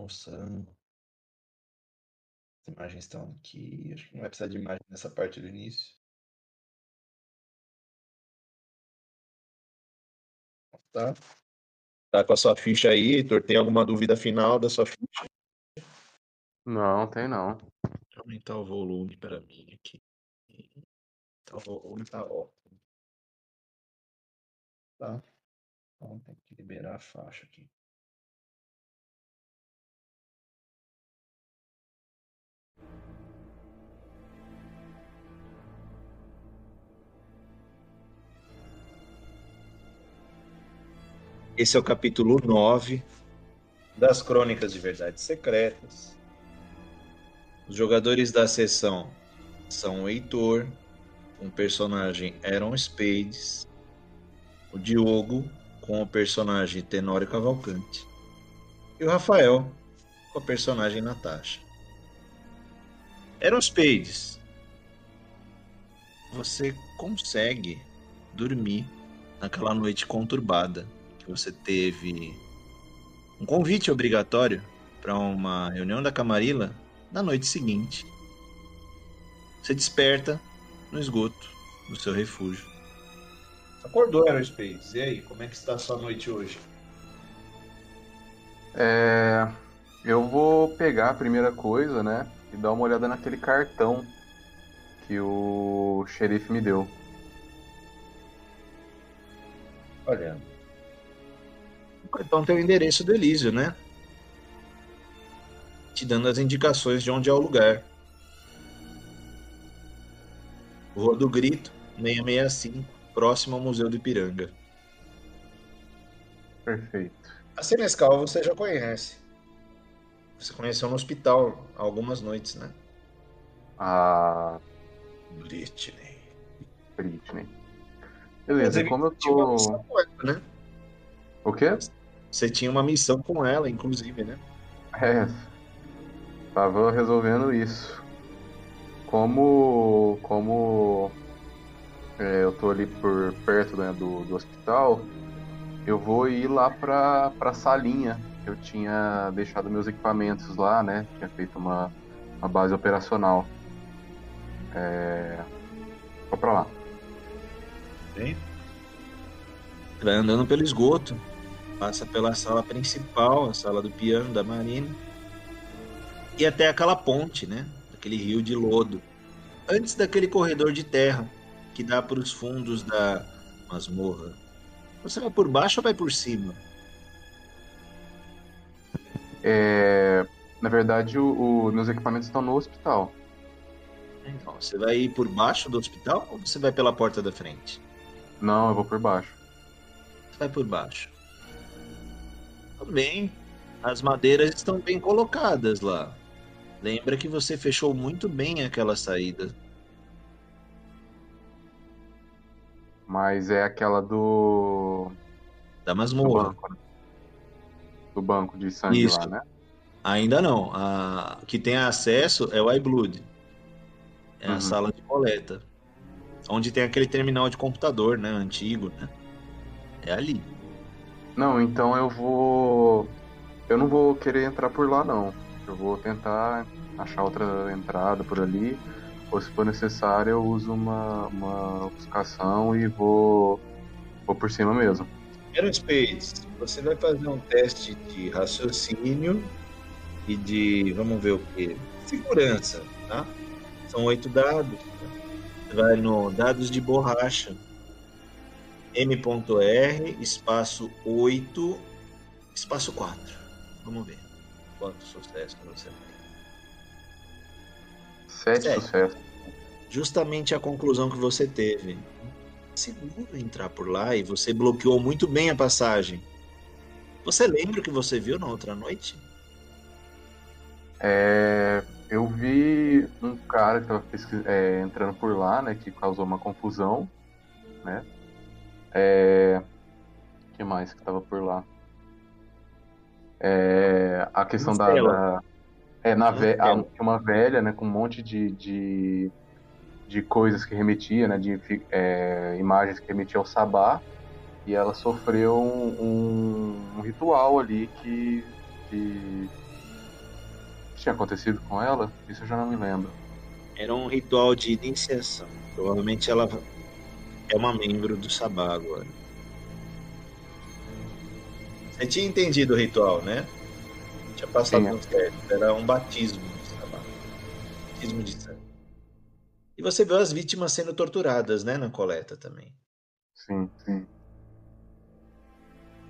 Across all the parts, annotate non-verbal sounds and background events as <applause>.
Moçando. As imagens estão aqui. Acho que não vai precisar de imagem nessa parte do início. Tá? Tá com a sua ficha aí, Heitor? Tem alguma dúvida final da sua ficha? Não, tem não. Deixa eu aumentar o volume para mim aqui. Tá, o volume tá ótimo. Tá. Então tem que liberar a faixa aqui. Esse é o capítulo 9 das Crônicas de Verdades Secretas. Os jogadores da sessão são o Heitor, o personagem Aaron Spades, o Diogo, com o personagem Tenório Cavalcante, e o Rafael, com a personagem Natasha. Aaron Spades, você consegue dormir naquela noite conturbada que você teve um convite obrigatório para uma reunião da Camarilla na noite seguinte. Você desperta no esgoto do seu refúgio. Acordou, Aerospace. E aí, como é que está a sua noite hoje? É, eu vou pegar a primeira coisa, né? E dar uma olhada naquele cartão que o xerife me deu. Olha, cartão tem o endereço do Elísio, né? Te dando as indicações de onde é o lugar. Rua do Grito, 665, próximo ao Museu do Ipiranga. Perfeito. A Senescal você já conhece. Você conheceu no hospital algumas noites, né? A Britney. Britney. Beleza, como eu tô. né? O quê? Você tinha uma missão com ela, inclusive, né? É. Tava resolvendo isso. Como. Como. É, eu tô ali por perto né, do, do hospital, eu vou ir lá pra, pra salinha. Eu tinha deixado meus equipamentos lá, né? Tinha feito uma, uma base operacional. É... Vou pra lá. Bem. Vai andando pelo esgoto passa pela sala principal, a sala do piano da Marina, e até aquela ponte, né? Aquele rio de lodo. Antes daquele corredor de terra que dá para os fundos da masmorra. Você vai por baixo ou vai por cima? É, na verdade, o, o, meus equipamentos estão no hospital. Então, você vai ir por baixo do hospital ou você vai pela porta da frente? Não, eu vou por baixo. Você vai por baixo. Também. As madeiras estão bem colocadas lá. Lembra que você fechou muito bem aquela saída. Mas é aquela do. Da masmorra. Do banco, né? do banco de sangue Isso. lá, né? Ainda não. A que tem acesso é o iBlood. É uhum. a sala de coleta. Onde tem aquele terminal de computador, né? Antigo, né? É ali. Não, então eu vou. Eu não vou querer entrar por lá, não. Eu vou tentar achar outra entrada por ali. Ou se for necessário, eu uso uma, uma ofuscação e vou, vou por cima mesmo. Aerospace, você vai fazer um teste de raciocínio e de, vamos ver o que? Segurança, tá? São oito dados. Você vai no dados de borracha M.R, espaço 8, espaço 4. Vamos ver quantos sucessos você tem. Sete sucessos. Justamente a conclusão que você teve. Seguro entrar por lá e você bloqueou muito bem a passagem. Você lembra o que você viu na outra noite? É, eu vi um cara que estava é, entrando por lá, né, que causou uma confusão, né? É... O que mais que tava por lá? É... A questão da, da, É, na ve... uma velha, né, com um monte de, de, de coisas que remetia, né, de é, imagens que remetiam ao sabá, e ela sofreu um, um, um ritual ali que, que tinha acontecido com ela? Isso eu já não me lembro. Era um ritual de iniciação. Provavelmente ela é uma membro do Sabá agora. Você tinha entendido o ritual, né? Tinha passado no teste. Era um batismo do Sabá. Batismo de sangue. E você viu as vítimas sendo torturadas, né, na coleta também. Sim, sim.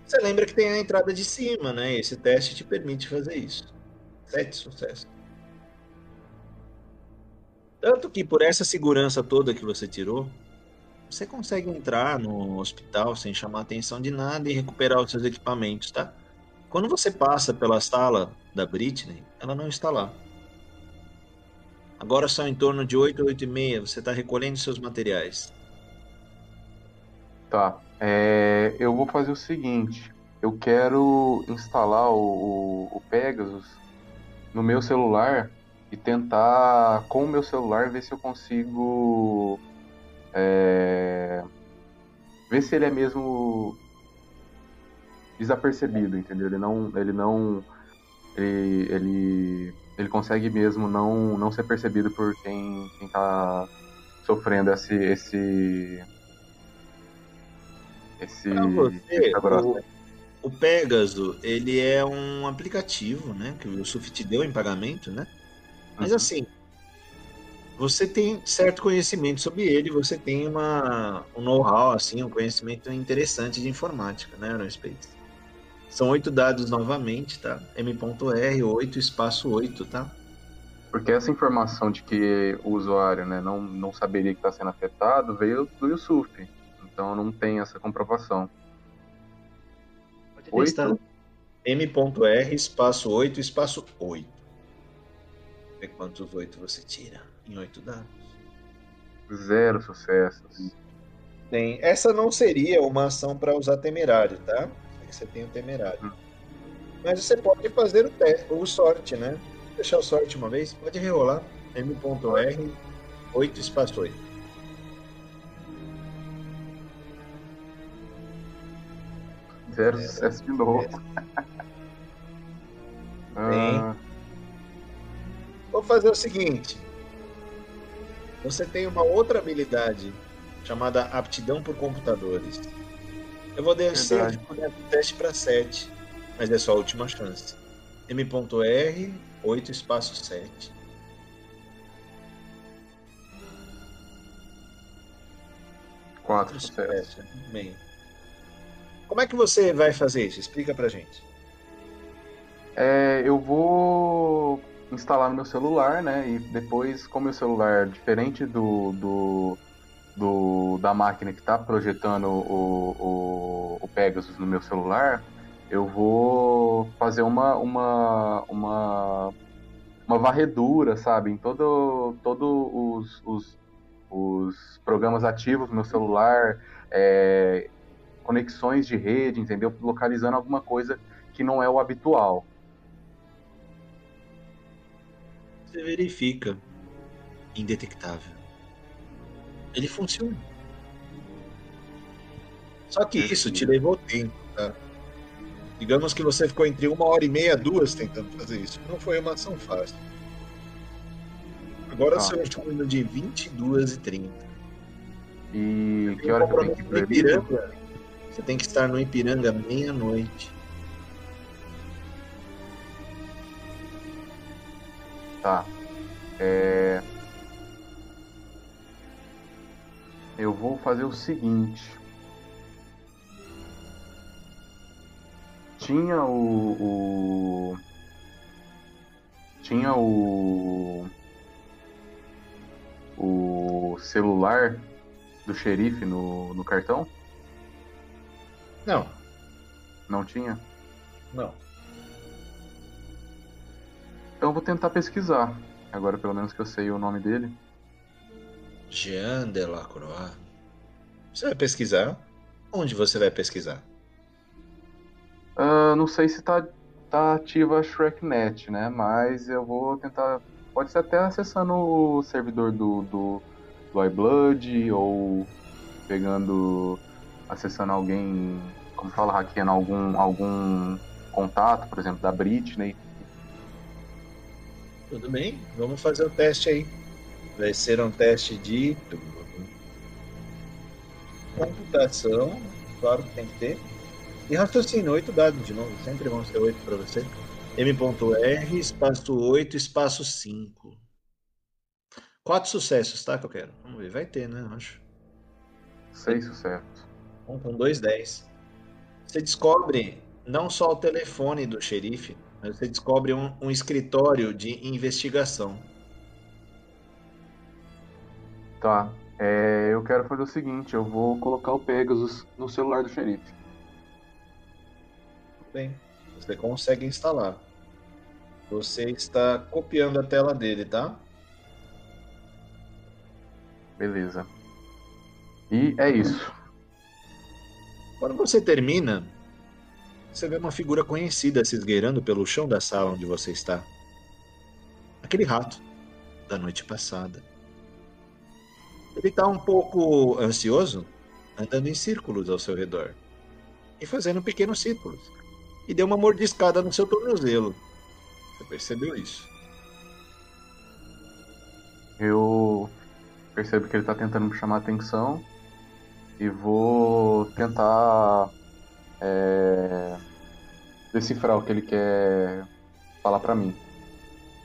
Você lembra que tem a entrada de cima, né? Esse teste te permite fazer isso. Sete sucessos. Tanto que por essa segurança toda que você tirou, você consegue entrar no hospital sem chamar atenção de nada e recuperar os seus equipamentos, tá? Quando você passa pela sala da Britney, ela não está lá. Agora são em torno de 8, 8 e meia. Você está recolhendo seus materiais. Tá. É, eu vou fazer o seguinte. Eu quero instalar o, o, Pegasus no meu celular e tentar, com o meu celular, ver se eu consigo. É, ver se ele é mesmo desapercebido, entendeu? Ele não. Ele não. Ele, ele ele consegue mesmo não, não ser percebido por quem, quem tá sofrendo esse. esse. esse. Você, o, o Pegasus, ele é um aplicativo, né? Que o Yusuf te deu em pagamento, né? Mas uhum. assim, você tem certo conhecimento sobre ele, você tem uma, um know-how, assim, um conhecimento interessante de informática, né, Aerospace? São oito dados novamente, tá? M.R, 8, espaço 8, tá? Porque essa informação de que o usuário né, não, não saberia que está sendo afetado veio do Yusuf. Então não tem essa comprovação. Pode testar. M.R, espaço 8, espaço 8. Vê quantos 8 você tira em 8 dados. Zero sucessos. Tem. Essa não seria uma ação para usar temerário, tá? que você tem o temerário. Mas você pode fazer o teste, o sorte, né? Deixar o sorte uma vez, pode rerolar. M.R 8 espaço 8. Zero sucesso de novo. <laughs> ah. Vou fazer o seguinte. Você tem uma outra habilidade chamada aptidão por computadores. Eu vou descer tipo, né, teste para 7, mas é só a última chance. M.R, 8 espaço 7. Quatro sucessos. Bem. Como é que você vai fazer isso? Explica pra gente. É, eu vou instalar no meu celular, né? E depois, como meu celular, diferente do, do do, da máquina que está projetando o, o, o, Pegasus no meu celular, eu vou fazer uma, uma, uma, uma varredura, sabe, em todo, todo os, os, os programas ativos no meu celular, é, conexões de rede, entendeu? Localizando alguma coisa que não é o habitual. Você verifica indetectável ele funciona. Só que isso te levou tempo, tá? Digamos que você ficou entre uma hora e meia, duas tentando fazer isso. Não foi uma ação fácil. Agora ah. são torno de 22 e 30. E que hora que eu tenho que ir Ipiranga? Você tem que estar no Ipiranga meia-noite. Tá. É... eu vou fazer o seguinte. Tinha o, o tinha o o celular do xerife no, no cartão? Não. Não tinha? Não. Então eu vou tentar pesquisar. Agora pelo menos que eu sei o nome dele. Jean Delacroix. Você vai pesquisar? Onde você vai pesquisar? Uh, não sei se tá, tá ativa a ShrekNet, né? Mas eu vou tentar. Pode ser até acessando o servidor do, do, do iBlood ou pegando. acessando alguém. Como fala, hackeando algum, algum contato, por exemplo, da Britney. Tudo bem, vamos fazer o teste aí. Vai ser um teste de computação, claro que tem que ter. E raciocínio, 8 dados de novo, sempre vão ser 8 para você. M.R, espaço 8, espaço 5. Quatro sucessos, tá? Que eu quero. Vamos ver, vai ter, né? Acho. Seis sucessos. Um com dois, dez. Você descobre não só o telefone do xerife, mas você descobre um, um escritório de investigação. Tá. É, eu quero fazer o seguinte, eu vou colocar o Pegasus no celular do xerife. Bem, você consegue instalar. Você está copiando a tela dele, tá? Beleza. E é isso. Quando você termina, você vê uma figura conhecida se esgueirando pelo chão da sala onde você está. Aquele rato da noite passada. Ele está um pouco ansioso, andando em círculos ao seu redor e fazendo pequenos círculos. E deu uma mordiscada no seu tornozelo. Você percebeu isso? Eu percebo que ele está tentando me chamar a atenção e vou tentar é, decifrar o que ele quer falar para mim.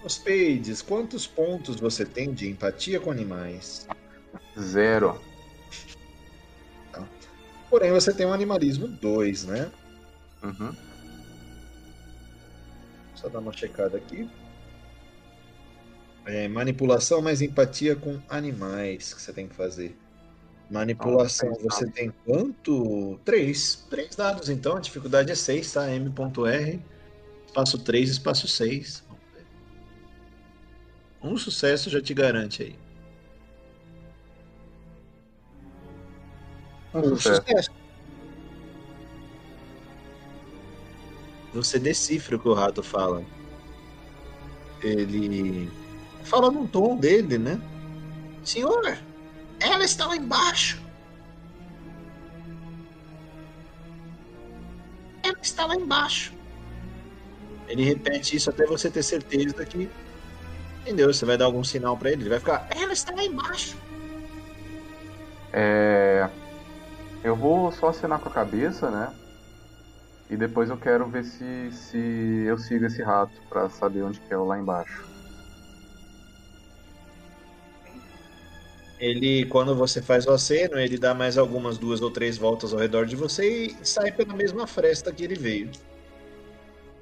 Ospeides, quantos pontos você tem de empatia com animais? Zero. Tá. Porém, você tem um animalismo 2, né? Uhum. Só dar uma checada aqui. É, manipulação mais empatia com animais que você tem que fazer. Manipulação, ah, você tem quanto? Três. Três dados, então. A dificuldade é 6, tá? M.R. Espaço 3, espaço 6. Um sucesso já te garante aí. Um, um sucesso. sucesso. Você decifra o que o rato fala. Ele fala num tom dele, né? Senhor, ela está lá embaixo. Ela está lá embaixo. Ele repete isso até você ter certeza que. Entendeu? Você vai dar algum sinal para ele. Ele vai ficar. Ela está lá embaixo. É. Eu vou só assinar com a cabeça, né? E depois eu quero ver se, se eu sigo esse rato para saber onde que é o lá embaixo. Ele, quando você faz o aceno, ele dá mais algumas duas ou três voltas ao redor de você e sai pela mesma fresta que ele veio.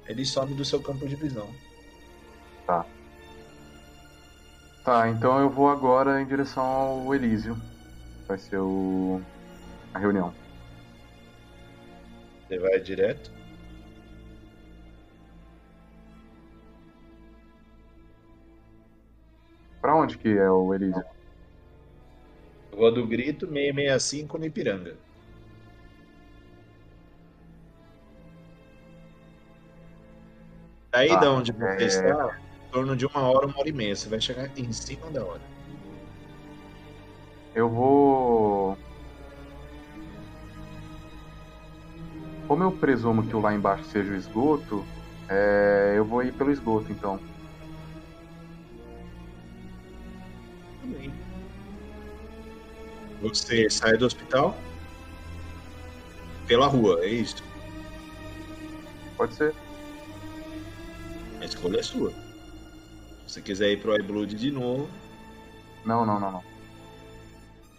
Ele some do seu campo de visão. Tá. Tá, então eu vou agora em direção ao Elísio. Vai ser o... a reunião. Você vai direto? Pra onde que é o Elísio? Rua do Grito, 665 no Ipiranga. Daí ah, de onde você é... está, em torno de uma hora, uma hora e meia. Você vai chegar em cima da hora. Eu vou. Como eu presumo que o lá embaixo seja o esgoto, é... eu vou ir pelo esgoto então. Você sai do hospital pela rua, é isso? Pode ser. A escolha é sua. Se você quiser ir pro iBlood de novo. Não, não, não, não.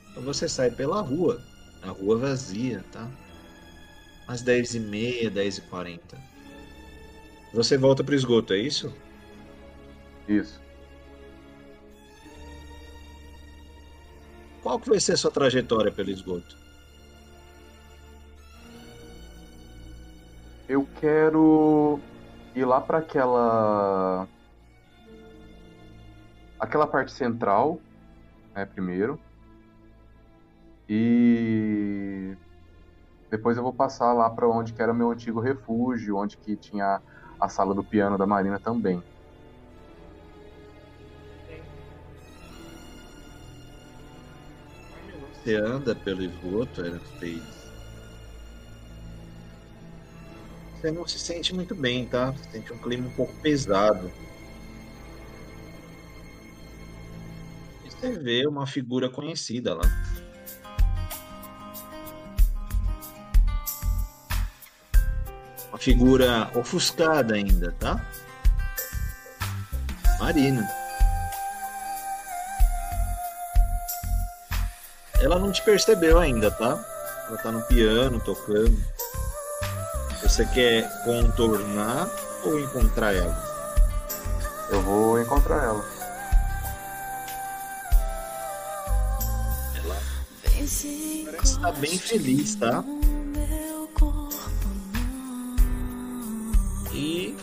Então você sai pela rua. A rua vazia, tá? Às 10h30, 10h40. Você volta pro esgoto, é isso? Isso. Qual que vai ser a sua trajetória pelo esgoto? Eu quero ir lá para aquela aquela parte central, né, primeiro. E depois eu vou passar lá para onde que era meu antigo refúgio, onde que tinha a sala do piano da Marina também. Você anda pelo esgoto, era feio. Você não se sente muito bem, tá? Você sente um clima um pouco pesado. você vê uma figura conhecida lá. Uma figura ofuscada ainda, tá? Marina. Ela não te percebeu ainda, tá? Ela tá no piano, tocando. Você quer contornar ou encontrar ela? Eu vou encontrar ela. Ela parece estar bem feliz, tá? E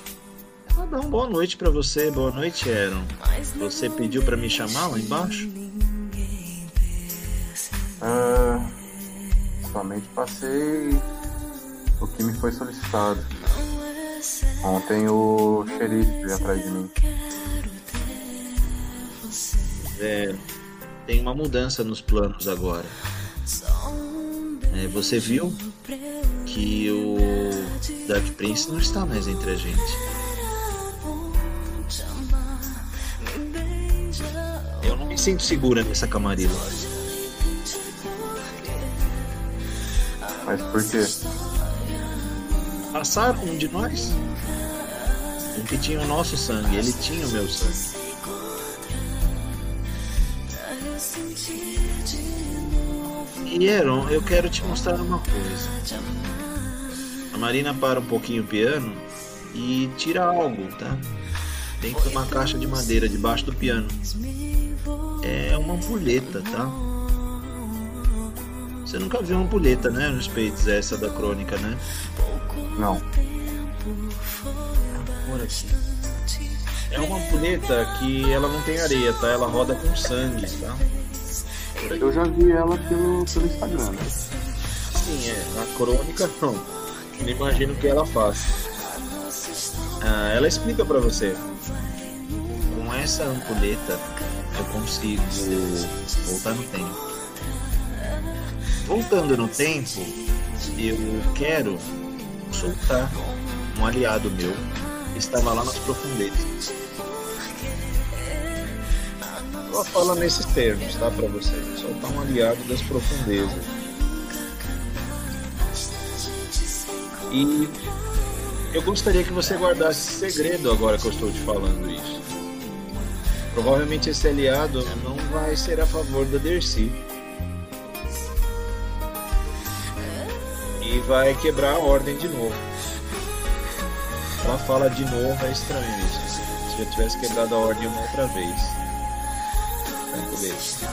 ela dá uma boa noite para você. Boa noite, Aaron. Você pediu para me chamar lá embaixo? Ah, somente passei o que me foi solicitado. Ontem o xerife veio atrás de mim. É, tem uma mudança nos planos agora. É, você viu que o Dark Prince não está mais entre a gente. Eu não me sinto segura nessa camarila. Mas por quê? Passaram um de nós? Um que tinha o nosso sangue, ele tinha o meu sangue. E Aaron, eu quero te mostrar uma coisa. A Marina para um pouquinho o piano e tira algo, tá? Dentro de uma caixa de madeira debaixo do piano. É uma ampulheta, tá? Você nunca viu uma ampulheta, né, nos peitos, essa da crônica, né? Não. Por aqui. É uma ampulheta que ela não tem areia, tá? Ela roda com sangue, tá? Eu já vi ela pelo, pelo Instagram. né? Sim, é. Na crônica, não. Não imagino o que ela faz. Ah, ela explica pra você. Com essa ampulheta, eu consigo voltar no tempo. Voltando no tempo, eu quero soltar um aliado meu que estava lá nas profundezas. Ela fala nesses termos, tá? Pra você. Soltar um aliado das profundezas. E eu gostaria que você guardasse segredo agora que eu estou te falando isso. Provavelmente esse aliado não vai ser a favor da Dercy. E vai quebrar a ordem de novo. Ela fala de novo, é estranho isso. Se já tivesse quebrado a ordem uma outra vez. Tranquileza.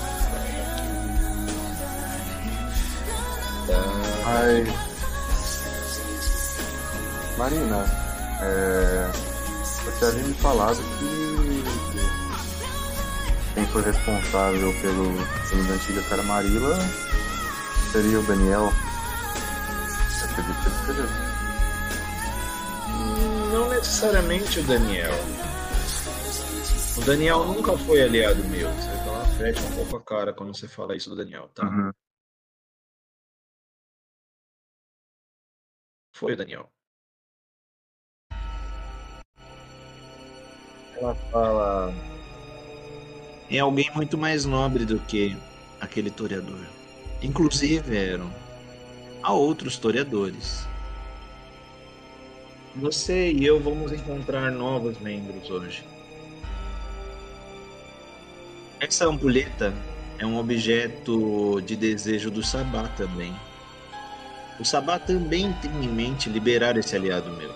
Tá. Mas. Marina, é... você havia me falado que quem foi responsável pelo crime da antiga Caramarila seria o Daniel. Eu acredito que ele seja. Não necessariamente o Daniel. O Daniel nunca foi aliado meu. Você ela fecha um pouco a cara quando você fala isso do Daniel, tá? Uhum. Foi o Daniel. Ela fala. É alguém muito mais nobre do que aquele toreador. Inclusive, eram. Há outros toreadores. Você e eu vamos encontrar novos membros hoje. Essa ampulheta é um objeto de desejo do Sabá também. O Sabá também tem em mente liberar esse aliado meu.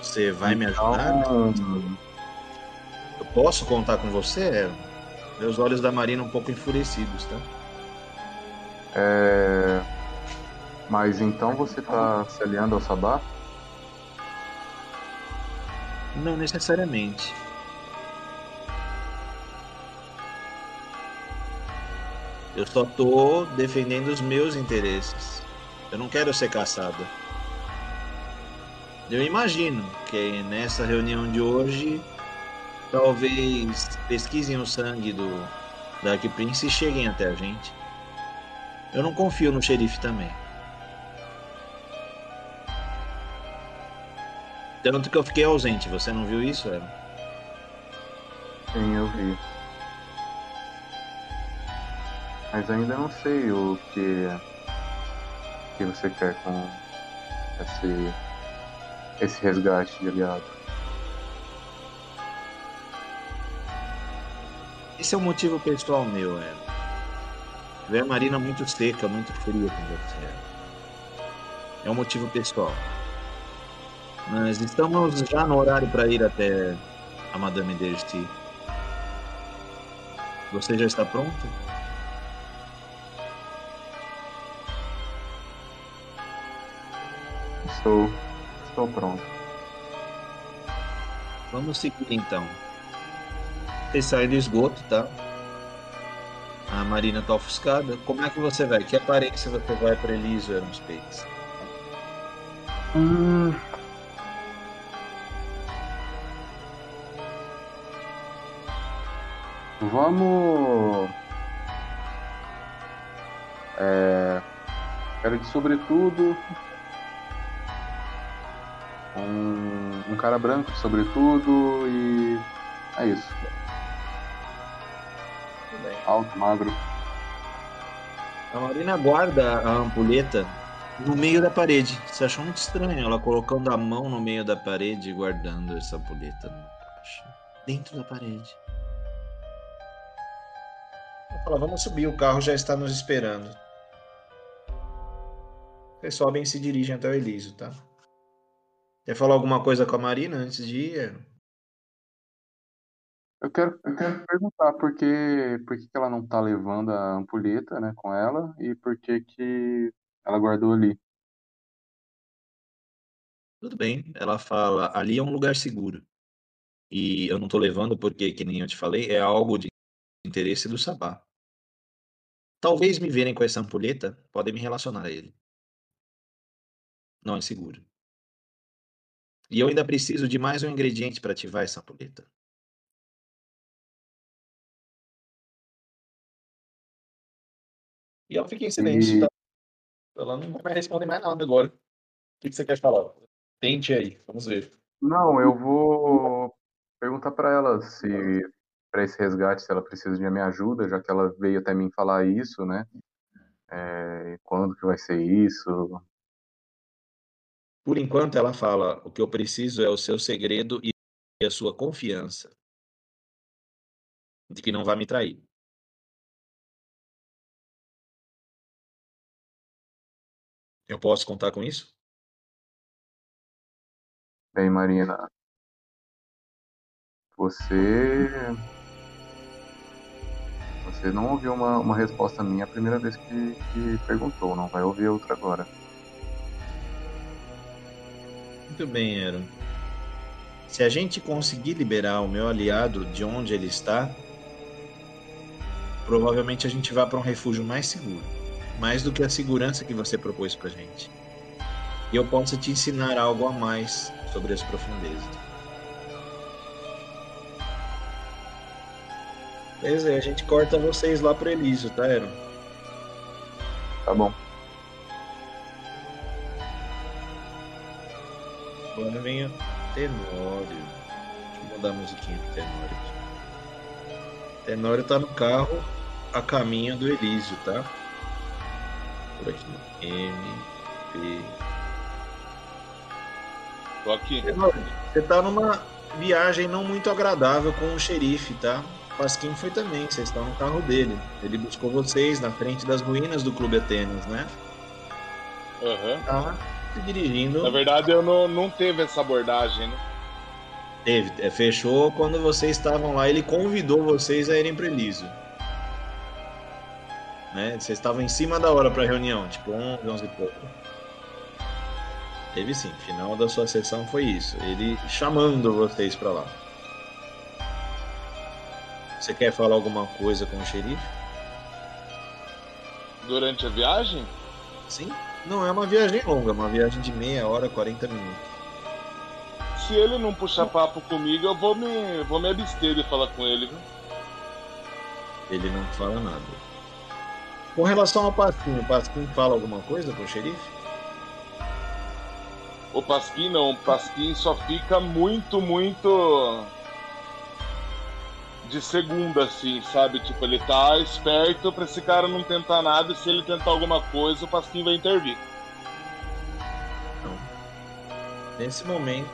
Você vai me ajudar? Então, Eu posso contar com você, Aaron? Meus olhos da Marina um pouco enfurecidos, tá? é... Mas então você tá se aliando ao Sabá? Não necessariamente. Eu só tô defendendo os meus interesses. Eu não quero ser caçado. Eu imagino que nessa reunião de hoje talvez pesquisem o sangue do Dark Prince e cheguem até a gente. Eu não confio no xerife também. Tanto que eu fiquei ausente. Você não viu isso, Aaron? Sim, eu vi. Mas ainda não sei o que, que você quer com esse, esse resgate de aliado. Esse é um motivo pessoal meu, é. Ver a Marina muito seca, muito fria com você. É um motivo pessoal. Mas estamos já no horário para ir até a Madame Dersti. Você já está pronto? Estou. Estou pronto. Vamos seguir então. Você sai do esgoto, tá? A Marina tá ofuscada. Como é que você vai? Que aparência você vai para Elísio Aerospace? Hum. Vamos. É... Quero de sobretudo. Um, um cara branco, sobretudo, e. É isso. Alto, magro. A Marina guarda a ampulheta no meio da parede. Você achou muito estranho ela colocando a mão no meio da parede e guardando essa ampulheta dentro da parede. Ela fala, vamos subir, o carro já está nos esperando. Vocês sobem e se dirigem até o Elísio, tá? Quer falar alguma coisa com a Marina antes de ir? Eu quero, eu quero perguntar por que, por que ela não tá levando a ampulheta, né, com ela e por que que ela guardou ali. Tudo bem, ela fala, ali é um lugar seguro. E eu não tô levando porque, que nem eu te falei, é algo de interesse do Sabá. Talvez me verem com essa ampulheta, podem me relacionar a ele. Não é seguro. E eu ainda preciso de mais um ingrediente para ativar essa ampulheta. E ela fica em silêncio, E tá? Ela não vai responder mais nada agora. O que, que você quer falar? Tente aí, vamos ver. não, eu vou perguntar pra ela se para esse resgate se ela precisa de minha ajuda, já que ela veio até mim falar isso, né? É, quando que vai ser isso? Por enquanto, ela fala: o que eu preciso é o seu segredo e a sua confiança de que não vai me trair. Eu posso contar com isso? Bem, Marina, você você não ouviu uma, uma resposta minha a primeira vez que, que perguntou, não vai ouvir outra agora. Muito bem, Aaron. Se a gente conseguir liberar o meu aliado de onde ele está, provavelmente a gente vai para um refúgio mais seguro. Mais do que a segurança que você propôs pra gente. E eu posso te ensinar algo a mais sobre as profundezas. Beleza, a gente corta vocês lá pro Elísio, tá, Aaron? Tá bom. Agora vem o Tenório. Deixa eu mudar a musiquinha do Tenório aqui. Tenório tá no carro a caminho do Elísio, tá? Por aqui. M, P. Tô aqui. Tenório, você tá numa viagem não muito agradável com o xerife, tá? Pasquim foi também, vocês estão no carro dele. Ele buscou vocês na frente das ruínas do Clube Atenas, né? Aham. Tá se dirigindo. Na verdade, eu não, não teve essa abordagem, né? Teve, é, fechou quando vocês estavam lá. Ele convidou vocês a irem para Elísio. Né? Vocês estavam em cima da hora para reunião, tipo 11, 11 e pouco. Teve sim, final da sua sessão foi isso. Ele chamando vocês para lá. Você quer falar alguma coisa com o xerife? Durante a viagem? Sim. Não é uma viagem longa, é uma viagem de meia hora, 40 minutos. Se ele não puxar papo comigo, eu vou me, vou me abster de falar com ele, viu? Ele não fala nada. Com relação ao Pasquim, o Pasquim fala alguma coisa pro xerife? O Pasquim não, o Pasquim só fica muito, muito de segunda, assim, sabe? Tipo, ele tá esperto pra esse cara não tentar nada e se ele tentar alguma coisa, o Pasquim vai intervir. Então, nesse momento,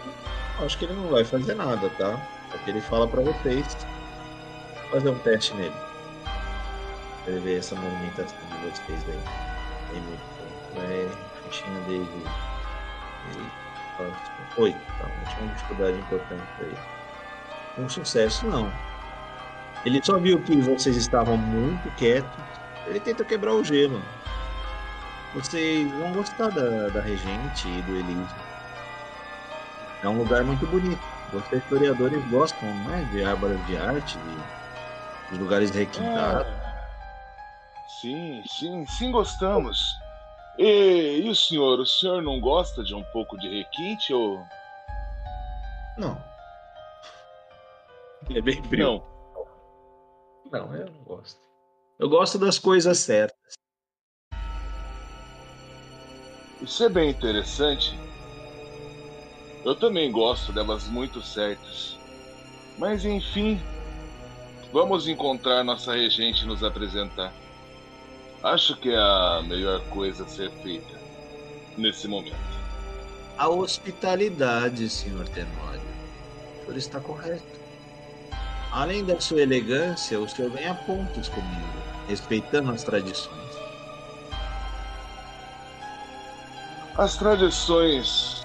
acho que ele não vai fazer nada, tá? Porque ele fala pra vocês fazer um teste nele. Pra ver essa movimentação de vocês aí. Tem muito. É, fichinha dele. Ele, oito, tá? Não tinha uma dificuldade importante pra ele. Um sucesso, não. Ele só viu que vocês estavam muito quietos. Ele tenta quebrar o gelo. Vocês vão gostar da, da Regente e do Elise. É um lugar muito bonito. Vocês historiadores gostam né, de árvores de arte, de, de lugares requintados. É. Sim, sim, sim, gostamos. E, e o senhor? O senhor não gosta de um pouco de requinte ou. Não. É bem frio. Não. Não, eu não gosto. Eu gosto das coisas certas. Isso é bem interessante. Eu também gosto delas muito certas. Mas enfim, vamos encontrar nossa regente e nos apresentar. Acho que é a melhor coisa a ser feita nesse momento. A hospitalidade, Sr. Tenório. O senhor está correto. Além da sua elegância, o senhor ganha pontos comigo, respeitando as tradições. As tradições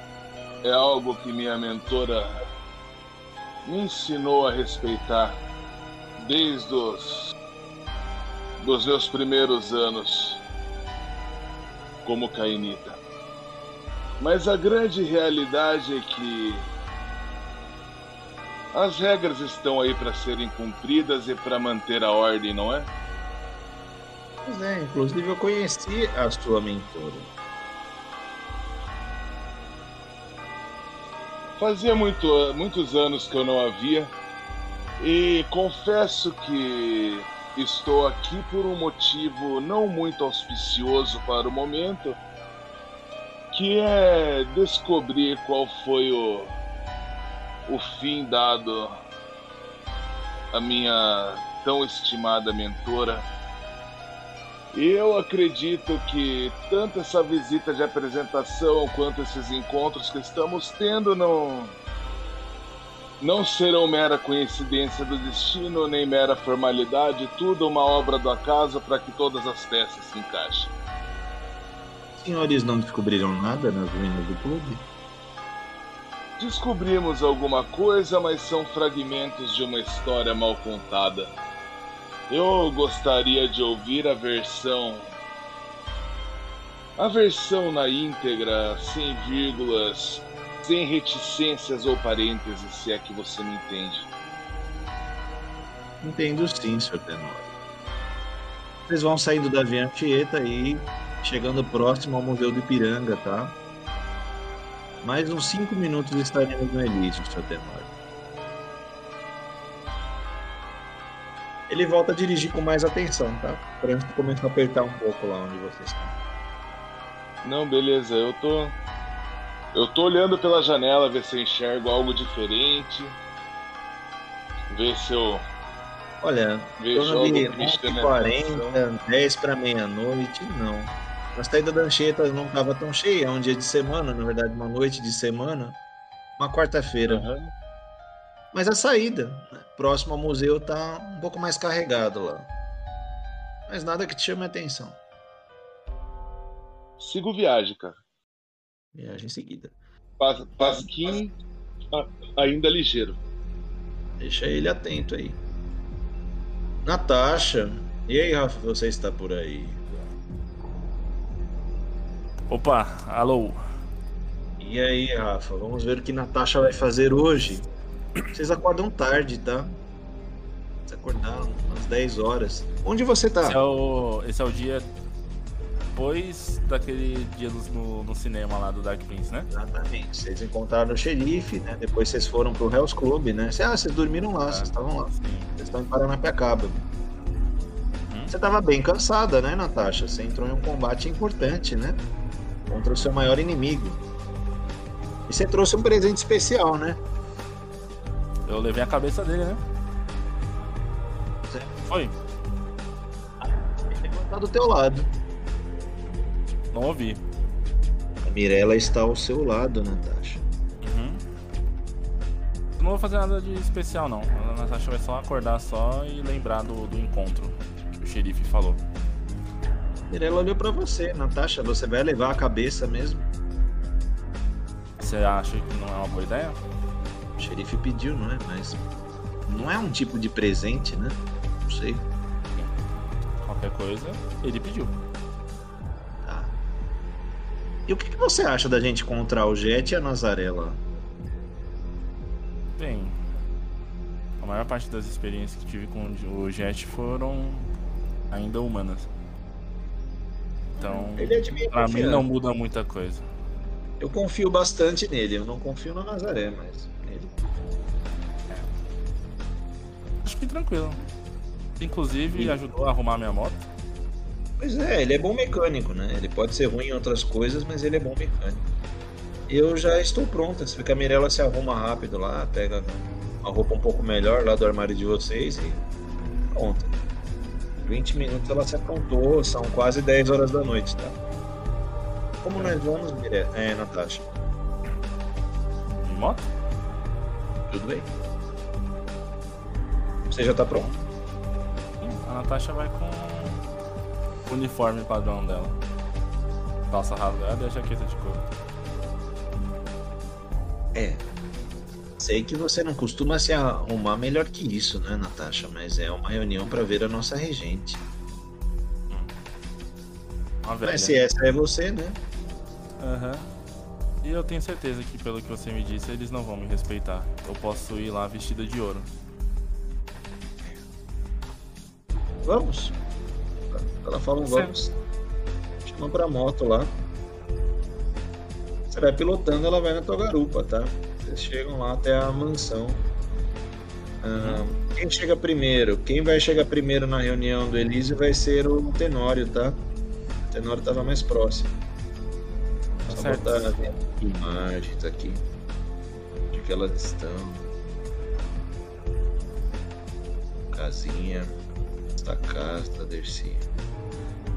é algo que minha mentora me ensinou a respeitar desde os dos meus primeiros anos como cainita. Mas a grande realidade é que as regras estão aí para serem cumpridas e para manter a ordem, não é? Pois é, inclusive eu conheci a sua mentora. Fazia muito, muitos anos que eu não havia e confesso que estou aqui por um motivo não muito auspicioso para o momento, que é descobrir qual foi o, o fim dado à minha tão estimada mentora. Eu acredito que tanto essa visita de apresentação quanto esses encontros que estamos tendo não não serão mera coincidência do destino nem mera formalidade, tudo uma obra do acaso para que todas as peças se encaixem. Os senhores não descobriram nada nas ruínas do clube? Descobrimos alguma coisa, mas são fragmentos de uma história mal contada. Eu gostaria de ouvir a versão. A versão na íntegra, sem vírgulas, sem reticências ou parênteses, se é que você me entende. Entendo sim, Sr. Tenório. Vocês vão saindo da Via Anchieta e chegando próximo ao Museu do Ipiranga, tá? Mais uns 5 minutos estaremos no Elísio, Sr. Tenório. ele volta a dirigir com mais atenção, tá? O trânsito começa a apertar um pouco lá onde vocês estão. Não, beleza, eu tô. Eu tô olhando pela janela, ver se eu enxergo algo diferente. Ver se eu. Olha, vejo de 40, 10 para meia-noite, não. A saída da Anchieta não estava tão cheia, é um dia de semana, na verdade, uma noite de semana, uma quarta-feira. Uhum. Mas a saída, né, próximo ao museu, tá um pouco mais carregado lá. Mas nada que te chame a atenção. Sigo viagem, cara. Viagem seguida. Pas, Pasquim ainda ligeiro. Deixa ele atento aí. Natasha. E aí, Rafa, você está por aí? Opa, alô. E aí, Rafa, vamos ver o que Natasha vai fazer hoje. Vocês acordam tarde, tá? Vocês acordaram às 10 horas. Onde você tá? Esse é o, esse é o dia depois daquele dia no, no, cinema lá do Dark Prince, né? Exatamente. Vocês encontraram o xerife, né? Depois vocês foram pro Hell's Club, né? Ah, vocês dormiram lá, ah, vocês estavam lá. Sim. Vocês estão em Paranapiacaba. Hum? Você tava bem cansada, né, Natasha? Você entrou em um combate importante, né? Contra o seu maior inimigo. você trouxe um presente especial, né? Eu levei a cabeça dele, né? Foi. Ele tá do teu lado. Não ouvi. A Mirella está ao seu lado, Natasha. Uhum. Não vou fazer nada de especial, não. A Natasha vai só acordar só e lembrar do, do encontro que o xerife falou. Mirella olhou pra você. Natasha, você vai levar a cabeça mesmo? Você acha que não é uma boa ideia? O xerife pediu, não é? Mas não é um tipo de presente, né? Não sei. Qualquer coisa, ele pediu. E o que, que você acha da gente encontrar o Jet e a Nazarela? Bem, a maior parte das experiências que tive com o Jet foram ainda humanas. Então, Ele é de minha pra mim não muda muita coisa. Eu confio bastante nele. Eu não confio na Nazaré, mas nele. Acho que tranquilo. Inclusive, ajudou a arrumar minha moto. Pois é, ele é bom mecânico, né? Ele pode ser ruim em outras coisas, mas ele é bom mecânico. Eu já estou pronta. Se a Mirella se arruma rápido lá, pega uma roupa um pouco melhor lá do armário de vocês e pronta. 20 minutos ela se aprontou, são quase 10 horas da noite, tá? Como nós vamos, Mirella? É, Natasha. De moto? Tudo bem? Você já tá pronto? Sim, a Natasha vai com uniforme padrão dela. Calça rasgada e a jaqueta de couro. É. Sei que você não costuma se arrumar melhor que isso, né, Natasha? Mas é uma reunião para ver a nossa regente. Mas se essa é você, né? Aham. E eu tenho certeza que, pelo que você me disse, eles não vão me respeitar. Eu posso ir lá vestida de ouro. Vamos. Ela fala vamos. Chama pra moto lá. Você vai pilotando, ela vai na tua garupa, tá? Vocês chegam lá até a mansão. Ah, quem chega primeiro? Quem vai chegar primeiro na reunião do Elísio vai ser o Tenório, tá? O Tenório tava mais próximo. Tá Só certo. botar imagens aqui de que elas estão. Casinha. Esta casa da Dercy.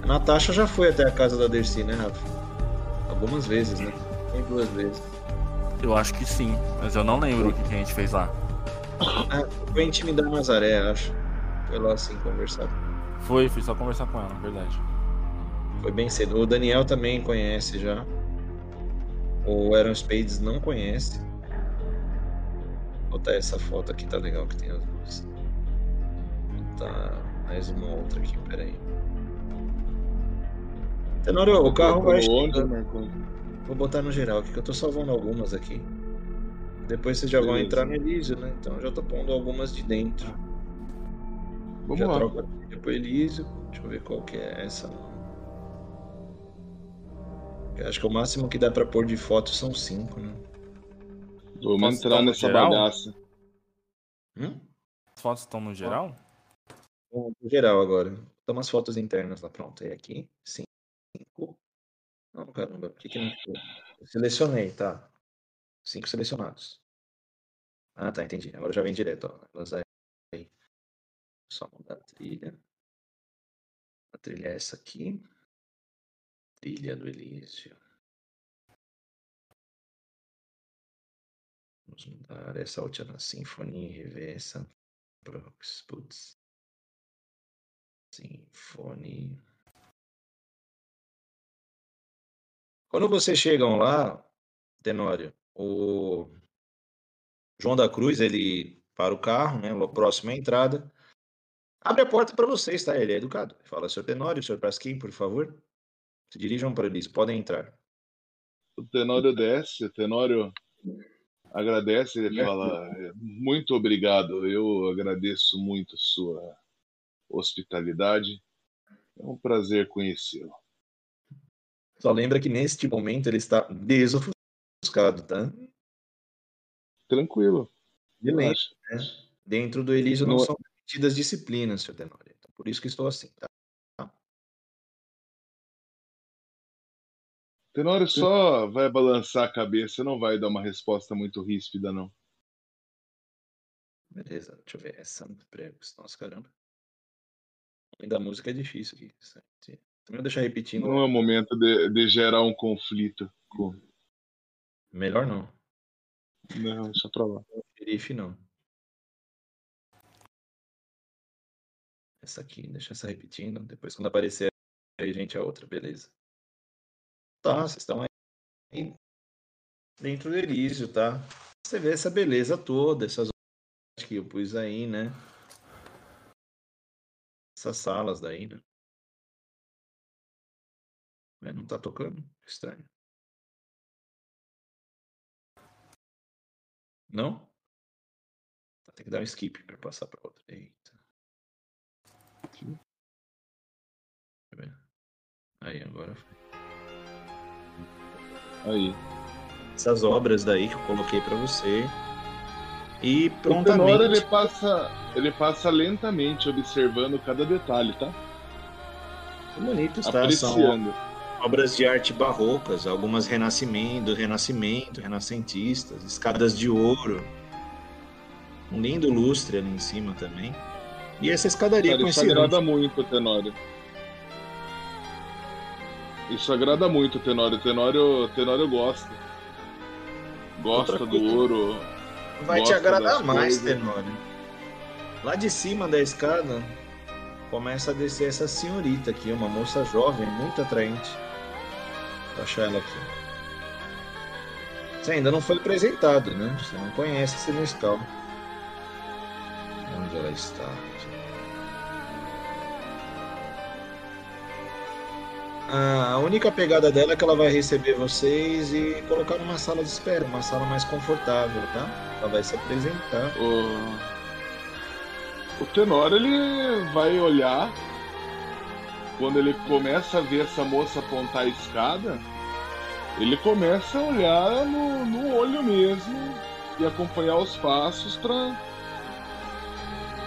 A Natasha já foi até a casa da Dercy, né, Rafa? Algumas vezes, né? Tem duas vezes. Eu acho que sim, mas eu não lembro o que que a gente fez lá. Ah, foi intimidar a Nazaré, acho. Foi lá assim conversar. Foi, fui só conversar com ela, na verdade. Foi bem cedo. O Daniel também conhece já. O Aaron Spades não conhece. Vou botar essa foto aqui, tá legal que tem as duas. Vou botar mais uma outra aqui, peraí. Tenório, o carro vai chegando. Vou botar no geral aqui, que eu tô salvando algumas aqui. Depois vocês já vão Beleza. entrar no Elísio, né? Então eu já tô pondo algumas de dentro. Vamos já lá. troco aqui pro Elísio. Deixa eu ver qual que é essa. Eu acho que o máximo que dá pra pôr de foto são cinco, né? Vamos Posso entrar nessa geral? bagaça. Hum? As fotos estão no geral? Pro geral agora. Botar umas fotos internas lá, pronto. E aqui, cinco. Não, caramba, por que que não Selecionei, tá. Cinco selecionados. Ah, tá, entendi. Agora já vem direto, ó. Aí. Só mudar a trilha. A trilha é essa aqui. Trilha do Elísio. Vamos mudar essa última Symphony e rever essa. Prox, putz. Symphony. Quando vocês chegam lá, Tenório, o João da Cruz, ele para o carro, né? Próximo à entrada. Abre a porta para vocês, tá? Ele é educado. Ele Fala, senhor Tenório, senhor Pasquim, por favor. Se dirijam para eles, podem entrar. O Tenório desce, o Tenório agradece, ele fala: <laughs> Muito obrigado, eu agradeço muito sua hospitalidade. É um prazer conhecê-lo. Só lembra que neste momento ele está desofuscado, tá? Tranquilo. E lembra, né? Dentro do Elísio não Não é- são permitidas disciplinas, senhor Tenório. Então, por isso que estou assim, tá? Tenório só vai balançar a cabeça, não vai dar uma resposta muito ríspida, não. Beleza, deixa eu ver. Essa pregos. Nossa, caramba. Além da música é difícil aqui. Também vou deixar repetindo. Não é o momento de, de gerar um conflito. Com... Melhor não. Não, deixa pra lá. Xerife não. Essa aqui, deixa essa repetindo. Depois, quando aparecer aí, gente, a outra, beleza. Tá, vocês estão aí dentro do Elísio, tá? Você vê essa beleza toda, essas que eu pus aí, né? Essas salas daí, né? Mas não tá tocando? Estranho. Não? Tem que dar um skip para passar para outra. Eita. Aí, agora foi. Aí. Essas obras daí que eu coloquei para você. E prontamente. O Tenor, ele passa, ele passa lentamente observando cada detalhe, tá? São bonitos, tá? Apreciando. São obras de arte barrocas, algumas renascimento, renascimento, renascentistas, escadas de ouro. Um lindo lustre ali em cima também. E essa escadaria Cara, com isso esse agrada muito Tenório. Isso agrada muito Tenório. Tenório, Tenório gosta. Gosta do ouro. Vai te agradar mais, coisas. Tenório. Lá de cima da escada começa a descer essa senhorita aqui, uma moça jovem, muito atraente. Vou achar ela aqui. Você ainda não foi apresentado, né? Você não conhece esse Nescau. Onde ela está? A única pegada dela é que ela vai receber vocês e colocar numa sala de espera, uma sala mais confortável, tá? Ela vai se apresentar. O, o Tenório, ele vai olhar. Quando ele começa a ver essa moça apontar a escada, ele começa a olhar no, no olho mesmo e acompanhar os passos pra.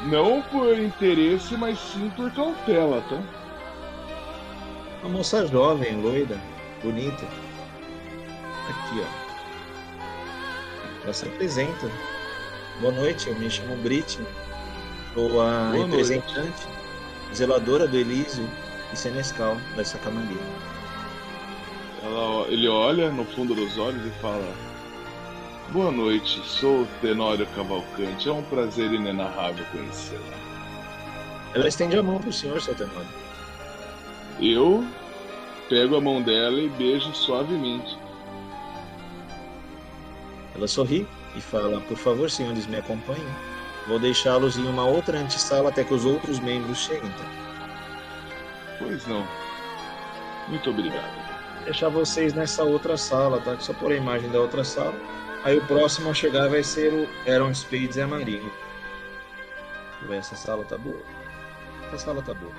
Não por interesse, mas sim por cautela, tá? Uma moça jovem, loira, bonita. Aqui, ó. Ela se apresenta. Boa noite, eu me chamo Britney. Sou a Boa noite. representante, zeladora do Elísio e Senescal da Sacamangui. Ela- ele olha no fundo dos olhos e fala: Boa noite, sou o Tenório Cavalcante. É um prazer inenarrável conhecê-la. Ela estende a mão pro senhor, seu Tenório. Eu pego a mão dela e beijo suavemente. Ela sorri e fala: Por favor, senhores, me acompanhem. Vou deixá-los em uma outra antessala até que os outros membros cheguem. Tá? Pois não. Muito obrigado. Deixar vocês nessa outra sala, tá? Só por a imagem da outra sala. Aí o próximo a chegar vai ser o Aaron Spades e a Marinho. Essa sala tá boa. Essa sala tá boa.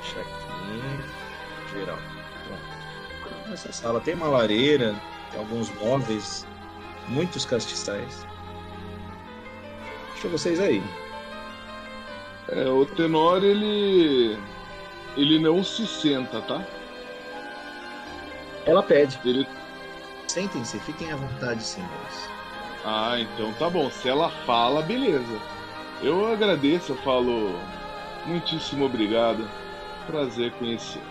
Deixa aqui. Geral. Pronto. Nessa sala tem uma lareira, tem alguns móveis, muitos castiçais. Deixa vocês aí. É, o Tenório, ele. Ele não se senta, tá? Ela pede. Ele. Sentem-se, fiquem à vontade, senhores. Ah, então tá bom. Se ela fala, beleza. Eu agradeço, eu falo. Muitíssimo obrigado. Prazer conhecer.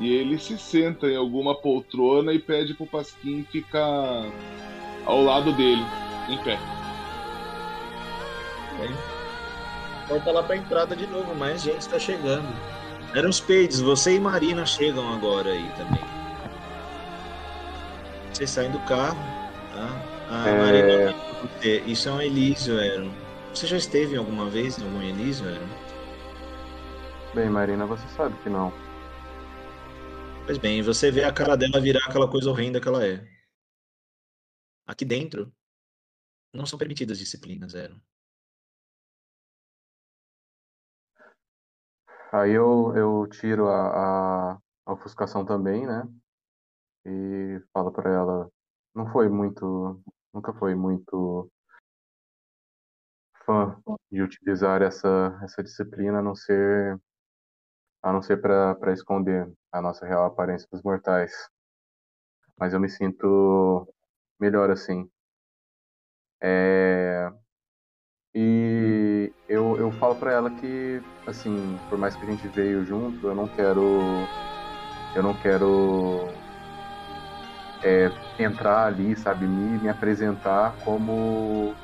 E ele se senta em alguma poltrona e pede pro Pasquim ficar ao lado dele, em pé. Bem, Volta lá pra entrada de novo, mais gente tá chegando. Eram os Peides, você e Marina chegam agora aí também. Vocês saem do carro, tá? A É. Marina, isso é um Elísio, Aaron. Você já esteve alguma vez em algum Elísio, Aaron? Bem, Marina, você sabe que não. Pois bem, você vê a cara dela virar aquela coisa horrenda que ela é. Aqui dentro, não são permitidas disciplinas, Aaron. Aí eu, eu tiro a, a, a ofuscação também, né? E falo pra ela, não foi muito, nunca foi muito fã de utilizar essa, essa disciplina, a não ser A não ser para esconder a nossa real aparência dos mortais. Mas eu me sinto melhor assim. É... E eu, eu falo para ela que, assim, por mais que a gente veio junto, eu não quero. Eu não quero é, entrar ali, sabe, me, me apresentar como,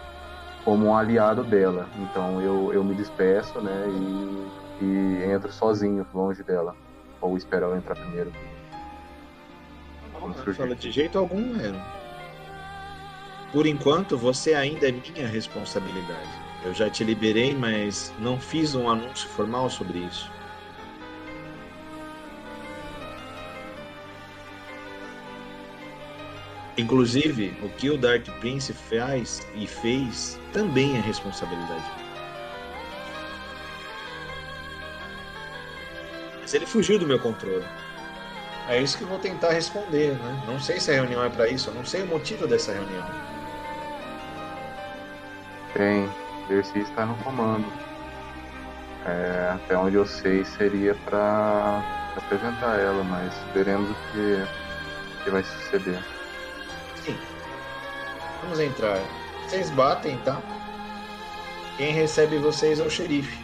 como um aliado dela. Então eu, eu me despeço, né, e, e entro sozinho, longe dela. Ou espero ela entrar primeiro. Não fala de jeito algum, Aaron. Por enquanto, você ainda é minha responsabilidade. Eu já te liberei, mas não fiz um anúncio formal sobre isso. Inclusive, o que o Dark Prince faz e fez também é responsabilidade. Mas ele fugiu do meu controle. É isso que eu vou tentar responder, né? Não sei se a reunião é para isso, eu não sei o motivo dessa reunião. Bem, Dercy está no comando. É, até onde eu sei seria para apresentar ela, mas veremos o que, que vai suceder. Vamos entrar. Vocês batem, tá? Quem recebe vocês é o xerife.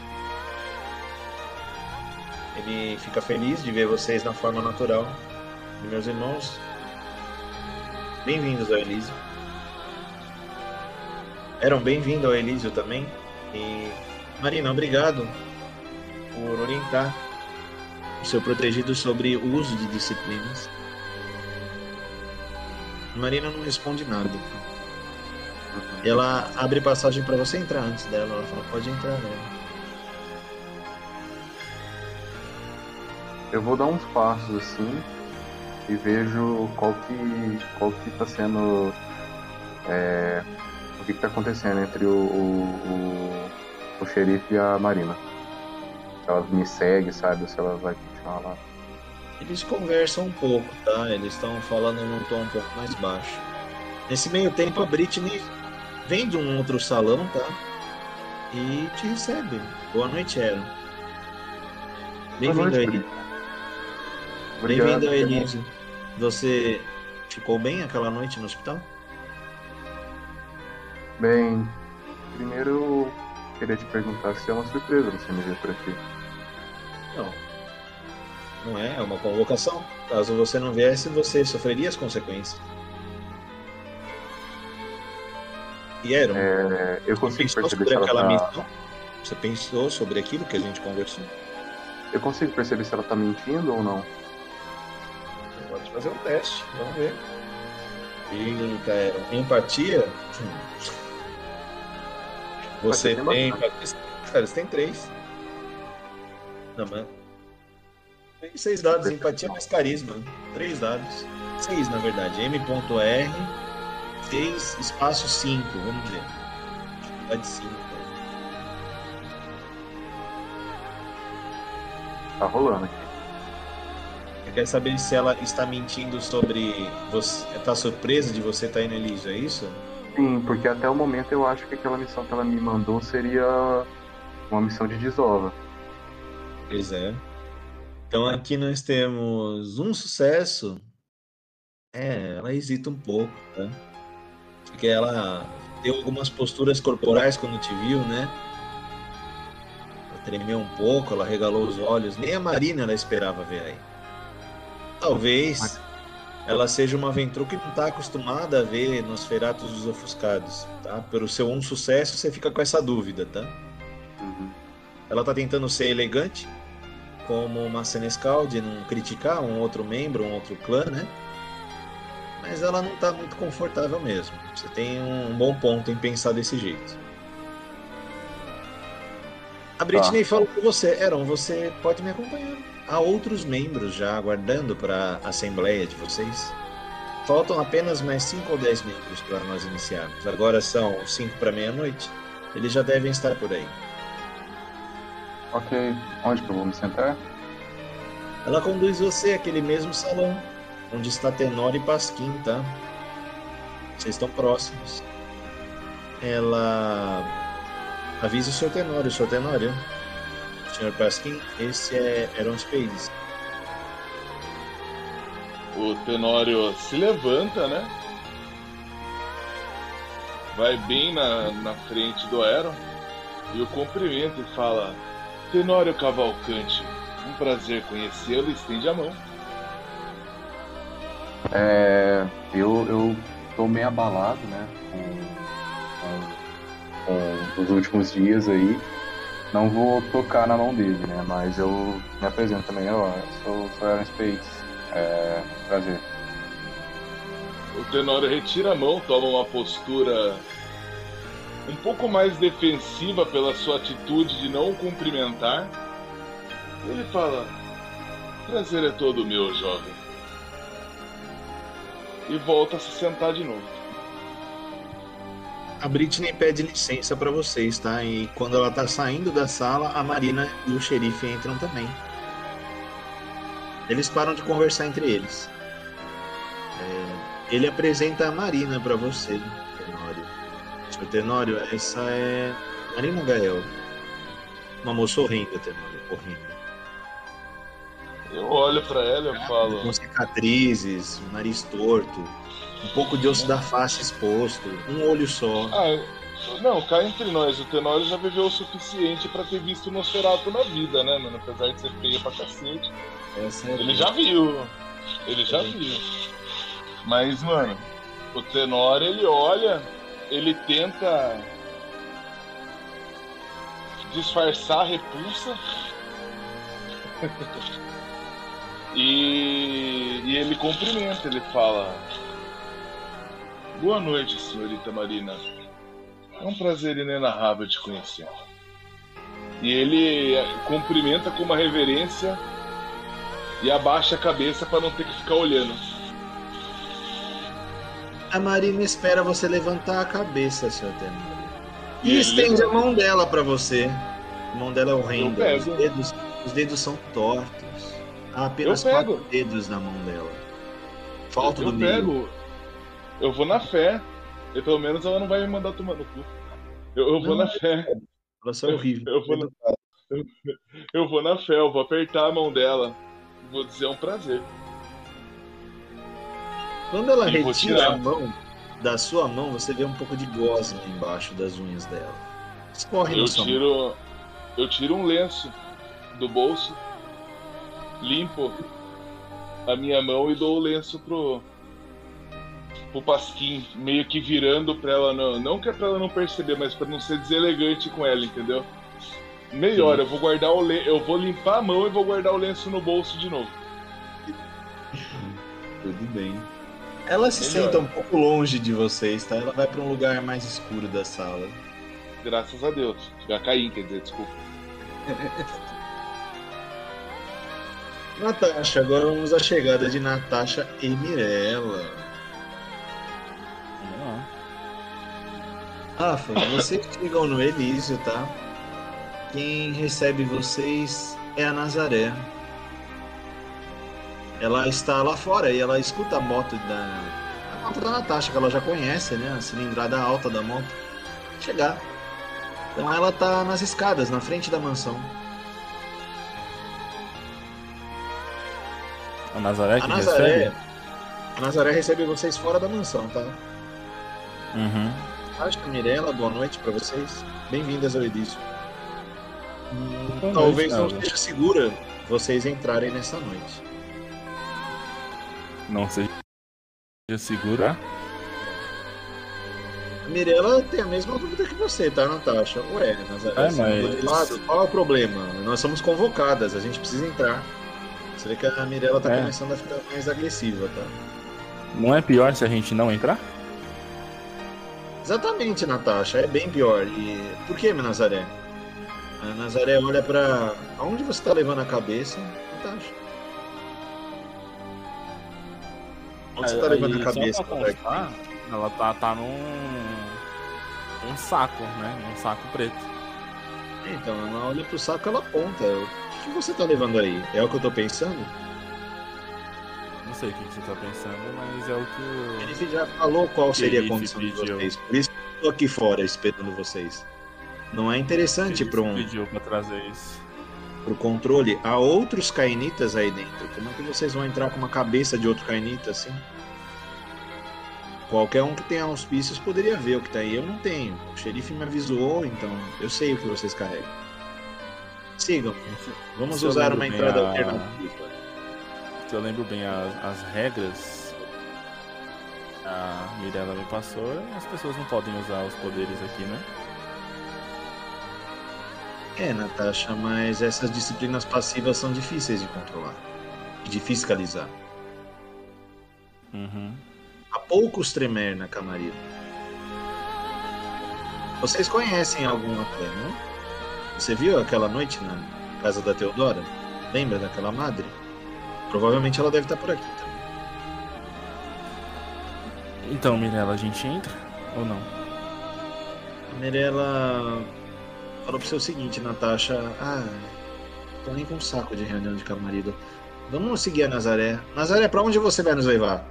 Ele fica feliz de ver vocês na forma natural. Meus irmãos, bem-vindos ao Elísio. Eram bem-vindos ao Elísio também. E Marina, obrigado por orientar o seu protegido sobre o uso de disciplinas. Marina não responde nada. Ela abre passagem para você entrar antes dela. Ela fala, pode entrar, né? Eu vou dar uns passos assim e vejo qual que qual que tá sendo é, o que, que tá acontecendo entre o, o, o, o xerife e a Marina. Se ela me segue, sabe? Se ela vai continuar lá. Eles conversam um pouco, tá? Eles estão falando num tom um pouco mais baixo. Nesse meio tempo, a Britney vem de um outro salão, tá? E te recebe. Boa noite, Aaron. Bem-vindo, Elise. Bem-vindo, Elise. Você ficou bem aquela noite no hospital? Bem, primeiro eu queria te perguntar se é uma surpresa você me ver por aqui. Não. Não é, é uma convocação. Caso você não viesse, você sofreria as consequências. E Aaron, É, eu consigo pensou perceber sobre aquela tá... missão? Você pensou sobre aquilo que a gente conversou? Eu consigo perceber se ela tá mentindo ou não. Você pode fazer um teste, vamos ver. Eita. Empatia? Hum. Você tem? Cara, você tem três. Não, mas. Tem seis dados, empatia mais carisma. Três dados. Seis, na verdade. M.R. 6, espaço 5, vamos ver. Dificuldade 5. Tá rolando aqui. Você quer saber se ela está mentindo sobre você. Tá surpresa de você estar indo Elísio, é isso? Sim, porque até o momento eu acho que aquela missão que ela me mandou seria uma missão de desova. Pois é. Então aqui nós temos um sucesso. É, ela hesita um pouco, tá? Porque ela deu algumas posturas corporais quando te viu, né? Ela tremeu um pouco, ela regalou os olhos. Nem a Marina ela esperava ver aí. Talvez ela seja uma aventura que não está acostumada a ver nos feratos dos ofuscados, tá? Pelo seu um sucesso, você fica com essa dúvida, tá? Uhum. Ela está tentando ser elegante, como uma Senescal, de não criticar um outro membro, um outro clã, né? Mas ela não está muito confortável mesmo. Você tem um bom ponto em pensar desse jeito. A Britney falou com você, Eron, você pode me acompanhar. Há outros membros já aguardando para a assembleia de vocês. Faltam apenas mais 5 ou 10 membros para nós iniciarmos. Agora são 5 para meia-noite. Eles já devem estar por aí. Ok, onde que eu vou me sentar? Ela conduz você àquele mesmo salão, onde está Tenor e Pasquim, tá? Vocês estão próximos. Ela avisa o seu Tenório, o seu Tenório. Sr. Pasquim, esse é, eram os Spades. O Tenório se levanta, né? Vai bem na, na frente do Aero e o cumprimenta e fala: Tenório Cavalcante, um prazer conhecê-lo, estende a mão. É, eu, eu tô meio abalado, né? Com, com, com os últimos dias aí. Não vou tocar na mão dele, né? Mas eu me apresento também, ó. Sou, sou Aaron Spades. É, prazer. O Tenório retira a mão, toma uma postura um pouco mais defensiva pela sua atitude de não cumprimentar. Ele fala: Prazer é todo meu, jovem. E volta a se sentar de novo. A Britney pede licença pra vocês, tá? E quando ela tá saindo da sala, a Marina e o xerife entram também. Eles param de conversar entre eles. É, ele apresenta a Marina pra você, Tenório. Senhor Tenório, essa é Marina Gael. Uma moça horrenda, Tenório, horrenda. Eu olho pra ela e falo: Com cicatrizes, nariz torto, um pouco de osso da face exposto, um olho só. Ah, não, cá entre nós, o Tenório já viveu o suficiente pra ter visto o Nosferatu na vida, né, mano? Apesar de ser feia pra cacete. É Ele já viu. Ele já viu. Mas, mano, o Tenório, ele olha, ele tenta disfarçar a repulsa. <laughs> e, e ele cumprimenta, ele fala: Boa noite, senhorita Marina. É um prazer inenarrável te conhecer. E ele cumprimenta com uma reverência e abaixa a cabeça para não ter que ficar olhando. A Marina espera você levantar a cabeça, Sr. Tenório. E, E estende levanta. a mão dela pra você. A mão dela é horrenda. Eu Os dedos, os dedos são tortos. Há apenas Eu quatro dedos na mão dela. Falta eu do meio. pego, eu vou na fé. E pelo menos ela não vai me mandar tomar no cu. Eu, eu vou Não. na fé. Ela só é horrível. Eu vou, na, <laughs> eu vou na fé, eu vou apertar a mão dela. Vou dizer é um prazer. Quando ela E retira a mão da sua mão, você vê um pouco de gosma embaixo das unhas dela. Escorre Eu mão. tiro. Eu tiro um lenço do bolso, limpo a minha mão e dou o lenço pro. Pro Pasquim, meio que virando pra ela não. Não que é pra ela não perceber, mas pra não ser deselegante com ela, entendeu? Melhor, eu vou guardar o lenço. Eu vou limpar a mão e vou guardar o lenço no bolso de novo. <laughs> Tudo bem. Ela se Melhor. senta um pouco longe de vocês, tá? Ela vai pra um lugar mais escuro da sala. Graças a Deus. Já caí, quer dizer, desculpa. <laughs> Natasha, agora vamos à chegada de Natasha e Mirella. Rafa, vocês chegam no Elísio, tá? Quem recebe vocês é a Nazaré. Ela está lá fora e ela escuta a moto da. A moto da Natasha, que ela já conhece, né? A cilindrada alta da moto. Chegar. Então ela tá nas escadas, na frente da mansão. A Nazaré que A Nazaré. recebe? A Nazaré recebe vocês fora da mansão, tá? Uhum. Natasha, Mirella, boa noite pra vocês. Bem-vindas ao Elísio. Boa Talvez noite, não seja segura vocês entrarem nessa noite. Não seja segura. A Mirella tem a mesma dúvida que você, tá, Natasha? Ué, Nazaré, É, você mas- lado, qual é o problema? Nós somos convocadas, a gente precisa entrar. Você vê que a Mirella tá É. começando a ficar mais agressiva, tá? Não é pior se a gente não entrar? Exatamente, Natasha, é bem pior. E por que, Nazaré? A Nazaré olha pra. Aonde você tá levando a cabeça, Natasha? Onde você tá levando a cabeça, constar, ela tá, tá num. um saco, né? Um saco preto. Então, ela olha pro saco e ela aponta. O que que você tá levando aí? É o que eu tô pensando? Não sei o que, você tá pensando, mas é o que o. Ele já falou qual seria a condição de vocês. Por isso que eu tô aqui fora esperando vocês. Não é interessante pra um. pediu pra trazer isso. pro controle, há outros Kainitas aí dentro. Como é que vocês vão entrar com uma cabeça de outro Kainita assim? Qualquer um que tenha auspícios poderia ver o que tá aí. Eu não tenho. O xerife me avisou, então eu sei o que vocês carregam. Sigam. Vamos usar uma entrada a- alternativa. Eu lembro bem as, as regras, a Mirella me passou, as pessoas não podem usar os poderes aqui, né? É, Natasha, mas essas disciplinas passivas são difíceis de controlar e de fiscalizar. Uhum. Há poucos tremer na Camarilla. Vocês conhecem algum até, não? Você viu aquela noite na casa da Teodora? Lembra daquela madre? Provavelmente ela deve estar por aqui também. Então, Mirella, a gente entra ou não? A Mirella falou pro seu seguinte, Natasha. Ah, tô nem com um saco de reunião de Camarilla. Vamos seguir a Nazaré. Nazaré, pra onde você vai nos levar?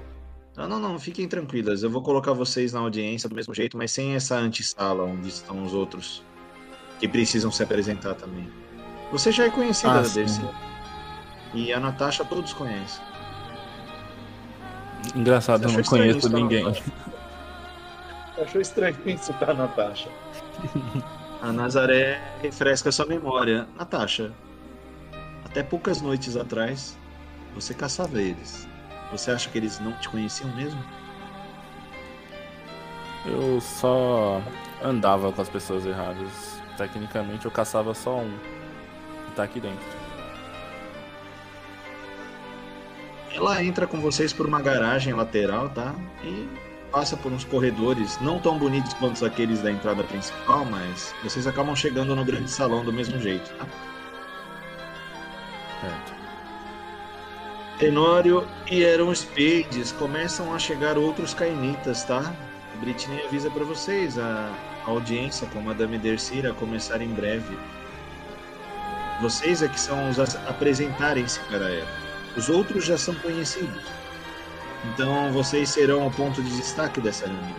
Não, não, não, fiquem tranquilas. Eu vou colocar vocês na audiência do mesmo jeito, mas sem essa antessala onde estão os outros que precisam se apresentar também. Você já é conhecida, Ah, da sim. E a Natasha todos conhecem. Engraçado, eu não conheço ninguém. Achou estranho isso, tá, Natasha? <laughs> A Nazaré refresca sua memória. Natasha, até poucas noites atrás, você caçava eles. Você acha que eles não te conheciam mesmo? Eu só andava com as pessoas erradas. Tecnicamente eu caçava só um. Que tá aqui dentro. Ela entra com vocês por uma garagem lateral, tá? E passa por uns corredores não tão bonitos quanto aqueles da entrada principal, mas vocês acabam chegando no grande salão do mesmo jeito, tá? Certo. Tenório e Aaron Spades começam a chegar outros cainitas, tá? A Britney avisa pra vocês, a audiência com Madame Dercy irá começar em breve. Vocês é que são os a apresentarem-se para ela. Os outros já são conhecidos. Então vocês serão o ponto de destaque dessa reunião,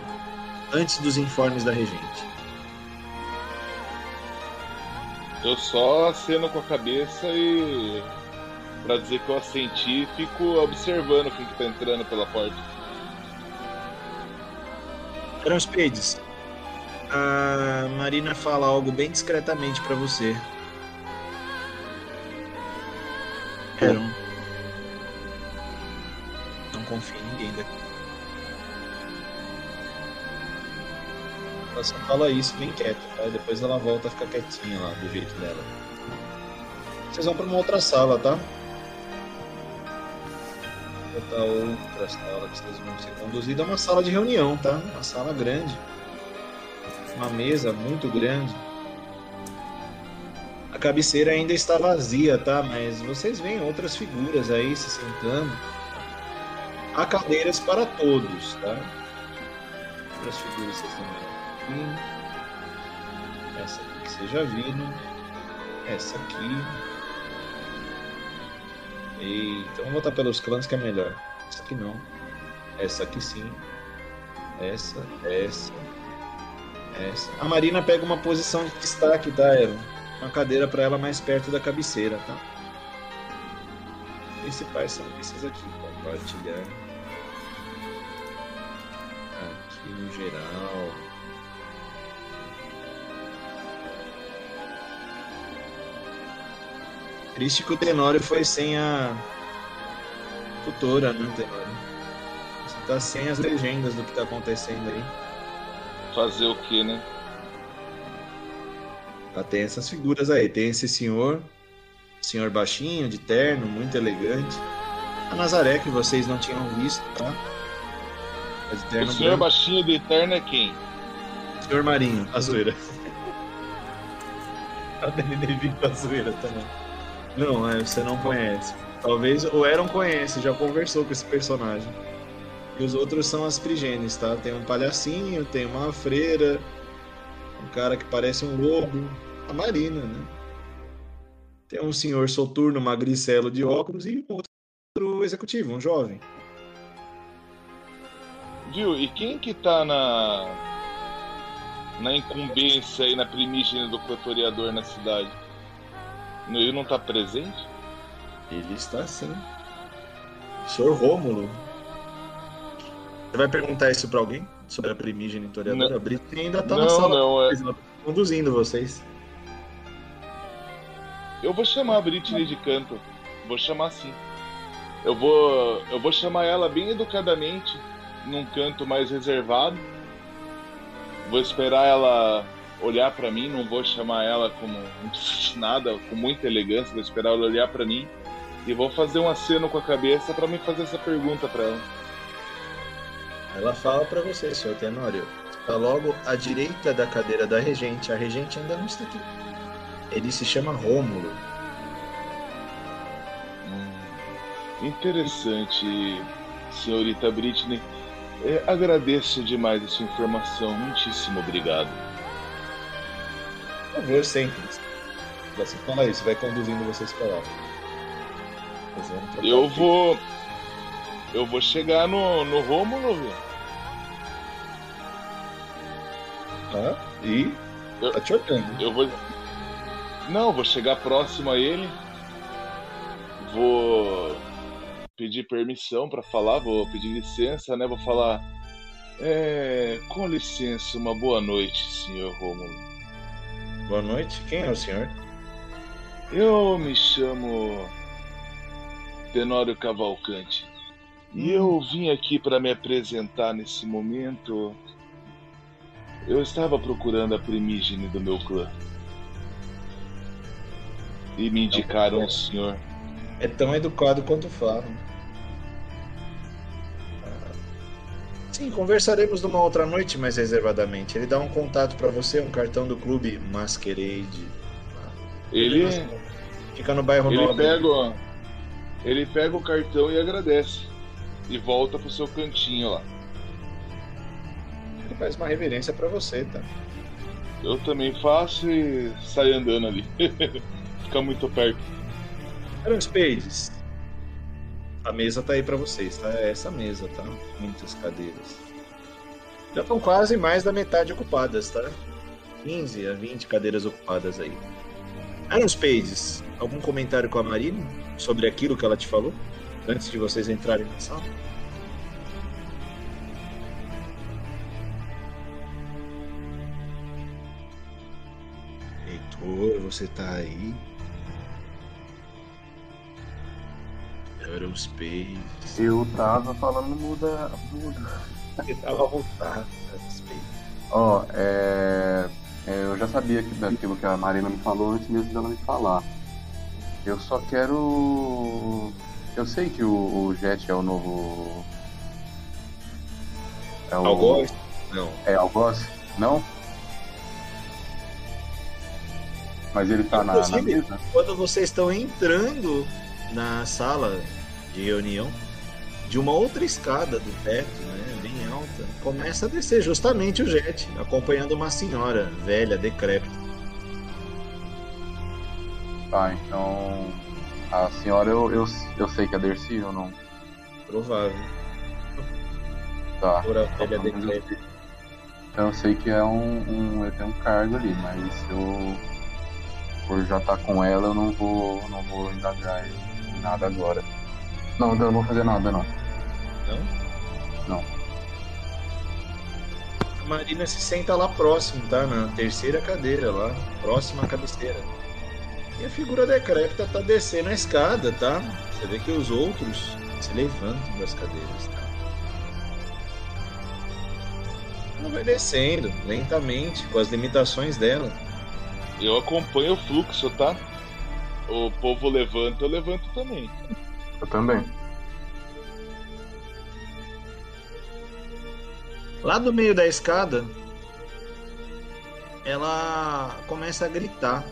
antes dos informes da regente. Eu só aceno com a cabeça e. Pra dizer que eu assenti e fico observando quem que tá entrando pela porta. Aaron Spades, a Marina fala algo bem discretamente pra você. Aaron. Não confia em ninguém daqui. Ela só fala isso bem quieto, tá? Depois ela volta a ficar quietinha lá, do jeito dela. Vocês vão pra uma outra sala, tá? Outra outra sala que vocês vão ser conduzidos. É uma sala de reunião, tá? Uma sala grande. Uma mesa muito grande. A cabeceira ainda está vazia, tá? Mas vocês veem outras figuras aí se sentando. Há cadeiras para todos, tá? Outras figuras vocês vendo aqui. Essa aqui que vocês já viram. Essa aqui. Eita, vamos voltar pelos clãs que é melhor. Essa aqui não. Essa aqui sim. Essa, essa, essa. A Marina pega uma posição de destaque, tá, Aaron? Uma cadeira para ela mais perto da cabeceira, tá? Principais são esses aqui. Compartilhar. No geral. Triste que o Tenório foi sem a tutora, né, Tenório? Você tá sem as legendas do que tá acontecendo aí. Fazer o que, né? Tá, tem essas figuras aí. Tem esse senhor, senhor baixinho, de terno, muito elegante. A Nazaré, que vocês não tinham visto, tá? É de O senhor branco. baixinho de eterno é quem? Senhor Marinho, a zoeira. A Dani DeVito, a zoeira também. Não, é, você não conhece. Talvez o Aaron conhece, já conversou com esse personagem. E os outros são as prigênies, tá? Tem um palhacinho, tem uma freira, um cara que parece um lobo, a Marina, né? Tem um senhor soturno, magricelo de óculos e um outro executivo, um jovem. Viu? E quem que tá na. na incumbência e na primígenia do protoriador na cidade? Ele não tá presente? Ele está sim. Senhor Rômulo. Você vai perguntar isso pra alguém? Sobre a primígena historiadora? Não. A Britney ainda tá Não, na sala. não, é- Conduzindo vocês. Eu vou chamar a Britney de canto. Vou chamar sim. Eu vou. Eu vou chamar ela bem educadamente, num canto mais reservado. Vou esperar ela olhar pra mim, não vou chamar ela como <laughs> nada, com muita elegância, vou esperar ela olhar pra mim e vou fazer um aceno com a cabeça pra me fazer essa pergunta pra ela. Ela fala pra você, senhor Tenório. Está logo à direita da cadeira da regente. A regente ainda não está aqui. Ele se chama Rômulo. Hum, interessante, senhorita Britney. É, agradeço demais a sua informação. Muitíssimo obrigado. Por favor, sentem-se. Você fala isso, vai conduzindo vocês pra lá. Eu aqui. vou. Eu vou chegar no, no Rômulo, viu? Tá? E Eu- tá te olhando. Eu vou. Não, vou chegar próximo a ele. Vou pedir permissão pra falar, vou pedir licença, né? Vou falar. É, com licença, uma boa noite, senhor Rômulo. Boa noite. Quem é o senhor? Eu me chamo Tenório Cavalcante. E eu vim aqui para me apresentar nesse momento. Eu estava procurando a primígene do meu clã. E me indicaram o senhor. É tão educado quanto fala. Sim, conversaremos numa outra noite mais reservadamente. Ele dá um contato pra você, um cartão do clube Masquerade. Ele, Fica no bairro ele Nobre. pega, ó, ele pega o cartão e agradece. E volta pro seu cantinho lá. Ele faz uma reverência pra você, tá? Eu também faço e saio andando ali. <laughs> Fica muito perto. Aaron Spades. A mesa tá aí pra vocês, tá? É essa mesa, tá? Muitas cadeiras. Já estão quase mais da metade ocupadas, tá? 15 a 20 cadeiras ocupadas aí. Aaron Spades, algum comentário com a Marina sobre aquilo que ela te falou? Antes de vocês entrarem na sala? Heitor, você tá aí? Eu tava falando muda. muda. Ele tava Spades. Ó, é, é, Eu já sabia que, daquilo que a Marina me falou antes mesmo dela me falar. Eu só quero. Eu sei que o, o Jet é o novo. É o. Algoz? Não. É Algoz? Não? Mas ele tá na, na mesa? Quando vocês estão entrando na sala de reunião, de uma outra escada do teto, né, bem alta, começa a descer justamente o Jet, acompanhando uma senhora velha, decrépita. Tá, então. A senhora eu, eu, eu sei que é Dercy ou não? Provável. Tá. Velha, Então, eu decrépita. sei- Então eu sei que é um, um. Ele tem um cargo ali, mas eu. Por já estar com ela, eu não vou. não vou indagar em nada agora. Não, eu não vou fazer nada não. Não? Não. A Marina se senta lá próximo, tá? Na terceira cadeira lá, próxima à cabeceira. E a figura decrépita tá descendo a escada, tá? Você vê que os outros se levantam das cadeiras, tá? Ela vai descendo, lentamente, com as limitações dela. Eu acompanho o fluxo, tá? O povo levanta, eu levanto também. Eu também. Lá do meio da escada, ela começa a gritar.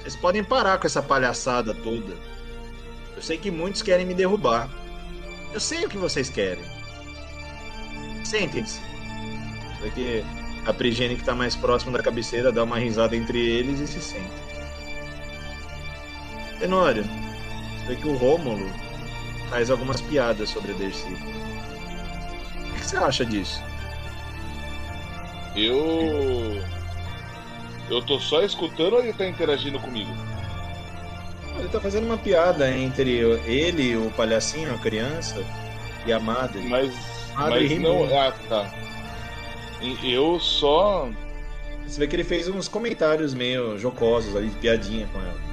Vocês podem parar com essa palhaçada toda. Eu sei que muitos querem me derrubar. Eu sei o que vocês querem. Sentem-se. Vê que a Prigene que está mais próximo da cabeceira dá uma risada entre eles e se senta. Tenório, você vê que o Rômulo faz algumas piadas sobre a Dercy. O que você acha disso? Eu. Eu tô só escutando ou ele tá interagindo comigo? Ele tá fazendo uma piada entre ele, o palhacinho, a criança, e a madre. Mas, Madre mas não. Ah, tá. Eu só. Você vê que ele fez uns comentários meio jocosos ali, de piadinha com ela.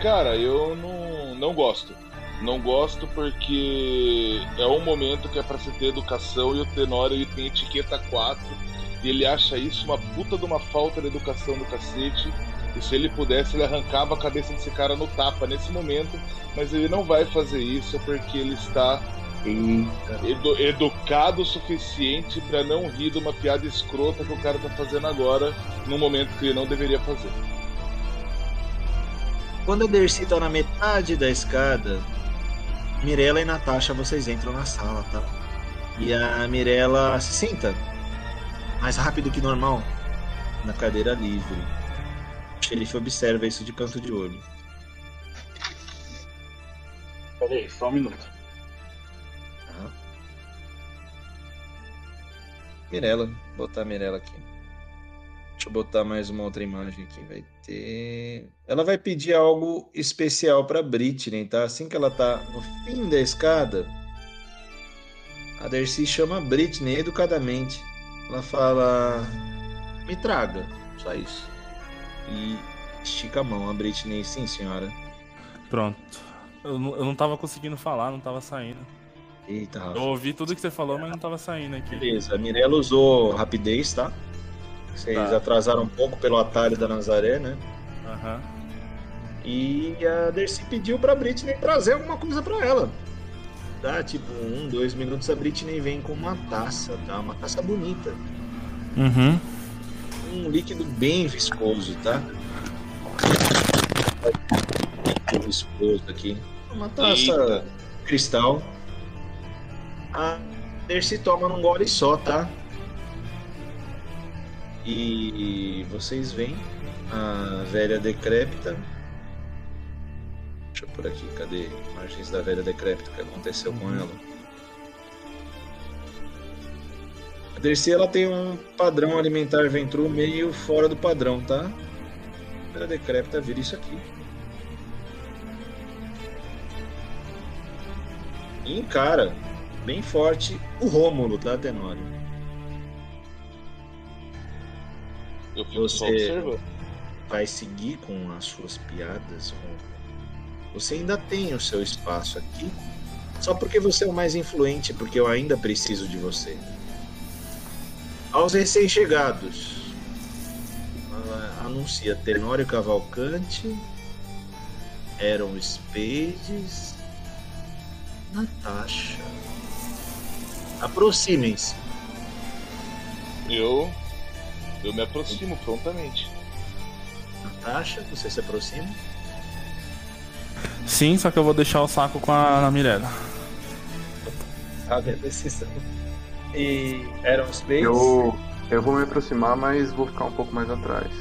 Cara, eu não, não gosto. Não gosto porque é um momento que é pra se ter educação e o Tenório ele tem etiqueta 4 e ele acha isso uma puta de uma falta de educação do cacete. E se ele pudesse, ele arrancava a cabeça desse cara no tapa nesse momento, mas ele não vai fazer isso porque ele está edu- educado o suficiente pra não rir de uma piada escrota que o cara tá fazendo agora, num momento que ele não deveria fazer. Quando a Dercy tá na metade da escada, Mirella e Natasha, vocês entram na sala, tá? E a Mirella se senta mais rápido que normal na cadeira livre. O xerife observa isso de canto de olho. Peraí, só um minuto. Tá? Mirella, vou botar a Mirella aqui. Deixa eu botar mais uma outra imagem aqui. Vai ter. Ela vai pedir algo especial pra Britney, tá? Assim que ela tá no fim da escada, a Dercy chama Britney educadamente. Ela fala: Me traga, só isso. E estica a mão. A Britney, sim, senhora. Pronto. Eu, não- eu não tava conseguindo falar, não tava saindo. Eita, Rafa. Eu ouvi tudo que você falou, mas não tava saindo aqui. Beleza, a Mirella usou rapidez, tá? Vocês Tá. atrasaram um pouco pelo atalho da Nazaré, né? Aham. E a Dercy pediu pra Britney trazer alguma coisa pra ela. Tá? Tipo, um, dois minutos a Britney vem com uma taça, tá? Uma taça bonita. Uhum. Um líquido bem viscoso, tá? Viscoso aqui. Uma taça Eita. cristal. A Dercy toma num gole só, tá? E vocês veem a velha decrépita. Deixa eu por aqui, cadê imagens da velha decrépita? O que aconteceu com ela? A Dercy ela tem um padrão alimentar ventru meio fora do padrão, tá? A velha decrépita vira isso aqui. E encara bem forte o Rômulo, tá, Tenório? Eu fico só Você- observando. vai seguir com as suas piadas. Você ainda tem o seu espaço aqui, só porque você é o mais influente, porque eu ainda preciso de você. Aos recém-chegados, anuncia Tenório Cavalcante, Aaron Spades, Natasha. Aproximem-se. Eu. Eu me aproximo prontamente. Natasha, você se aproxima. Sim, só que eu vou deixar o saco com a Mirella. Sabe a decisão. E Aaron Spades. Eu, eu vou me aproximar, mas vou ficar um pouco mais atrás.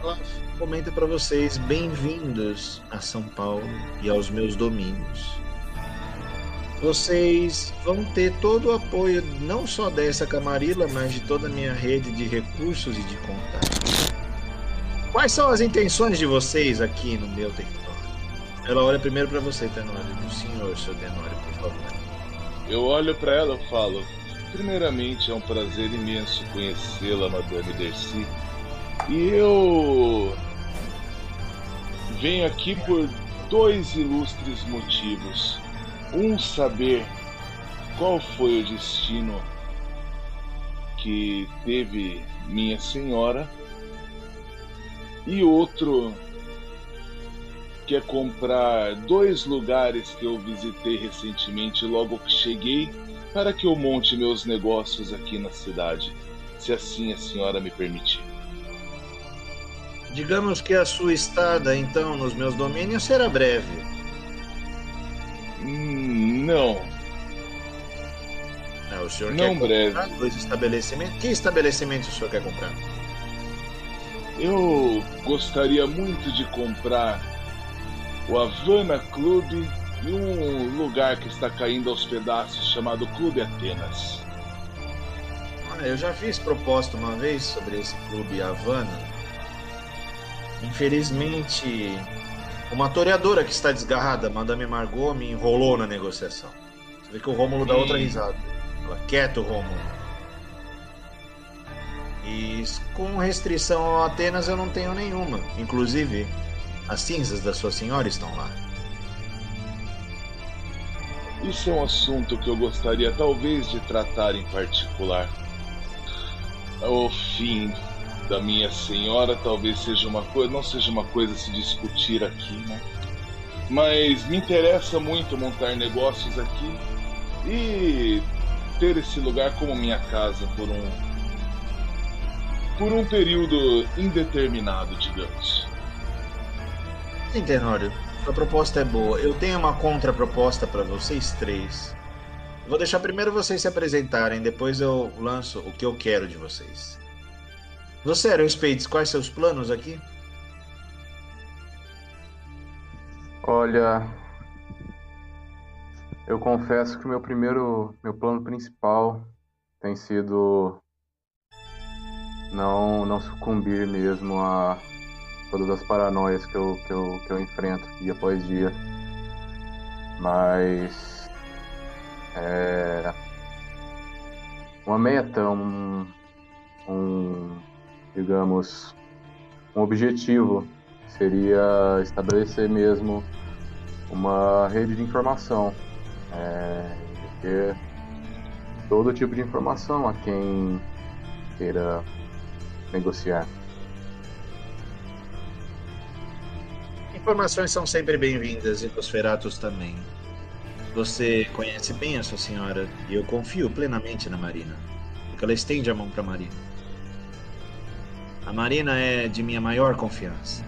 Ela comenta para vocês: bem-vindos a São Paulo e aos meus domínios. Vocês vão ter todo o apoio, não só dessa Camarilla, mas de toda a minha rede de recursos e de contatos. Quais são as intenções de vocês aqui no meu território? Ela olha primeiro para você, Tenório. O senhor, seu Tenório, por favor. Eu olho pra ela e falo: Primeiramente, é um prazer imenso conhecê-la, Madame Dercy. E eu venho aqui por dois ilustres motivos. Um, saber qual foi o destino que teve minha senhora. E outro, que é comprar dois lugares que eu visitei recentemente logo que cheguei, para que eu monte meus negócios aqui na cidade, se assim a senhora me permitir. Digamos que a sua estada, então, nos meus domínios será breve. Não, Ah, o senhor não quer breve. comprar dois estabelecimentos? Que estabelecimento o senhor quer comprar? Eu gostaria muito de comprar o Havana Clube e um lugar que está caindo aos pedaços chamado Clube Atenas. Ah, eu já fiz proposta uma vez sobre esse clube Havana. Infelizmente, uma toreadora que está desgarrada, Madame Margot, me enrolou na negociação. Você vê que o Rômulo dá outra risada. Fala, quieto, Rômulo. E com restrição ao Atenas eu não tenho nenhuma. Inclusive, as cinzas da sua senhora estão lá. Isso é um assunto que eu gostaria talvez de tratar em particular. O fim da minha senhora talvez seja uma coisa, não seja uma coisa a se discutir aqui, né? Mas me interessa muito montar negócios aqui e ter esse lugar como minha casa por um por um período indeterminado, digamos. Sim, Tenório, sua proposta é boa. Eu tenho uma contraproposta para vocês três. Vou deixar primeiro vocês se apresentarem, depois eu lanço o que eu quero de vocês. Você, Aaron Spades, quais seus planos aqui? Olha, eu confesso que o meu primeiro, meu plano principal tem sido não, não sucumbir mesmo a todas as paranoias que eu, que eu, que eu enfrento dia após dia. Mas é, uma meta, um, um digamos, um objetivo seria estabelecer mesmo uma rede de informação, é, ter todo tipo de informação a quem queira negociar. Informações são sempre bem-vindas e Nosferatus também. Você conhece bem a sua senhora e eu confio plenamente na Marina, porque ela estende a mão para Marina. A Marina é de minha maior confiança.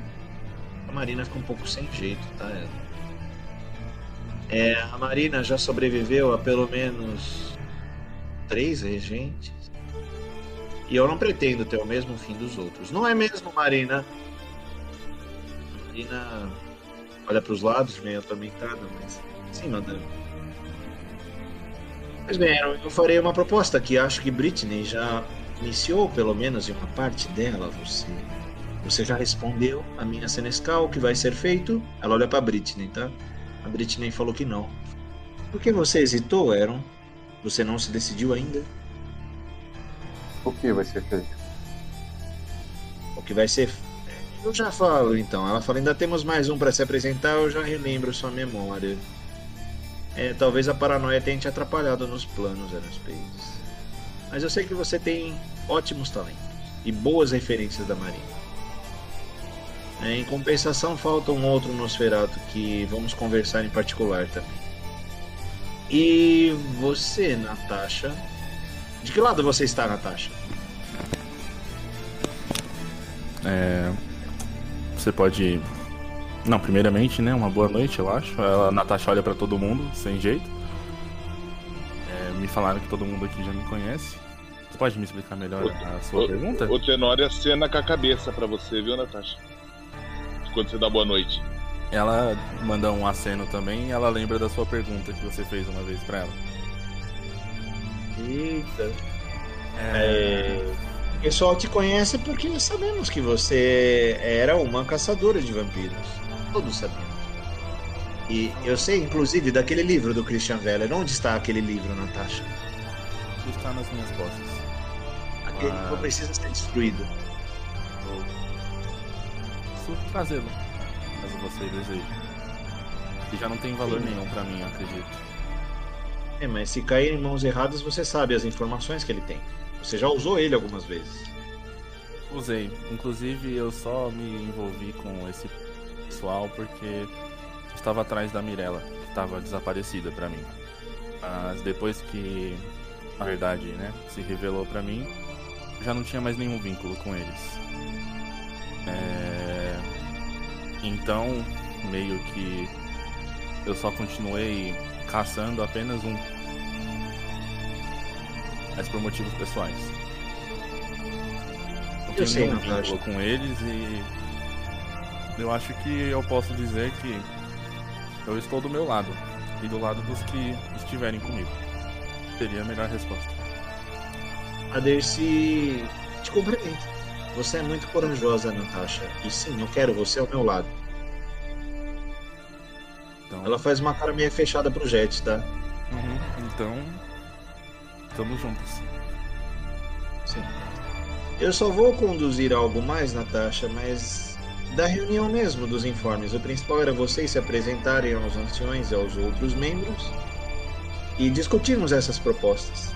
A Marina fica um pouco sem jeito, tá? É, a Marina já sobreviveu a pelo menos três regentes. E eu não pretendo ter o mesmo fim dos outros. Não é mesmo, Marina? Marina olha para os lados, meio atormentada, mas. Sim, madame. Mas bem, eu farei uma proposta que acho que Britney já iniciou, pelo menos em uma parte dela. Você, você já respondeu a minha senescal o que vai ser feito? Ela olha para Britney, tá? A Britney falou que não. Por que você hesitou, Aaron? Você não se decidiu ainda? O que vai ser feito? O que vai ser. Eu já falo então. Ela fala: ainda temos mais um para se apresentar. Eu já relembro sua memória. É, talvez a paranoia tenha te atrapalhado nos planos, Aerospace. Mas eu sei que você tem ótimos talentos e boas referências da Marinha. É, em compensação, falta um outro Nosferato que vamos conversar em particular também. E você, Natasha? De que lado você está, Natasha? É, você pode. Não, primeiramente, né? Uma boa noite, eu acho. A Natasha olha pra todo mundo, sem jeito. É, me falaram que todo mundo aqui já me conhece. Você pode me explicar melhor a sua o, pergunta? O Tenório acena com a cabeça pra você, viu, Natasha? Quando você dá boa noite. Ela manda um aceno também e ela lembra da sua pergunta que você fez uma vez pra ela. Eita. É, O pessoal te conhece porque sabemos que você era uma caçadora de vampiros. Todos sabemos. E eu sei, inclusive, daquele livro do Christian Weller. Onde está aquele livro, Natasha? está nas minhas costas. Aquele Ah. livro precisa ser destruído. Vou preciso trazê-lo, caso você deseje. E já não tem valor nenhum pra mim, acredito. É, mas se cair em mãos erradas, você sabe as informações que ele tem. Você já usou ele algumas vezes. Usei. Inclusive, eu só me envolvi com esse pessoal porque estava atrás da Mirella, que estava desaparecida pra mim. Mas depois que a verdade, né, se revelou pra mim, já não tinha mais nenhum vínculo com eles. É... Então, meio que eu só continuei caçando apenas um. Mas por motivos pessoais. Não tenho sei, nenhum vínculo com eles e eu acho que eu posso dizer que eu estou do meu lado e do lado dos que estiverem comigo. Seria a melhor resposta. a Dercy te cumprimenta. Você é muito corajosa, Natasha. E sim, eu quero você ao meu lado. Então, Ela faz uma cara meio fechada pro Jet, tá? uhum, então, estamos juntos. Sim. Eu só vou conduzir algo mais, Natasha, mas da reunião mesmo dos informes. O principal era vocês se apresentarem aos anciões e aos outros membros e discutirmos essas propostas.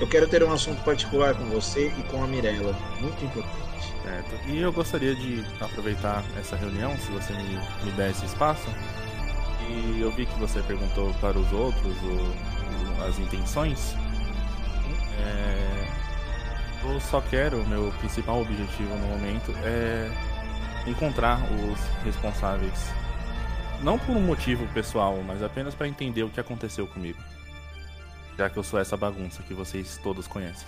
Eu quero ter um assunto particular com você e com a Mirella, muito importante. Certo. E eu gostaria de aproveitar essa reunião, se você me, me der esse espaço. E eu vi que você perguntou para os outros o- o- as intenções. É, eu só quero, meu principal objetivo no momento é encontrar os responsáveis. Não por um motivo pessoal, mas apenas para entender o que aconteceu comigo. Já que eu sou essa bagunça que vocês todos conhecem.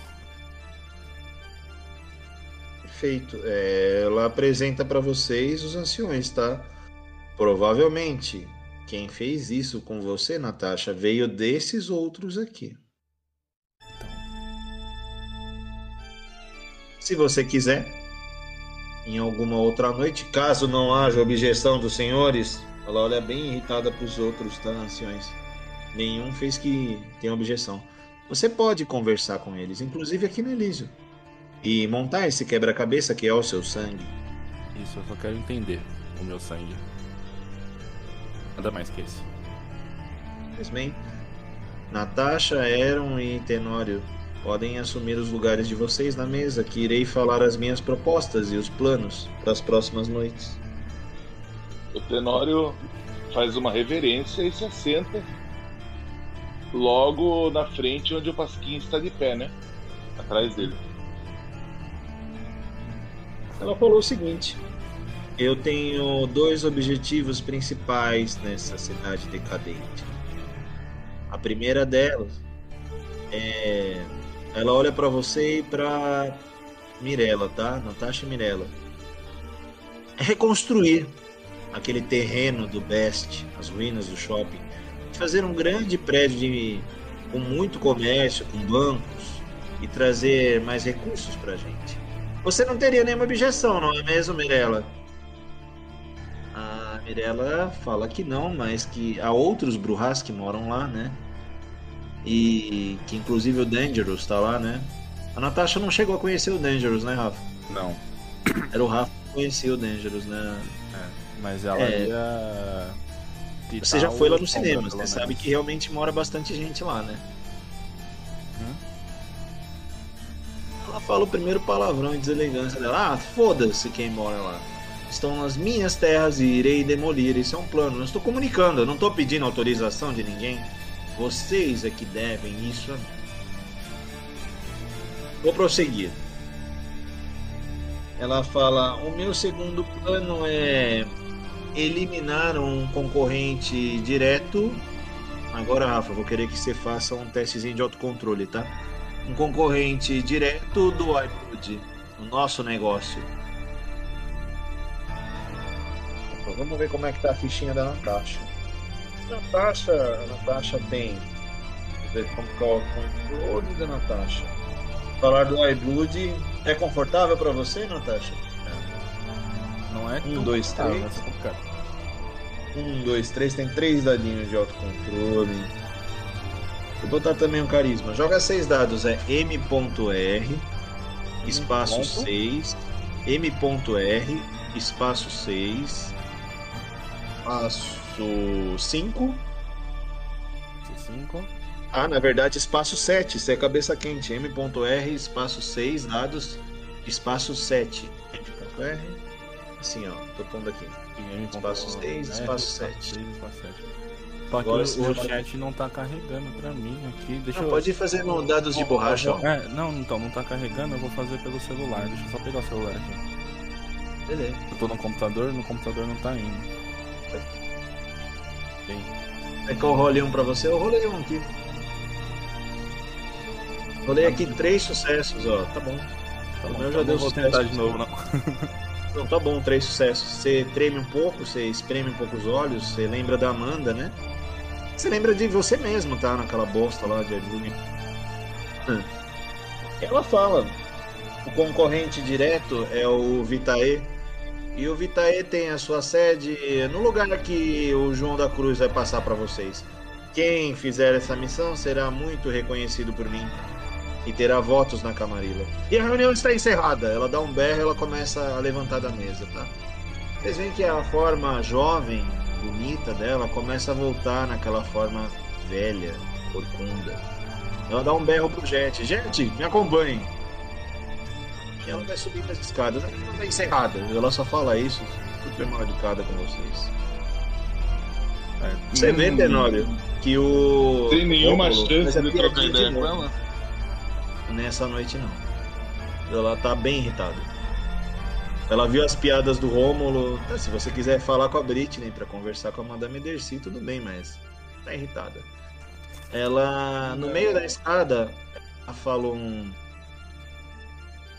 Perfeito. É, ela apresenta para vocês os anciões, tá? Provavelmente quem fez isso com você, Natasha, veio desses outros aqui. Se você quiser, em alguma outra noite, caso não haja objeção dos senhores, ela olha bem irritada para os outros, tá, anciões? Nenhum fez que tenha objeção. Você pode conversar com eles, inclusive aqui no Elísio e montar esse quebra-cabeça que é o seu sangue. Isso, eu só quero entender o meu sangue. Nada mais que isso. Pois bem, Natasha, Aaron e Tenório podem assumir os lugares de vocês na mesa, que irei falar as minhas propostas e os planos para as próximas noites. O Tenório faz uma reverência e se assenta logo na frente onde o Pasquim está de pé, né? Atrás dele. Ela falou o seguinte: Eu tenho dois objetivos principais nessa cidade decadente. A primeira delas é. Ela olha para você e para Mirella, tá? Natasha Mirella. É reconstruir aquele terreno do Best, as ruínas do shopping. Fazer um grande prédio de- com muito comércio, com bancos e trazer mais recursos pra gente. Você não teria nenhuma objeção, não é mesmo, Mirella? A Mirella fala que não, mas que há outros Bruhas que moram lá, né? E que inclusive o Dangerous tá lá, né? A Natasha não chegou a conhecer o Dangerous, né, Rafa? Não. Era o Rafa que conhecia o Dangerous, né? Mas ela É. ia. Você já foi lá no cinema, você sabe que realmente mora bastante gente lá, né? Hum? Ela fala o primeiro palavrão e deselegância dela. Ah, foda-se quem mora lá. Estão nas minhas terras e irei demolir. Isso é um plano. Eu estou comunicando, eu não estou pedindo autorização de ninguém. Vocês é que devem isso a mim. Vou prosseguir. Ela fala: O meu segundo plano é eliminar um concorrente direto. Agora, Rafa, vou querer que você faça um testezinho de autocontrole, tá? Um concorrente direto do iFood, o nosso negócio. Vamos ver como é que tá a fichinha da Natasha. Natasha, a Natasha tem. Vamos ver como que é o controle da Natasha. Falar do iBlood é confortável pra você, Natasha? Não é Um, dois, três. é. Um, dois, três, tem três dadinhos de autocontrole. Vou botar também um carisma. Joga seis dados, é M.R, espaço ponto. 6, M.R, espaço 6, espaço 5. Cinco. Ah, na verdade, espaço 7, isso é cabeça quente. M.R, espaço 6, dados, espaço 7. M.R, assim ó, tô pondo aqui. M. Espaço ponto seis, R, espaço sete. seis, espaço sete. Só que Agora o, o chat não tá carregando pra mim aqui. Deixa Não, eu. pode ir fazendo dados de borracha, ó. É, não, então, não tá carregando, eu vou fazer pelo celular. Deixa eu só pegar o celular aqui. Beleza. Eu tô no computador, no computador não tá indo. Bem, É que eu rolei um pra você, eu rolei um aqui. Rolei aqui três sucessos, ó. Tá bom. tá O bom, meu já não deu vou sucesso. tentar de novo, não. <laughs> Não, tá bom, três sucessos. Você treme um pouco, você espreme um pouco os olhos, você lembra da Amanda, né? Você lembra de você mesmo, tá? Naquela bosta lá de Adlune. Ela fala. O concorrente direto é o Vitae. E o Vitae tem a sua sede no lugar que o João da Cruz vai passar para vocês. Quem fizer essa missão será muito reconhecido por mim e terá votos na Camarilla. E a reunião está encerrada. Ela dá um berro e ela começa a levantar da mesa, tá? Vocês veem que a forma jovem, bonita dela começa a voltar naquela forma velha, corcunda. Ela dá um berro pro Jet. Jet, me acompanhe. Ela vai subindo as escadas. Ela não tá encerrada. Ela só fala isso, super mal educada com vocês. Você vê, Hum. Tenório, que o. Tem nenhuma Rômulo chance a de trocar ideia com ela? Nessa noite não. Ela tá bem irritada. Ela viu as piadas do Rômulo. Tá, se você quiser falar com a Britney pra conversar com a Madame Dercy, tudo bem, mas tá irritada. Ela, no meio da escada, ela falou um.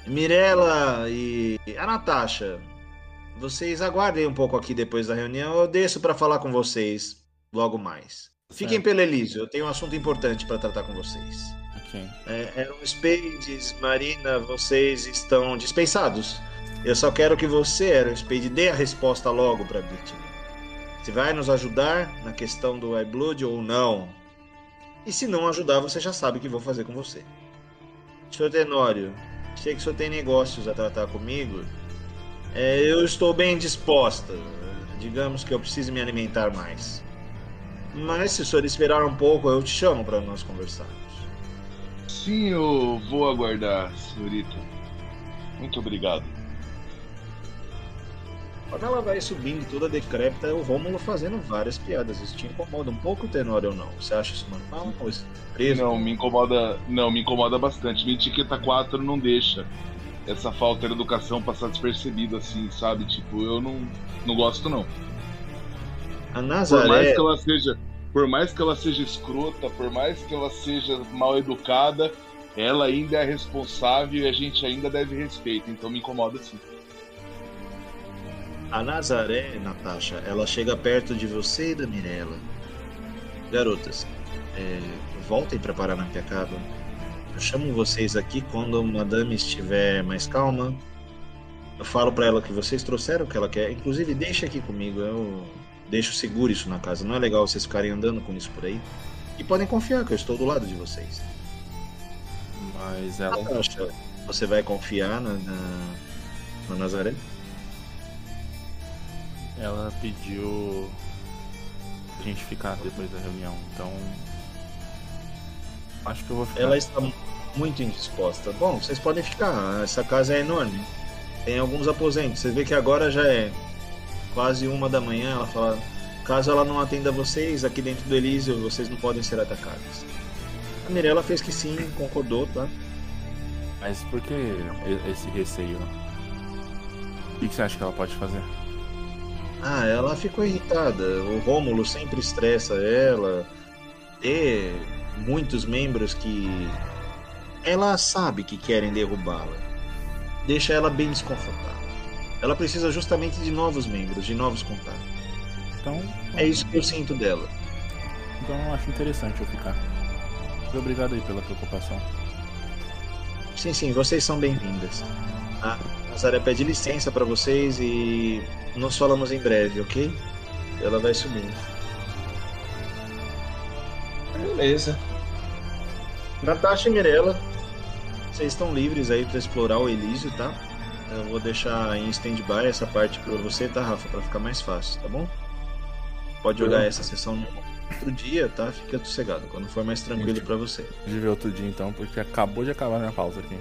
Mirella e a Natasha, vocês aguardem um pouco aqui depois da reunião. Eu desço pra falar com vocês logo mais. Fiquem pelo Elísio, eu tenho um assunto importante pra tratar com vocês. Ok. É, eram Spades, Marina, vocês estão dispensados. Eu só quero que você, Aaron Spade, dê a resposta logo para Britney. Se vai nos ajudar na questão do High Blood ou não. E se não ajudar, você já sabe o que vou fazer com você. Senhor Tenório, sei que o senhor tem negócios a tratar comigo. É, eu estou bem disposta. Digamos que eu preciso me alimentar mais. Mas se o senhor esperar um pouco, eu te chamo para nós conversarmos. Sim, eu vou aguardar, senhorita. Muito obrigado. Quando ela vai subindo toda decrépita, é o Rômulo fazendo várias piadas. Isso te incomoda um pouco, Tenório, ou não? Você acha isso normal ou isso é preso? Não, me incomoda. Não, me incomoda bastante. Minha etiqueta 4 não deixa essa falta de educação passar despercebida, assim, sabe? Tipo, eu não, não gosto, não. A Por mais Nazaré, que ela seja. Por mais que ela seja escrota, por mais que ela seja mal educada, ela ainda é responsável e a gente ainda deve respeito, então me incomoda sim. A Nazaré, Natasha, ela chega perto de você e da Mirella. Garotas, é, voltem para Paranapiacaba. Eu chamo vocês aqui quando a Madame estiver mais calma. Eu falo para ela que vocês trouxeram o que ela quer. Inclusive, deixa aqui comigo. Eu deixo seguro isso na casa. Não é legal vocês ficarem andando com isso por aí. E podem confiar que eu estou do lado de vocês. Mas ela. Natasha, você vai confiar na, na, na Nazaré? Ela pediu a gente ficar depois da reunião, então. Acho que eu vou ficar. Ela está muito indisposta. Bom, vocês podem ficar. Essa casa é enorme. Tem alguns aposentos. Você vê que agora já é quase uma da manhã. Ela fala: caso ela não atenda vocês aqui dentro do Elísio, vocês não podem ser atacados. A Mirella fez que sim, concordou, tá? Mas por que esse receio? O que você acha que ela pode fazer? Ah, ela ficou irritada. O Rômulo sempre estressa ela. Ter muitos membros que ela sabe que querem derrubá-la. Deixa ela bem desconfortável. Ela precisa justamente de novos membros, de novos contatos. Então. É isso que eu sinto dela. Então eu acho interessante eu ficar. Muito obrigado aí pela preocupação. Sim, sim, vocês são bem-vindas. A Nazaré pede licença pra vocês e nos falamos em breve, ok? Ela vai subir. Beleza. Natasha e Mirella, vocês estão livres aí pra explorar o Elísio, tá? Eu vou deixar em stand-by essa parte pra você, tá, Rafa? Pra ficar mais fácil, tá bom? Pode jogar essa sessão no outro dia, tá? Fica sossegado, quando for mais tranquilo pra você. De ver outro dia então, porque acabou de acabar minha pausa aqui.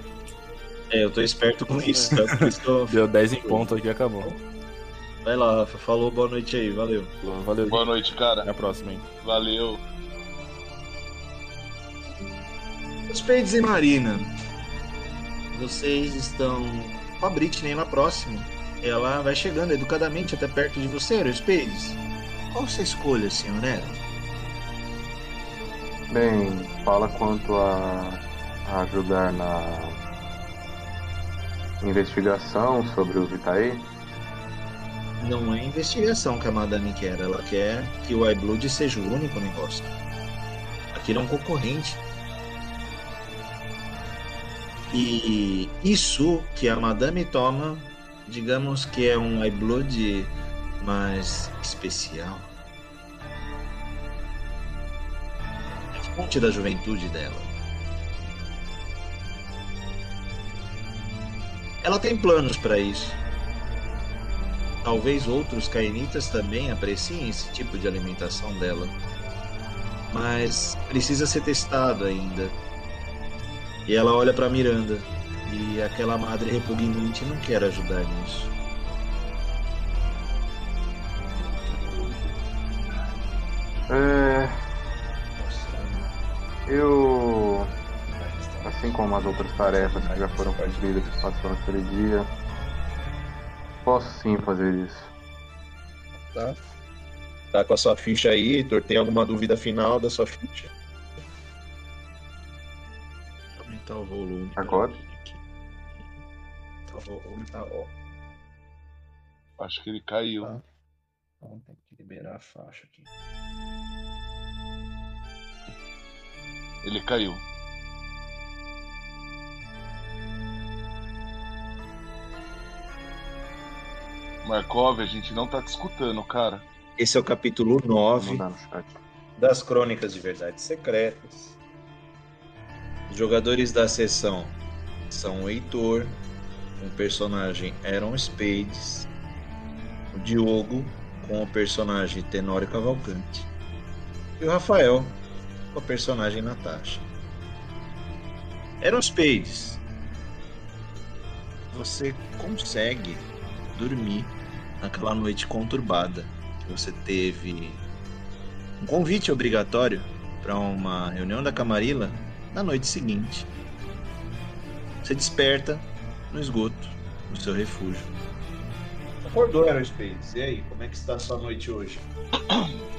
É, eu tô esperto com isso, tá? <laughs> Deu 10 em ponto aqui e acabou. Vai lá, Rafa. Falou, boa noite aí, valeu. Valeu, Boa noite, cara. Até a próxima, hein? Valeu. Spades e Marina, vocês estão com a Britney lá próximo. Ela vai chegando educadamente até perto de você, Spades. Qual sua escolha, senhor Aaron? Bem, fala quanto a, a ajudar na investigação sobre o Vitae. Não é investigação que a Madame quer, ela quer que o iBlood seja o único negócio. Aquilo é um concorrente. E isso que a Madame toma, digamos que é um high blood mais especial. É fonte da juventude dela. Ela tem planos para isso. Talvez outros cainitas também apreciem esse tipo de alimentação dela. Mas precisa ser testado ainda. E ela olha para Miranda. E aquela madre repugnante não quer ajudar nisso. É, eu, assim como as outras tarefas que já foram cumpridas que passaram aquele dia, posso sim fazer isso. Tá? Tá com a sua ficha aí, Heitor. Tem alguma dúvida final da sua ficha? Vou aumentar o volume. Agora? Tá, o volume tá ó. Acho que ele caiu. Tá. Então tem que liberar a faixa aqui. Ele caiu. Markov, a gente não tá te escutando, cara. Esse é o capítulo Vou 9 mandar no chat. das Crônicas de Verdades Secretas. Os jogadores da sessão são o Heitor, com o personagem Aaron Spades, o Diogo, com o personagem Tenório Cavalcante, e o Rafael, com a personagem Natasha. Aaron Spades, você consegue dormir naquela noite conturbada que você teve um convite obrigatório para uma reunião da Camarilla na noite seguinte. Você desperta no esgoto, no seu refúgio. Acordou, Aerospace. E aí, como é que está a sua noite hoje? <clears throat>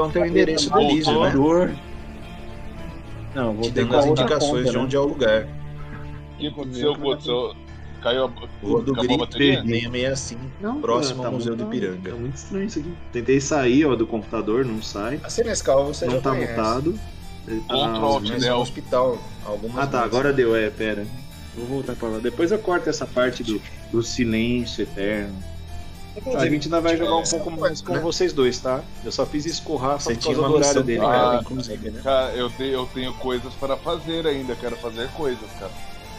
então tem o endereço do. Elísio, né? Não, vou Te ter dando as indicações conta, de né? onde é o lugar. O que aconteceu? Caiu a. Rua do Grito, bateria? 665, Não, próximo tá ao Museu do Ipiranga. Tá muito estranho isso aqui. Tentei sair, ó, do computador, não sai. A Senescal você não já tá conhece. mutado. Ele tá- Control, Del. no hospital, algumas Ah tá, vezes. agora deu, é, pera. Vou voltar pra lá. Depois eu corto essa parte do, do silêncio eterno. A gente ainda vai jogar um pouco mais com né? vocês dois, tá? Eu só fiz escorrar só Você por tinha causa do horário dele. cara. inclusive, né? Cara, eu, te- eu tenho coisas para fazer ainda, quero fazer coisas, cara.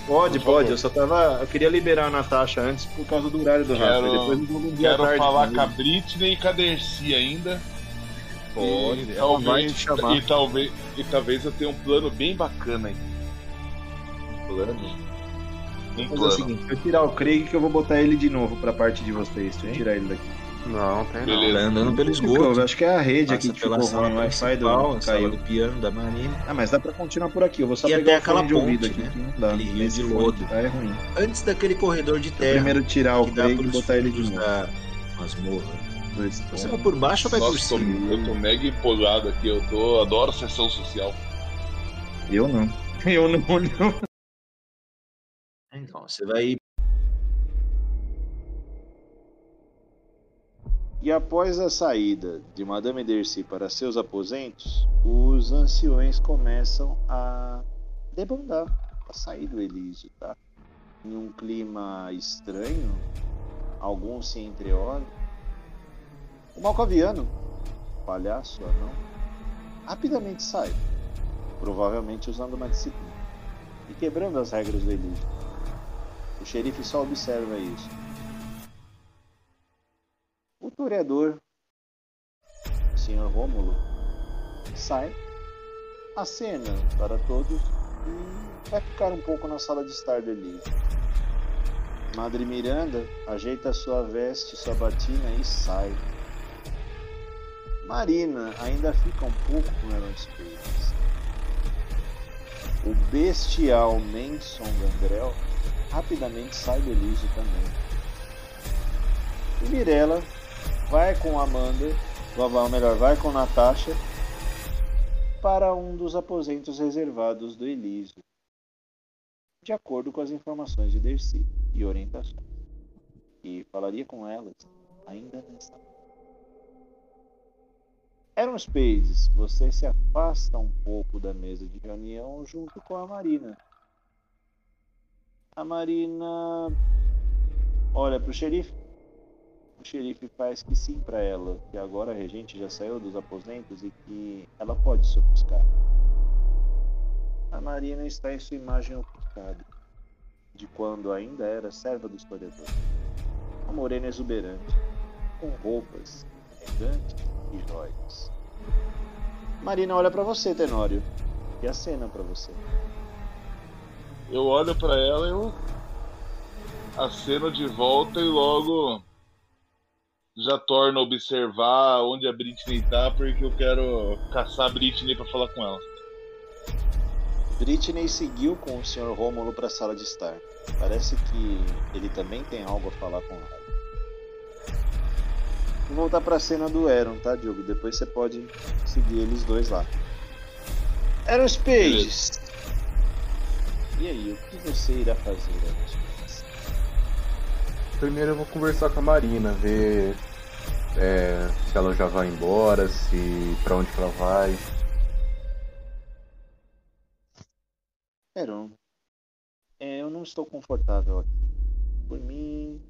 Pode, Por pode. favor. Eu só tava. Eu queria liberar a Natasha antes por causa do horário do Rafa. Quero- Depois eu vou um dia Quero tarde falar com com a. Britney e com a Dercy ainda. Pode, e ela vai talvez, te chamar. e talvez e talvez eu tenha um plano bem bacana aí. Plano. Um Vou fazer o plano. seguinte, eu tirar o Craig que eu vou botar ele de novo pra parte de vocês. Deixa eu tirar ele daqui. Não, tem não. Beleza. Tá andando pelo Esgoto. Eu acho que é a rede Passa aqui que ficou ruim, o Wi-Fi do caiu. do piano da Marina. Ah, mas dá pra continuar por aqui. Eu vou só E pegar até o aquela fone de ouvido ponte, aqui. né? que Não dá. Aquele rio de lodo. Tá, é ruim. Antes daquele corredor de Eu terra primeiro tirar o Craig e botar ele de novo. da masmorra. Dois Você vai por baixo ou vai por Nossa, tô, cima? eu tô mega empolgado aqui, eu tô, adoro sessão social. Eu não. <laughs> Eu não, não. Então, você vai E após a saída de Madame Dercy para seus aposentos, os anciões começam a debandar, a sair do Elísio, tá? Em um clima estranho, alguns se entreolham. O Malcaviano, palhaço anão, rapidamente sai, provavelmente usando uma disciplina e quebrando as regras do Elísio. O xerife só observa isso. O toreador, Sr. Rômulo, sai, acena para todos e vai ficar um pouco na sala de estar Elísio. Madre Miranda ajeita sua veste, sua batina e sai. Marina ainda fica um pouco com Aaron Spades. O bestial Manson Gangrel rapidamente sai do Elísio também. E Mirella vai com Amanda, ou melhor, vai com Natasha para um dos aposentos reservados do Elísio. de acordo com as informações de Dercy e orientações. E falaria com elas ainda nessa Eram Spades, você se afasta um pouco da mesa de reunião junto com a Marina. A Marina olha para o xerife. O xerife faz que sim para ela, que agora a regente já saiu dos aposentos e que ela pode se ofuscar. A Marina está em sua imagem ofuscada, de quando ainda era serva do historiador. A morena exuberante, com roupas elegantes e joias. Marina olha para você, Tenório, e acena para você. Eu olho para ela e eu aceno de volta e logo já torno a observar onde a Britney tá, porque eu quero caçar a Britney para falar com ela. Britney seguiu com o Sr. Rômulo para a sala de estar. Parece que ele também tem algo a falar com ela. Vou voltar para a cena do Aaron, tá, Diogo? Depois você pode seguir eles dois lá. Aaron Spades! E aí, o que você irá fazer? Primeiro eu vou conversar com a Marina, ver é, se ela já vai embora, se para onde ela vai. Aaron, é, eu não estou confortável aqui. Por mim,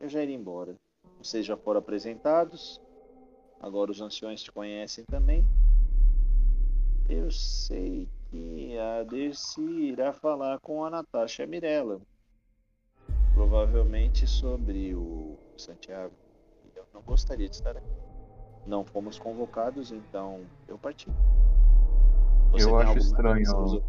eu já iria embora. Vocês já foram apresentados. Agora os anciões te conhecem também. Eu sei que a Dercy irá falar com a Natasha Mirella. Provavelmente sobre o Santiago. Eu não gostaria de estar aqui. Não fomos convocados, então eu parti. Você eu acho estranho.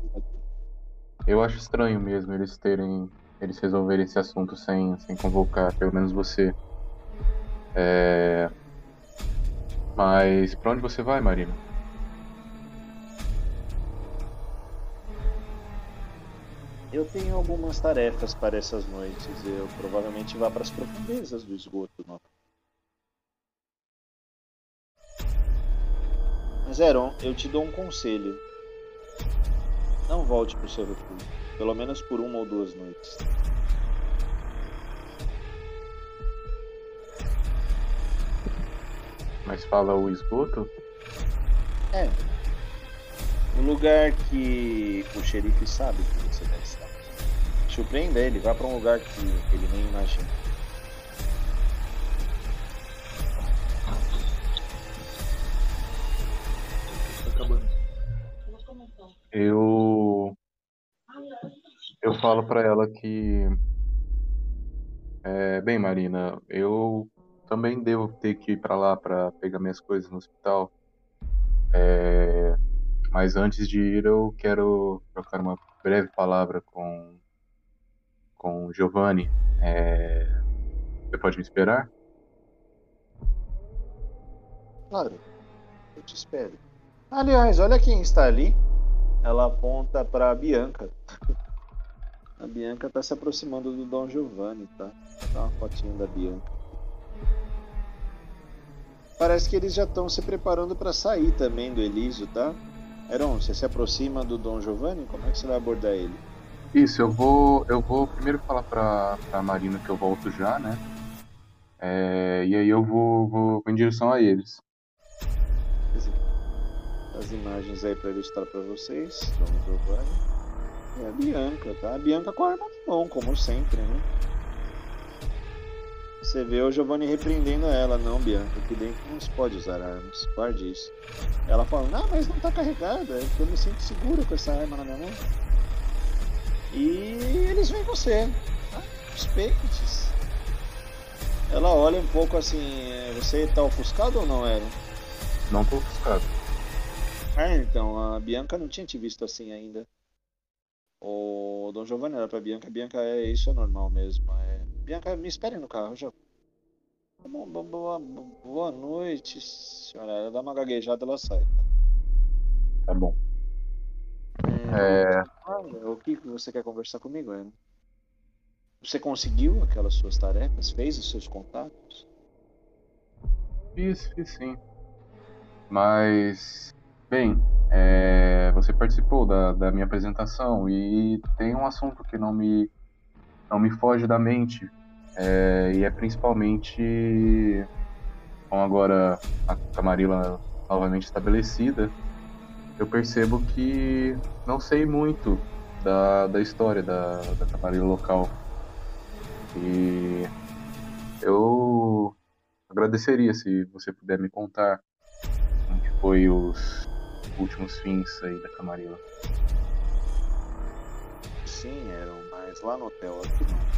Eu acho estranho mesmo eles terem. Eles resolverem esse assunto sem, sem convocar, pelo menos você. É... Mas para onde você vai, Marina? Eu tenho algumas tarefas para essas noites. Eu provavelmente vá para as profundezas do esgoto. Não? Mas, Eron, eu te dou um conselho. Não volte para o seu refúgio. Pelo menos por uma ou duas noites. Mas fala o esgoto? É. Um lugar que o xerife sabe que você deve estar. Surpreenda ele, vá para um lugar que ele nem imagina. Eu eu falo para ela que é, bem, Marina, eu também devo ter que ir para lá para pegar minhas coisas no hospital. É, mas antes de ir, eu quero trocar uma breve palavra com com Giovanni. É, você pode me esperar? Claro, eu te espero. Aliás, olha quem está ali. Ela aponta para a Bianca. A Bianca está se aproximando do Dom Giovanni, tá? Dá uma fotinha da Bianca. Parece que eles já estão se preparando para sair também do Elísio, tá? Heron, você se aproxima do Dom Giovanni? Como é que você vai abordar ele? Isso, eu vou, eu vou primeiro falar para a Marina que eu volto já, né? É, e aí eu vou, vou em direção a eles. As imagens aí para ilustrar para vocês, Dom Giovanni. É a Bianca, tá? A Bianca com a arma na mão, como sempre, né? Você vê o Giovanni repreendendo ela, não, Bianca, aqui dentro não se pode usar armas, guarde isso. Ela fala, não, mas não tá carregada, é eu me sinto segura com essa arma na minha mão. E eles veem você, tá? os peitos. Ela olha um pouco assim, é, você tá ofuscado ou não, era? Não tô ofuscado. Ah, então, a Bianca não tinha te visto assim ainda. O Dom Giovanni era pra Bianca, Bianca é isso é normal mesmo. É... Bianca, me espere no carro, já. Boa, boa, boa noite, senhora. Ela dá uma gaguejada ela sai. Tá bom. É... o que você quer conversar comigo, Ana? Você conseguiu aquelas suas tarefas? Fez os seus contatos? Fiz, fiz sim. Mas, bem, é... você participou da, da minha apresentação e tem um assunto que não me, não me foge da mente, é, e é principalmente com agora a Camarilla novamente estabelecida, eu percebo que não sei muito da, da história da, da Camarilla local. E eu agradeceria se você puder me contar como foi os últimos fins aí da Camarilla. Sim, eram, mas lá no hotel aqui não.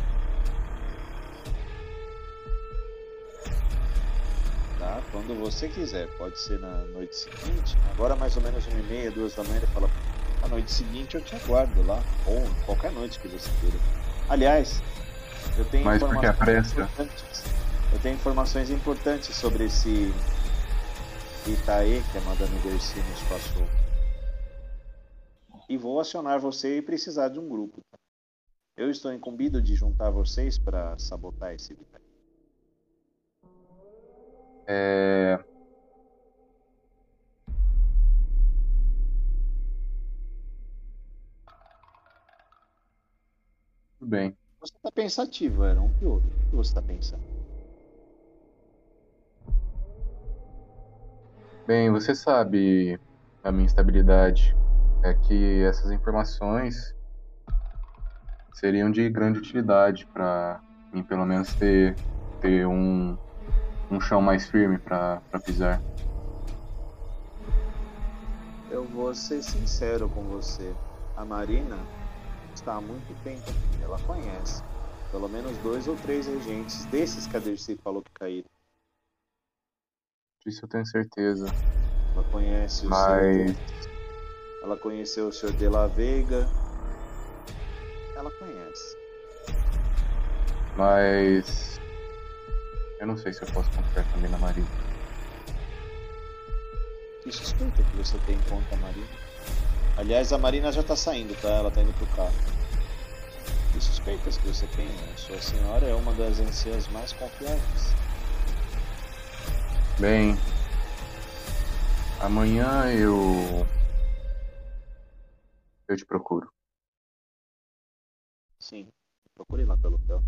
Tá? Quando você quiser, pode ser na noite seguinte. Agora mais ou menos uma e meia, duas da manhã, ele fala, a noite seguinte eu te aguardo lá, ou qualquer noite que você queira. Aliás, eu tenho Mas porque pressa? importantes. Eu tenho informações importantes sobre esse Itaê que a Madame Dercy nos passou. E vou acionar você e precisar de um grupo. tá? Eu estou incumbido de juntar vocês para sabotar esse Itaê. É... Tudo bem. Você está pensativo, era um que outro. O que você está pensando? Bem, você sabe a minha instabilidade. É que essas informações seriam de grande utilidade para mim, pelo menos, ter, ter um, um chão mais firme para pisar. Eu vou ser sincero com você. A Marina está há muito tempo aqui. Ela conhece pelo menos dois ou três regentes desses que a Dercy falou que caíram. Disso eu tenho certeza. Ela conhece o Mas senhor. Ela conheceu o senhor de la Vega. Ela conhece. Mas. Eu não sei se eu posso confiar também na Maria. Que suspeita que você tem contra a Marina? Aliás, a Marina já tá saindo, tá? Ela tá indo pro carro. Que suspeitas que você tem? né? Sua senhora é uma das anciãs mais confiáveis. Bem. Amanhã eu. Eu te procuro. Sim, procure lá pelo hotel.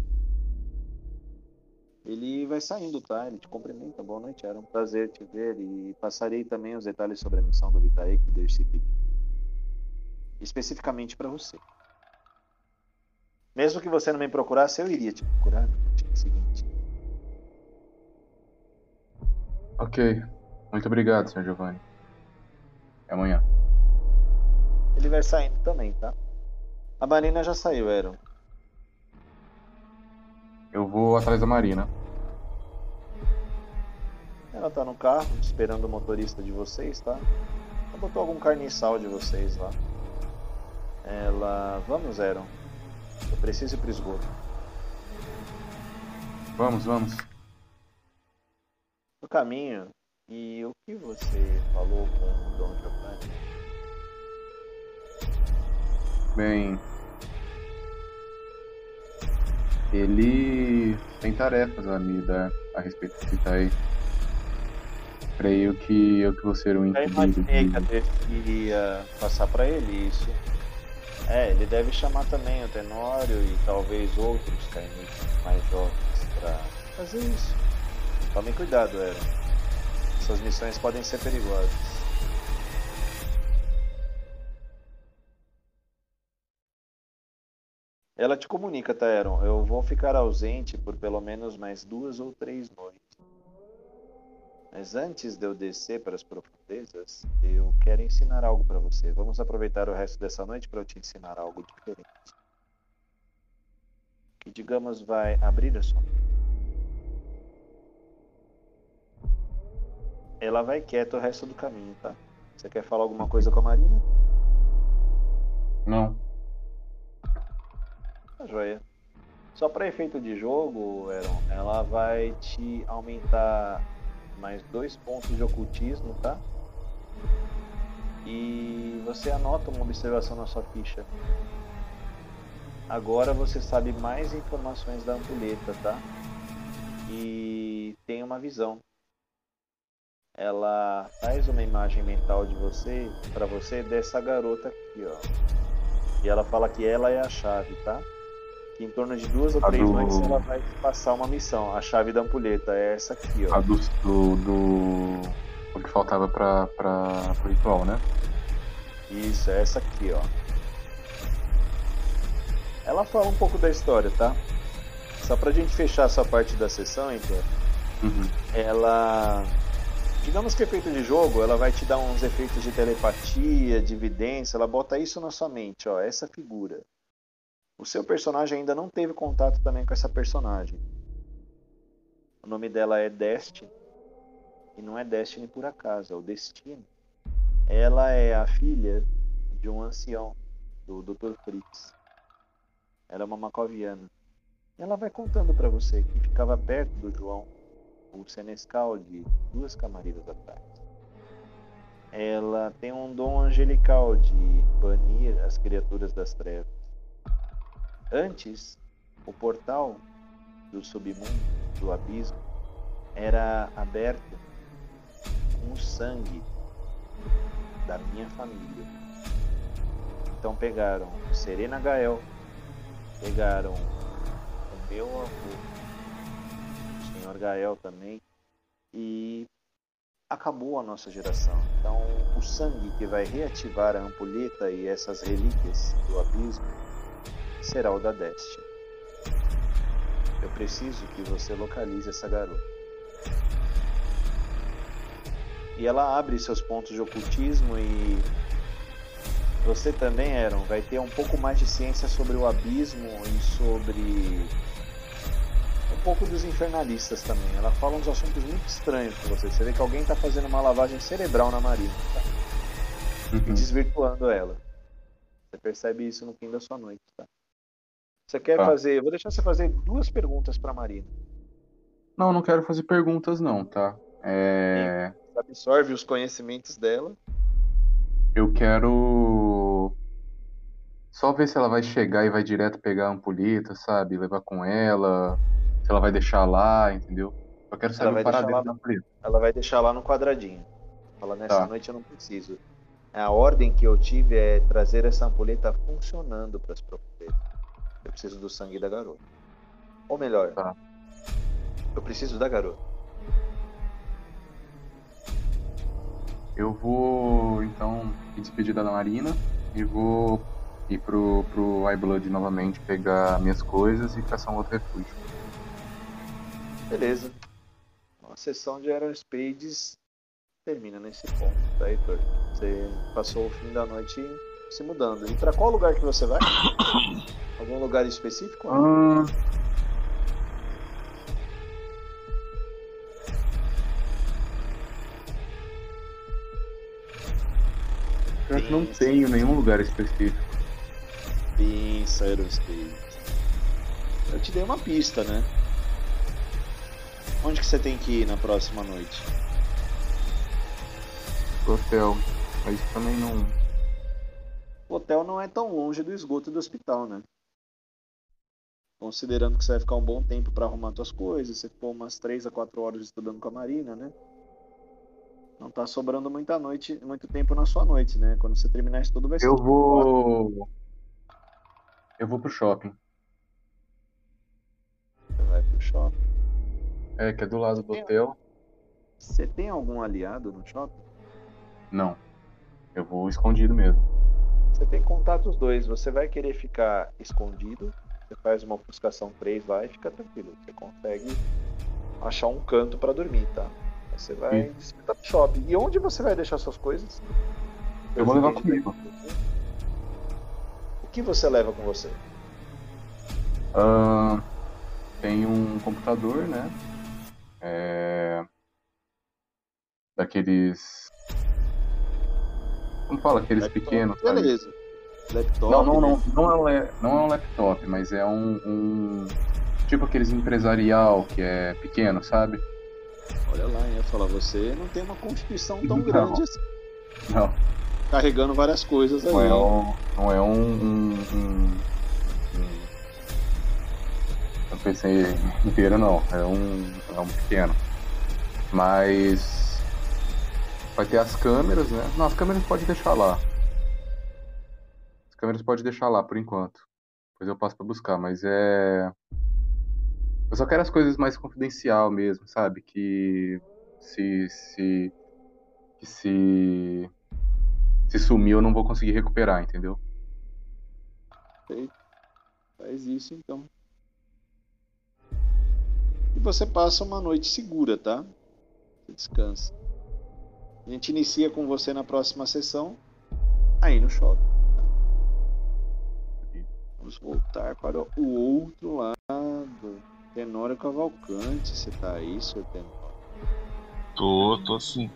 Ele vai saindo, tá? Ele te cumprimenta. Boa noite, era um prazer te ver e passarei também os detalhes sobre a missão do Vitae que o Dercy pediu. Especificamente para você. Mesmo que você não me procurasse, eu iria te procurar no dia seguinte. Ok. Muito obrigado, Sr. Giovanni. Até amanhã. Ele vai saindo também, tá? A Marina já saiu, Aaron. Eu vou atrás da Marina. Ela tá no carro, esperando o motorista de vocês, tá? Ela botou algum carniçal de vocês lá. Ela. Vamos, Aaron. Eu preciso ir pro esgoto. Vamos, vamos. No caminho, e o que você falou com o Dom Giovanni? Bem. Ele tem tarefas a me dar a respeito do Itaí. Creio que eu que vou ser um incumbido imaginei de... que a iria passar pra ele isso. É, ele deve chamar também o Tenório e talvez outros cainites mais jovens pra fazer isso. Tomem cuidado, Aaron. Essas missões podem ser perigosas. Ela te comunica, tá? Eu vou ficar ausente por pelo menos mais duas ou três noites. Mas antes de eu descer para as profundezas, eu quero ensinar algo para você. Vamos aproveitar o resto dessa noite para eu te ensinar algo diferente. Que, digamos, vai abrir a sua mente. Ela vai quieta o resto do caminho, tá? Você quer falar alguma coisa com a Marina? Não. Tá joia. Só para efeito de jogo, Aaron, ela vai te aumentar mais dois pontos de ocultismo, tá? E você anota uma observação na sua ficha. Agora você sabe mais informações da ampulheta, tá? E tem uma visão. ela faz uma imagem mental de você, para você, dessa garota aqui, ó. E ela fala que ela é a chave, tá? Que em torno de duas ou A três do- noites ela vai passar uma missão. A chave da ampulheta é essa aqui, ó. A do. do, do... O que faltava pra, pra, pro ritual, né? Isso, é essa aqui, ó. Ela fala um pouco da história, tá? Só pra gente fechar essa parte da sessão, então. Uhum. ela digamos que efeito de jogo ela vai te dar uns efeitos de telepatia de evidência ela bota isso na sua mente ó essa figura o seu personagem ainda não teve contato também com essa personagem o nome dela é Destiny e não é Destiny por acaso é o Destino ela é a filha de um ancião do Dr. Fritz ela é uma macoviana ela vai contando pra você que ficava perto do João o senescal de duas camareiras atrás. Ela tem um dom angelical de banir as criaturas das trevas. Antes, o portal do submundo, do abismo, era aberto com o sangue da minha família. Então pegaram Serena Gael, pegaram o meu avô, o Senhor Gael também, e acabou a nossa geração. Então, o sangue que vai reativar a ampulheta e essas relíquias do abismo será o da Destiny. Eu preciso que você localize essa garota. E ela abre seus pontos de ocultismo e você também, Aaron, vai ter um pouco mais de ciência sobre o abismo e sobre um pouco dos infernalistas também. Ela fala uns assuntos muito estranhos com você. Você vê que alguém está fazendo uma lavagem cerebral na Marina tá? e Uhum. desvirtuando ela. Você percebe isso no fim da sua noite, tá? Você quer Tá. fazer? Eu vou deixar você fazer duas perguntas para Marina. Não, não quero fazer perguntas, não, tá? É. Absorve os conhecimentos dela. Eu quero só ver se ela vai chegar e vai direto pegar a ampulheta, sabe? Levar com ela, se ela vai deixar lá, entendeu? Eu quero saber vai o lá da ampulheta. Ela vai deixar lá no quadradinho. Fala, nessa Tá. noite eu não preciso. A ordem que eu tive é trazer essa ampulheta funcionando para as profundezas. Eu preciso do sangue da garota. Ou melhor, Tá. eu preciso da garota. Eu vou, então, me despedir da Marina e vou ir pro, pro iBlood novamente, pegar minhas coisas e caçar um outro refúgio. Beleza. A sessão de Aerospades termina nesse ponto, tá, Heitor? Você passou o fim da noite se mudando. E para qual lugar que você vai? <coughs> Algum lugar específico? Ah, Pior que não tenho nenhum lugar específico. Pensa, Aerospades. Eu te dei uma pista, né? Onde que você tem que ir na próxima noite? Hotel. Mas também não. O hotel não é tão longe do esgoto do hospital, né? Considerando que você vai ficar um bom tempo para arrumar suas coisas, você ficou umas 3 a 4 horas estudando com a Marina, né? Não tá sobrando muita noite, muito tempo na sua noite, né? Quando você terminar isso tudo vai ser Eu vou. Eu vou pro shopping. Você vai pro shopping. É, que é do lado do hotel. Você tem algum aliado no shopping? Não. Eu vou escondido mesmo. Você tem contato os dois. Você vai querer ficar escondido. Você faz uma ofuscação 3 lá e fica tranquilo. Você consegue achar um canto pra dormir, tá? Você vai tá no shopping. E onde você vai deixar suas coisas? Eu vou levar comigo. O que você leva com você? Ahn, tem um computador, né? É... Daqueles. Como fala? Aqueles Laptop. pequenos, sabe? Beleza. Laptop. Não, não, não. Não é, um não é um laptop, mas é um, um- Tipo aqueles empresarial que é pequeno, sabe? Olha lá, ia falar, você não tem uma constituição tão Não. grande assim. Não, Carregando várias coisas aí. não é um. Não é um. um, um- um- Eu pensei inteiro não. É um. É um pequeno. Mas. Vai ter as câmeras, né? Não, as câmeras pode deixar lá. As câmeras pode deixar lá por enquanto. Depois eu passo pra buscar, mas é. Eu só quero as coisas mais confidencial mesmo, sabe? Que se. se. que se. se sumir eu não vou conseguir recuperar, entendeu? Perfeito. Faz isso então. E você passa uma noite segura, tá? Descansa. A gente inicia com você na próxima sessão, aí no shopping. Vamos voltar para o outro lado. Tenório Cavalcante, você tá aí, senhor Tenório? Tô, tô sim.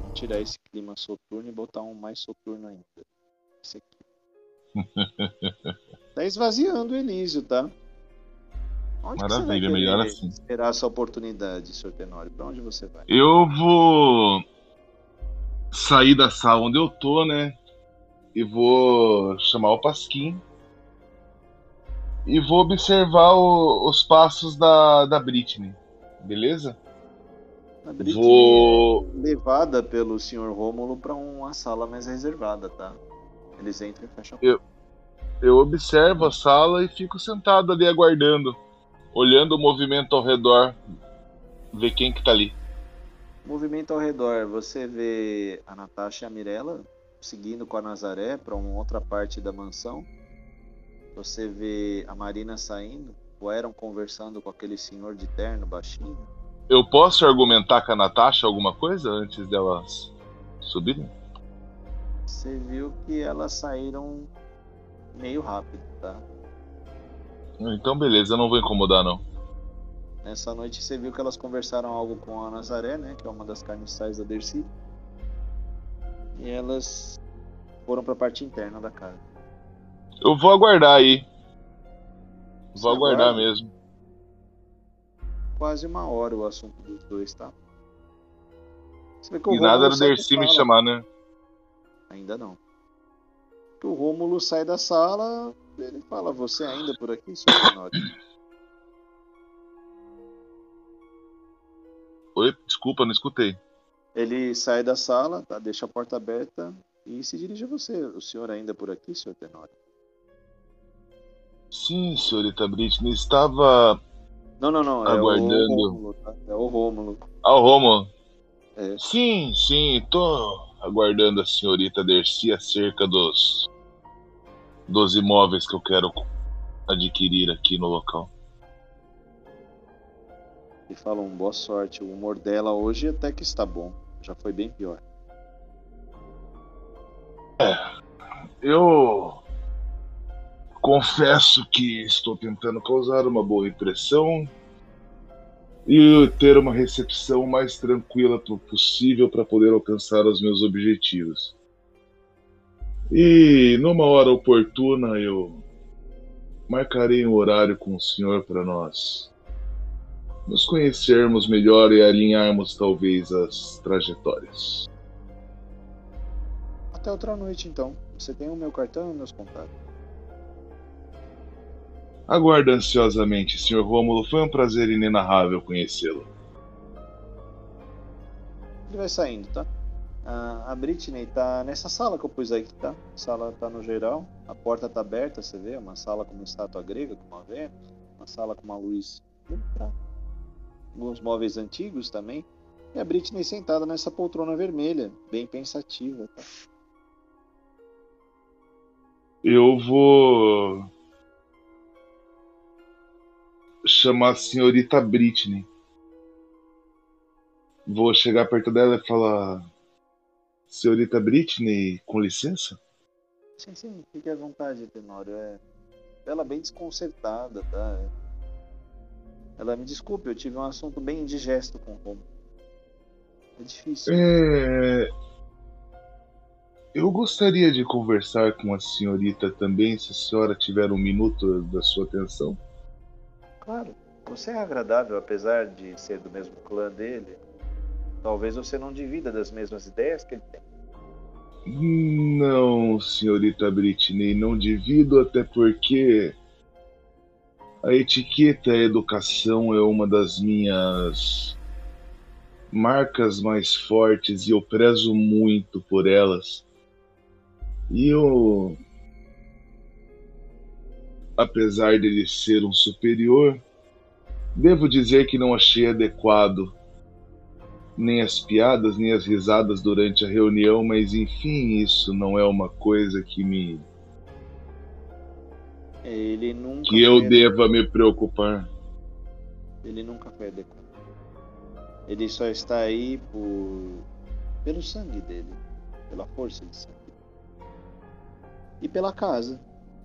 Vamos tirar esse clima soturno e botar um mais soturno ainda. Esse aqui. <laughs> tá esvaziando o Elísio, tá? Onde Maravilha, melhor assim. esperar a sua oportunidade, senhor Tenório? Pra onde você vai? Eu vou sair da sala onde eu tô, né? E vou chamar o Pasquim. E vou observar o- os passos da, da Britney. Beleza? A Britney Vou. é levada pelo senhor Rômulo pra uma sala mais reservada, tá? Eles entram e fecham. a Eu- Eu observo a sala e fico sentado ali aguardando. Olhando o movimento ao redor. Ver quem que tá ali. Movimento ao redor, você vê a Natasha e a Mirella seguindo com a Nazaré para uma outra parte da mansão. Você vê a Marina saindo, o Aaron conversando com aquele senhor de terno baixinho. Eu posso argumentar com a Natasha alguma coisa antes delas subirem? Você viu que elas saíram meio rápido, tá? Então beleza, eu não vou incomodar não. Nessa noite você viu que elas conversaram algo com a Nazaré, né? Que é uma das carniçais da Dercy. E elas foram para a parte interna da casa. Eu vou aguardar aí. Vou Você aguardar aguarda? mesmo. Quase uma hora o assunto dos dois, tá? E nada do Dercy me chamar, né? Ainda não. O Rômulo sai da sala, ele fala: Você ainda por aqui, senhor Oi, desculpa, não escutei. Ele sai da sala, tá? deixa a porta aberta e se dirige a você. O senhor ainda por aqui, senhor Tenório? Sim, senhorita Britney, estava Não, não, não. É Aguardando. o Rômulo, tá? É o Rômulo. ao Romo. É. Sim, sim, tô aguardando a senhorita Dercy acerca dos dos imóveis que eu quero adquirir aqui no local. E falam: Boa sorte. O humor dela hoje até que está bom. Já foi bem pior. Eu confesso que estou tentando causar uma boa impressão e ter uma recepção mais tranquila po- possível para poder alcançar os meus objetivos. E numa hora oportuna eu marcarei um horário com o senhor para nós nos conhecermos melhor e alinharmos talvez as trajetórias. Até outra noite, então. Você tem o meu cartão e meus contatos. Aguardo ansiosamente, Sr. Rômulo. Foi um prazer inenarrável conhecê-lo. Ele vai saindo, tá? A Britney tá nessa sala que eu pus aí, tá? A sala tá no geral. A porta tá aberta, você vê? Uma sala com uma estátua grega, com uma Vênus. Uma sala com uma luz bem fraca. Alguns móveis antigos também. E a Britney sentada nessa poltrona vermelha, bem pensativa, tá? Eu vou chamar a senhorita Britney. Vou chegar perto dela e falar: Senhorita Britney, com licença? Sim, sim, fique à vontade, Tenório. É... Ela bem desconcertada, tá? Ela me desculpe, eu tive um assunto bem indigesto com o Romo. É difícil. É. Eu gostaria de conversar com a senhorita também, se a senhora tiver um minuto da sua atenção. Claro, você é agradável, apesar de ser do mesmo clã dele. Talvez você não divida das mesmas ideias que ele tem. Não, senhorita Britney, não divido, até porque a etiqueta a educação é uma das minhas marcas mais fortes e eu prezo muito por elas. E eu, apesar dele ser um superior, devo dizer que não achei adequado nem as piadas, nem as risadas durante a reunião, mas enfim, isso não é uma coisa que me. Ele nunca. que eu deva me preocupar. Ele nunca adequado. Ele só está aí por. pelo sangue dele. Pela força de sangue. E pela casa.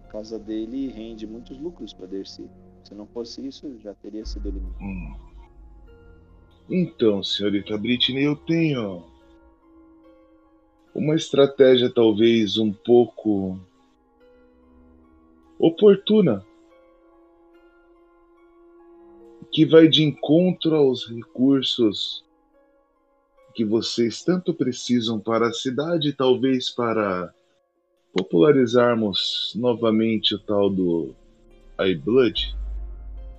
A casa dele rende muitos lucros para Dercy. Se não fosse isso, já teria sido eliminado. Hum. Então, senhorita Britney, eu tenho uma estratégia talvez um pouco oportuna que vai de encontro aos recursos que vocês tanto precisam para a cidade, talvez para popularizarmos novamente o tal do iBlood.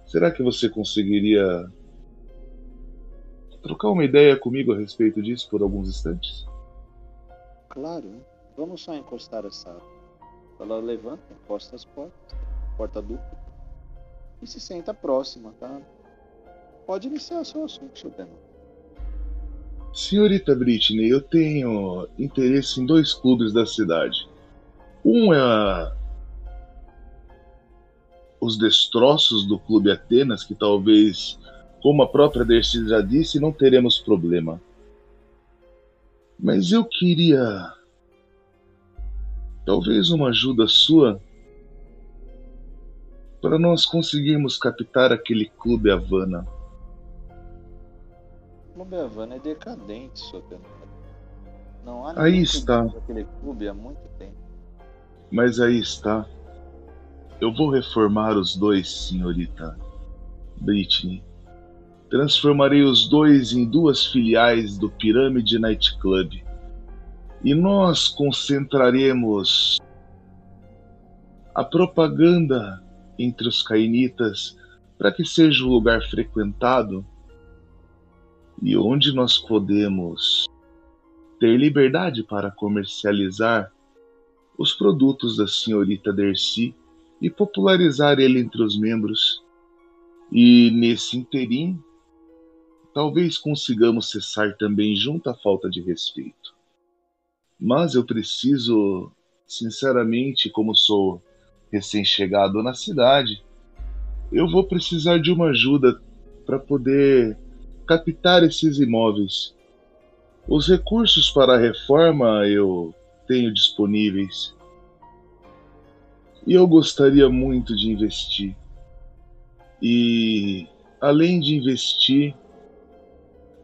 Será que você conseguiria trocar uma ideia comigo a respeito disso por alguns instantes? Claro, vamos só encostar essa. Ela levanta, encosta as portas, porta dupla, e se senta próxima, tá? Pode iniciar o seu assunto, seu tema. Senhorita Britney, eu tenho interesse em dois clubes da cidade. Um é a- os destroços do Clube Atenas, que talvez, como a própria Dercy já disse, não teremos problema. Mas eu queria talvez uma ajuda sua para nós conseguirmos captar aquele Clube Havana. O Clube Havana é decadente, tema. Não há Aí está. daquele clube há muito tempo. Mas aí está. Eu vou reformar os dois, senhorita Britney. Transformarei os dois em duas filiais do Pirâmide Night Club. E nós concentraremos a propaganda entre os cainitas para que seja um lugar frequentado e onde nós podemos ter liberdade para comercializar os produtos da senhorita Dercy e popularizar ele entre os membros. E nesse interim, talvez consigamos cessar também junto a falta de respeito. Mas eu preciso, sinceramente, como sou recém-chegado na cidade, eu vou precisar de uma ajuda para poder captar esses imóveis. Os recursos para a reforma eu tenho disponíveis. E eu gostaria muito de investir. E, além de investir,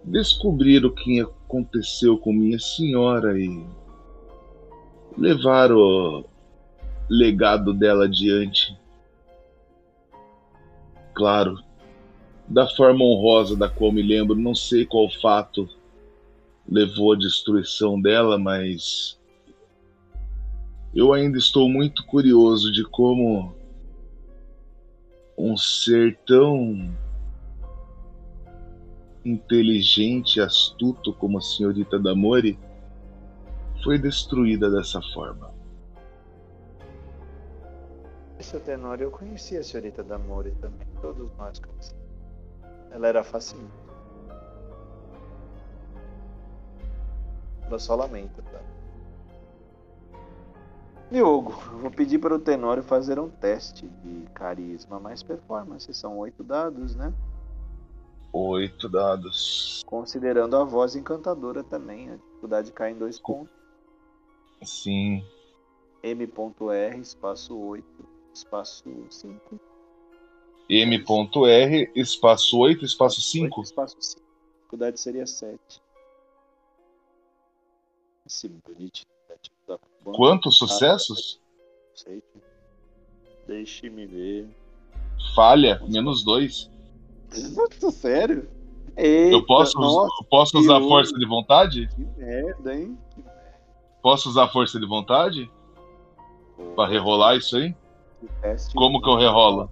descobrir o que aconteceu com minha senhora e levar o legado dela adiante. Claro, da forma honrosa da qual me lembro, não sei qual fato levou à destruição dela, mas eu ainda estou muito curioso de como um ser tão inteligente e astuto como a senhorita Damori foi destruída dessa forma. Seu Tenório, eu conhecia a senhorita Damori também. Todos nós conhecemos. Ela era fascinante. Ela só lamenta, tá? Diogo, eu vou pedir para o Tenório fazer um teste de carisma mais performance. São oito dados, né? Oito dados. Considerando a voz encantadora também. A dificuldade cai em dois pontos. Sim. M.R, espaço 8, espaço 5. M.R, espaço 8, espaço 5. Espaço 5. A dificuldade seria 7. Esse bonitinho. tá. Quantos sucessos? Sei. Deixe-me ver. Falha, menos 2. Sério? Eita, Eu posso, nossa, eu posso usar que força de vontade? que merda, hein? Posso usar força de vontade? Pra rerolar isso aí? Como que eu rerolo?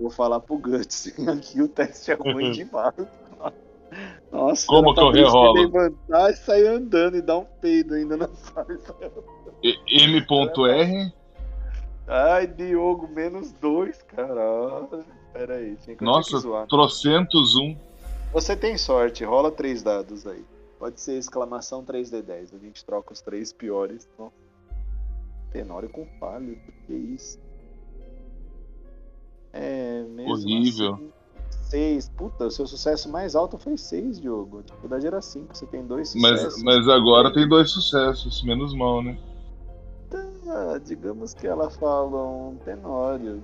Vou falar pro Guts. <laughs> Aqui o teste é ruim <laughs> demais. Nossa, Como ela que eu rerolo? levantar e sair andando e dar um peido ainda na sala. M.R. Ai, Diogo, menos dois, caralho. Pera aí, tinha que, Nossa, trocentos um. Você tem sorte, rola três dados aí. Pode ser exclamação 3D10. A gente troca os três piores. Tenório com falho, que isso? É, mesmo Horrível. assim, seis. Puta, o seu sucesso mais alto foi seis, Diogo. A dificuldade era cinco, você tem dois sucessos. Mas, mas agora tem dois sucessos, menos mal, né? Ah, digamos que ela fala um Tenório.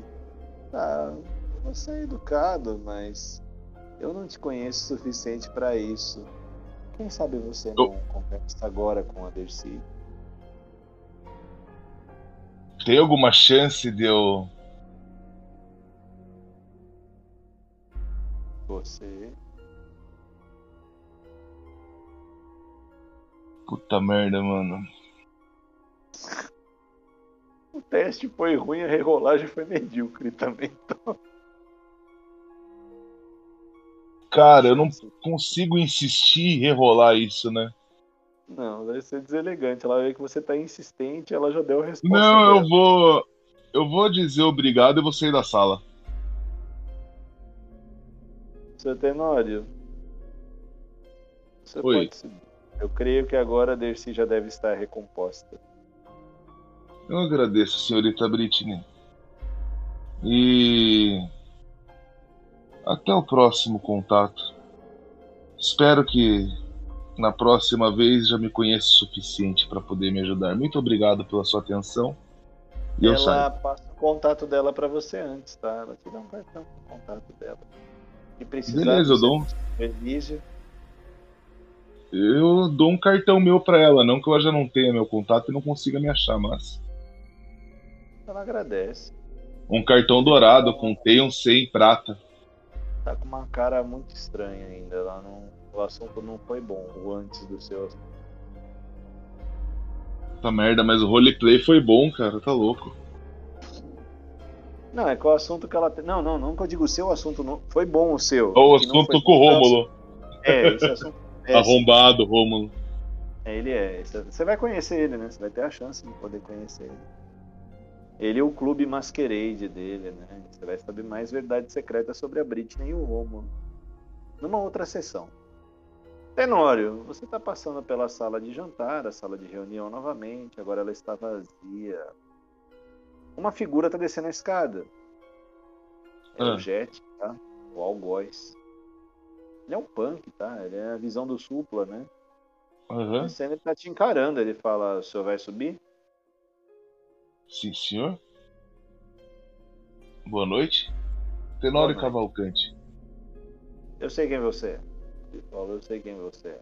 Tá, você é educado, mas eu não te conheço o suficiente pra isso. Quem sabe você não conversa agora com a Dercy? Tem alguma chance de eu. Você. Puta merda, mano. O teste foi ruim, a rerolagem foi medíocre também. Então, Cara, eu não consigo insistir e rerolar isso, né? não, vai ser deselegante. Ela vê que você tá insistente, ela já deu a resposta. Não, dela. eu vou. Eu vou dizer obrigado e vou sair da sala. Seu Tenório. Você Oi. pode. Eu creio que agora a Dercy já deve estar recomposta. Eu agradeço, senhorita Britney. E. Até o próximo contato. Espero que na próxima vez já me conheça o suficiente para poder me ajudar. Muito obrigado pela sua atenção. E eu saio. ela passa o contato dela pra você antes, tá? Ela te dá um cartão com o contato dela. E precisar Beleza, eu dou um, Elísio, eu dou um cartão meu para ela, não que ela já não tenha meu contato e não consiga me achar, mas. ela agradece. Um cartão dourado com um C em prata. Tá com uma cara muito estranha ainda. Ela não, o assunto não foi bom, o antes do seu. Puta merda, mas o roleplay foi bom, cara, tá louco. Não, é que o assunto que ela tem. Não, não, não que eu digo o seu assunto. Não... Foi bom o seu. O assunto com o Rômulo. É, esse assunto. <laughs> é, Arrombado, Rômulo. É, Ele é. Você vai conhecer ele, né? Você vai ter a chance de poder conhecer ele. Ele é o clube Masquerade dele, né? Você vai saber mais verdades secretas sobre a Britney e o Romulo. Numa outra sessão. Tenório, você está passando pela sala de jantar, a sala de reunião novamente. Agora ela está vazia. Uma figura está descendo a escada. É Ah. o Jet, tá? O Algoz. Ele é um punk, tá? Ele é a visão do supla, né? Descendo, ele tá te encarando. Ele fala: o senhor vai subir? Sim, senhor. Boa noite. Tenório Boa noite. Cavalcante. Eu sei quem você é. Ele falou: eu sei quem você é.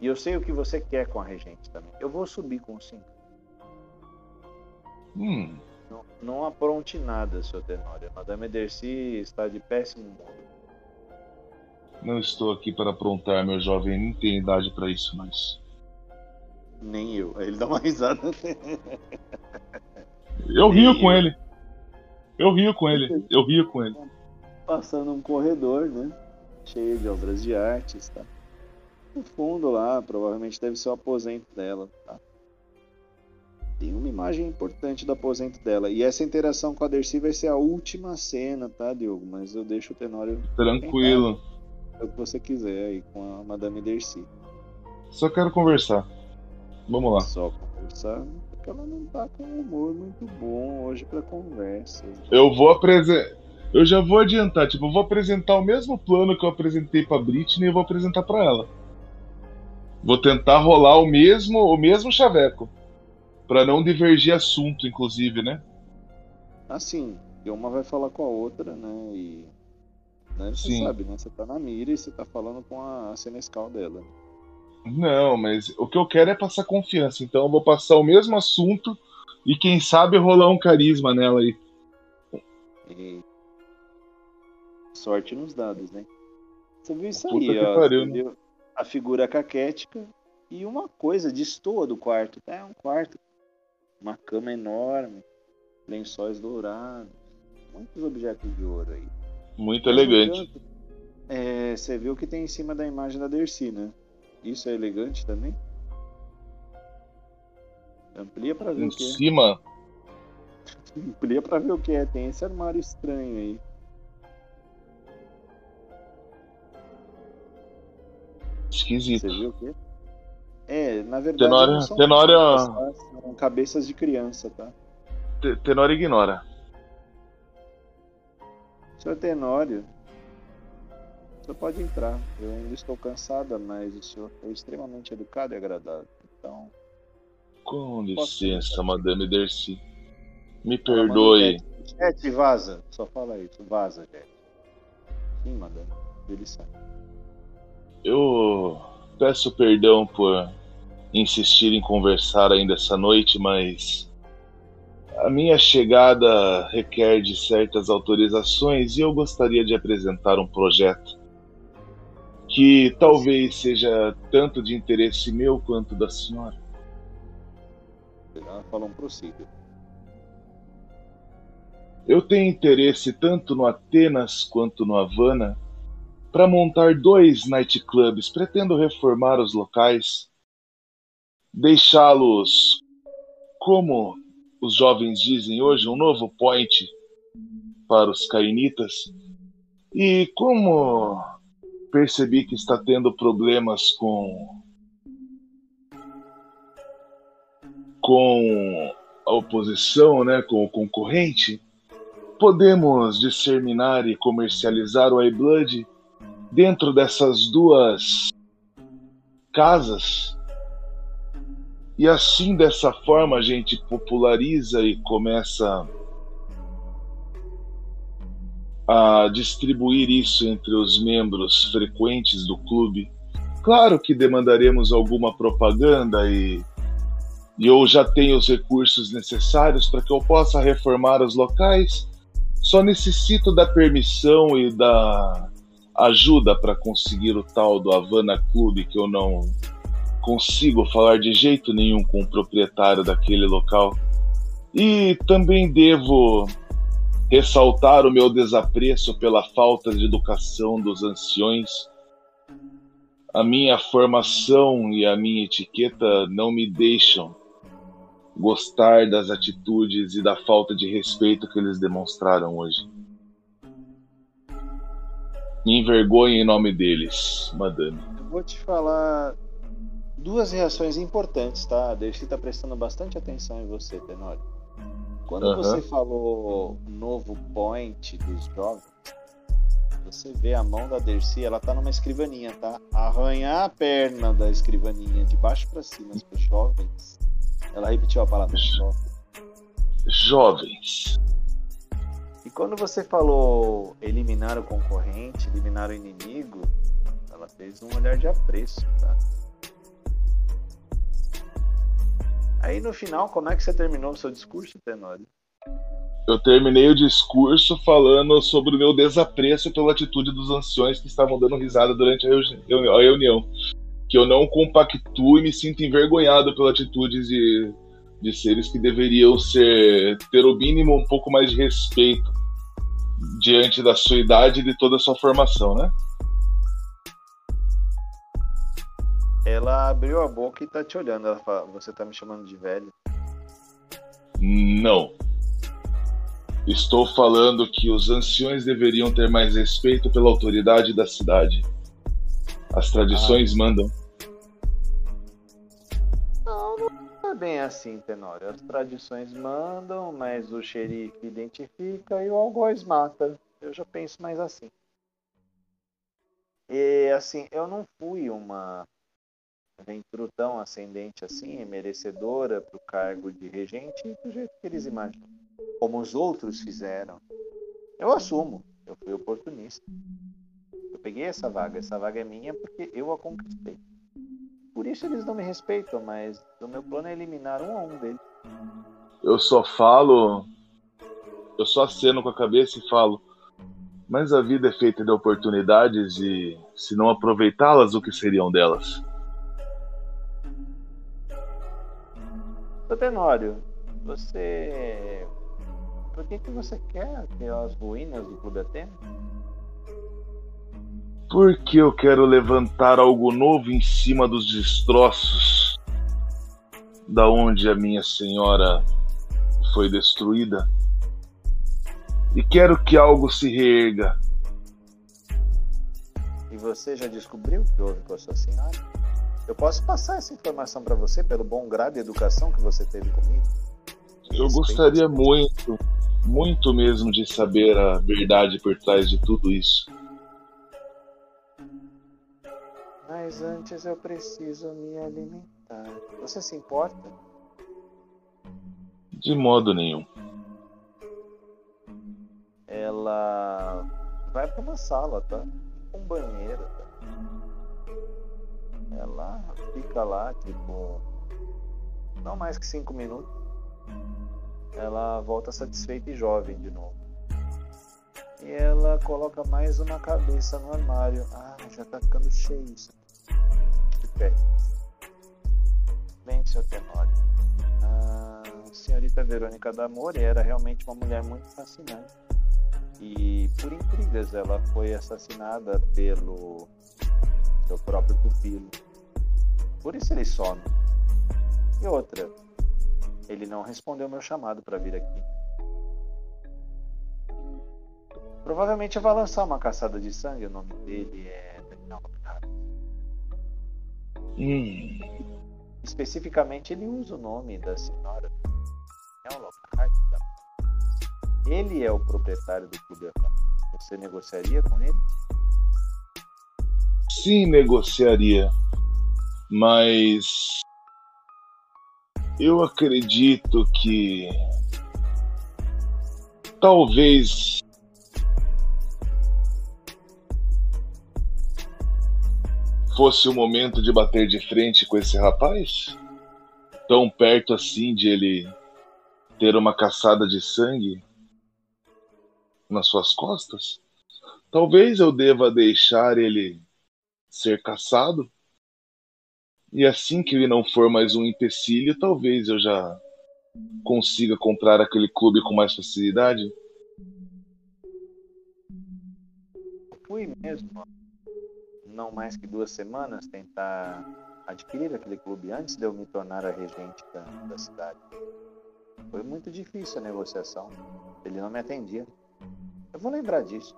E eu sei o que você quer com a regente também. Eu vou subir com o cinco. Hum, Não, não apronte nada, seu Tenório. Madame Dercy está de péssimo humor. não estou aqui para aprontar, meu jovem. Nem tenho idade para isso, mas. Nem eu. Ele dá uma risada. <laughs> Eu rio Nem com ele. Eu rio com ele. Eu rio com ele. Passando um corredor, né? Cheio de obras de artes, tá? No fundo lá, provavelmente deve ser o aposento dela, tá? Tem uma imagem importante do aposento dela. E essa interação com a Dercy vai ser a última cena, tá, Diogo? Mas eu deixo o Tenório Tranquilo. fazer o que você quiser aí com a Madame Dercy. Só quero conversar. Vamos lá. Só conversar, porque ela não tá com um humor muito bom hoje pra conversa. Eu vou apresentar. Eu já vou adiantar, tipo, eu vou apresentar o mesmo plano que eu apresentei pra Britney e eu vou apresentar pra ela. Vou tentar rolar o mesmo, o mesmo chaveco. Pra não divergir assunto, inclusive, né? Assim, e uma vai falar com a outra, né? E. Né, você Sim. sabe, né? Você tá na mira e você tá falando com a, a Senescal dela. Não, mas o que eu quero é passar confiança. Então eu vou passar o mesmo assunto e quem sabe rolar um carisma nela aí. E. Sorte nos dados, né? Você viu isso Puta aí, ó. pariu, né? a figura caquética e uma coisa destoa do quarto. É um quarto. Uma cama enorme, lençóis dourados, muitos objetos de ouro aí. Muito elegante. É, você viu que tem em cima da imagem da Dercy, né? Isso é elegante também? Amplia pra ver Em o que é. cima, <laughs> Amplia pra ver o que é. Tem esse armário estranho aí. esquisito. Você viu o que é? É, na verdade. Tenório- não são Tenório- pessoas, tá? São cabeças de criança, tá? Te- Tenório ignora. Senhor Tenório, senhor pode entrar. Eu ainda estou cansada, mas o senhor foi extremamente educado e agradável. Então, Com licença? Madame Dercy. Me manda perdoe. Jet. Jet, vaza. Só fala isso. Vaza, Jet. Sim, madame. Ele sai. Eu peço perdão por insistir em conversar ainda essa noite, mas a minha chegada requer de certas autorizações e eu gostaria de apresentar um projeto que talvez seja tanto de interesse meu quanto da senhora. Um prossiga. Eu tenho interesse tanto no Atenas quanto no Havana para montar dois nightclubs. Pretendo reformar os locais, deixá-los, como os jovens dizem hoje, um novo point para os cainitas. E como percebi que está tendo problemas com com a oposição, né, com o concorrente, podemos disseminar e comercializar o iBlood dentro dessas duas casas. E assim, dessa forma, a gente populariza e começa a distribuir isso entre os membros frequentes do clube. Claro que demandaremos alguma propaganda e, e eu já tenho os recursos necessários para que eu possa reformar os locais. Só necessito da permissão e da ajuda para conseguir o tal do Havana Clube que eu não consigo falar de jeito nenhum com o proprietário daquele local. E também devo ressaltar o meu desapreço pela falta de educação dos anciões. A minha formação e a minha etiqueta não me deixam gostar das atitudes e da falta de respeito que eles demonstraram hoje. Me envergonhe em nome deles, madame. Eu vou te falar duas reações importantes, tá? A Dercy tá prestando bastante atenção em você, Tenório. Quando Aham. você falou novo point dos jovens, você vê a mão da Dercy, ela tá numa escrivaninha, tá? Arranhar a perna da escrivaninha de baixo para cima para os jovens. Ela repetiu a palavra jovem. Jovens. E quando você falou eliminar o concorrente, eliminar o inimigo, ela fez um olhar de apreço, tá? Aí no final, como é que você terminou o seu discurso, Tenório? Eu terminei o discurso falando sobre o meu desapreço pela atitude dos anciões que estavam dando risada durante a reuni- a reunião. Que eu não compactuo e me sinto envergonhado pela atitude de, de seres que deveriam ser ter o mínimo um pouco mais de respeito diante da sua idade e de toda a sua formação, né? Ela abriu a boca e tá te olhando. Ela fala, você tá me chamando de velho. Não. Estou falando que os anciões deveriam ter mais respeito pela autoridade da cidade. As tradições mandam. Não, não é bem assim, Tenório. As tradições mandam, mas o xerife identifica e o algoz mata. Eu já penso mais assim. E assim, eu não fui uma Ventru tão ascendente assim, e merecedora para o cargo de regente do jeito que eles imaginam. Como os outros fizeram. Eu assumo, eu fui oportunista. Eu peguei essa vaga, essa vaga é minha porque eu a conquistei. Por isso eles não me respeitam, mas o meu plano é eliminar um a um deles. Eu só falo. Eu só aceno com a cabeça e falo. Mas a vida é feita de oportunidades e, se não aproveitá-las, o que seriam delas? Seu Tenório, você. Por que, que você quer aquelas ruínas do Clube Atena? Porque eu quero levantar algo novo em cima dos destroços da onde a minha senhora foi destruída. E quero que algo se reerga. E você já descobriu o que houve com a sua senhora? Eu posso passar essa informação para você pelo bom grado e educação que você teve comigo? Eu gostaria muito, muito mesmo de saber a verdade por trás de tudo isso. Mas antes eu preciso me alimentar. Você se importa? De modo nenhum. Ela vai para uma sala, tá? Um banheiro, tá? Ela fica lá, tipo, não mais que cinco minutos. Ela volta satisfeita e jovem de novo. E ela coloca mais uma cabeça no armário. Ah, já tá ficando cheio isso. Pé. Bem, seu Tenório. A senhorita Verônica D'Amore era realmente uma mulher muito fascinante. E por intrigas ela foi assassinada pelo seu próprio pupilo. Por isso ele some. E outra, ele não respondeu meu chamado para vir aqui. Provavelmente vai lançar uma caçada de sangue. O nome dele é Daniel. Hum, Especificamente, ele usa o nome da senhora Daniel Lockhart. Ele é o proprietário do Clube. Você negociaria com ele? Sim, negociaria. Mas. Eu acredito que. Talvez. Fosse o momento de bater de frente com esse rapaz? Tão perto assim de ele ter uma caçada de sangue nas suas costas? Talvez eu deva deixar ele ser caçado. E assim que ele não for mais um empecilho, talvez eu já consiga comprar aquele clube com mais facilidade. Fui mesmo, não mais que duas semanas, tentar adquirir aquele clube antes de eu me tornar a regente da, da cidade. Foi muito difícil a negociação. Ele não me atendia. Eu vou lembrar disso.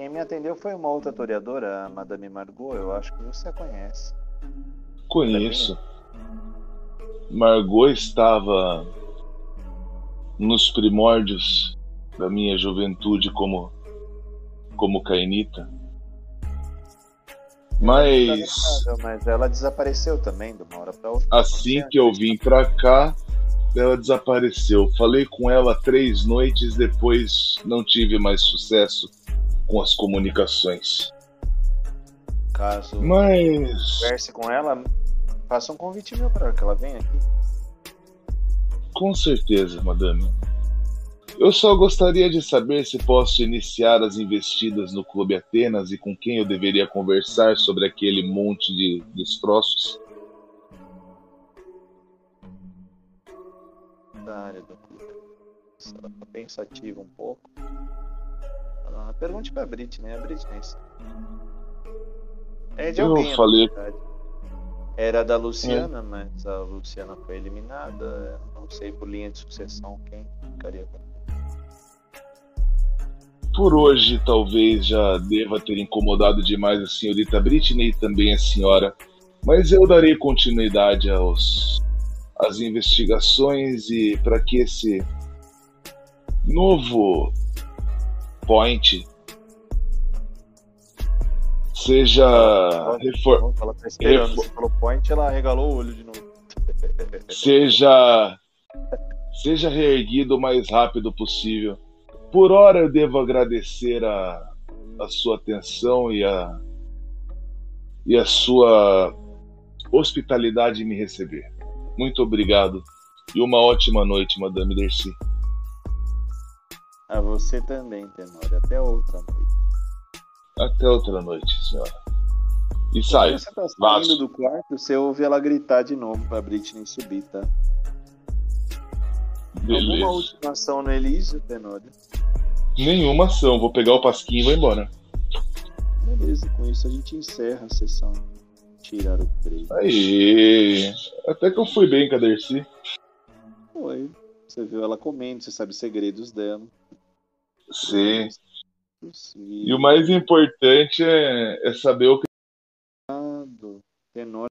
Quem me atendeu foi uma outra toreadora, a Madame Margot. Eu acho que você a conhece. Conheço. Margot estava nos primórdios da minha juventude como como cainita. Mas Mas ela desapareceu também de uma hora para outra. assim que eu vim pra cá, ela desapareceu. Falei com ela três noites, depois não tive mais sucesso com as comunicações. Caso Mas converse com ela, faça um convite meu para que ela venha aqui. Com certeza, madame. Eu só gostaria de saber se posso iniciar as investidas no Clube Atenas e com quem eu deveria conversar sobre aquele monte de destroços. da área do clube. Ela pensativa um pouco. Ah, pergunte pra Britney, a Britney. sabe. É de Eu alguém, falei-. Era da Luciana, mas a Luciana foi eliminada. Não sei por linha de sucessão quem ficaria com Por hoje, talvez já deva ter incomodado demais a senhorita Britney e também a senhora, mas eu darei continuidade aos às investigações e para que esse novo point seja refor Ela tá esperando. Refo- Você falou point, ela regalou o olho de novo. seja seja reerguido o mais rápido possível. Por hora eu devo agradecer a, a sua atenção e a e a sua hospitalidade em me receber. Muito obrigado e uma ótima noite, Madame Dercy. A você também, Tenório. Até outra noite. Até outra noite, senhora. E sai. Você tá saindo do quarto, você ouve ela gritar de novo pra Britney subir, tá? Beleza. Alguma última ação no Elísio, Tenório? Nenhuma ação. Vou pegar o pasquinho e vou embora. Beleza, com isso a gente encerra a sessão. Tirar o treino. Aí. Até que eu fui bem com a Dercy. Foi. Você viu ela comendo, você sabe segredos dela. Sim. E o mais importante é, é saber o que. Tenor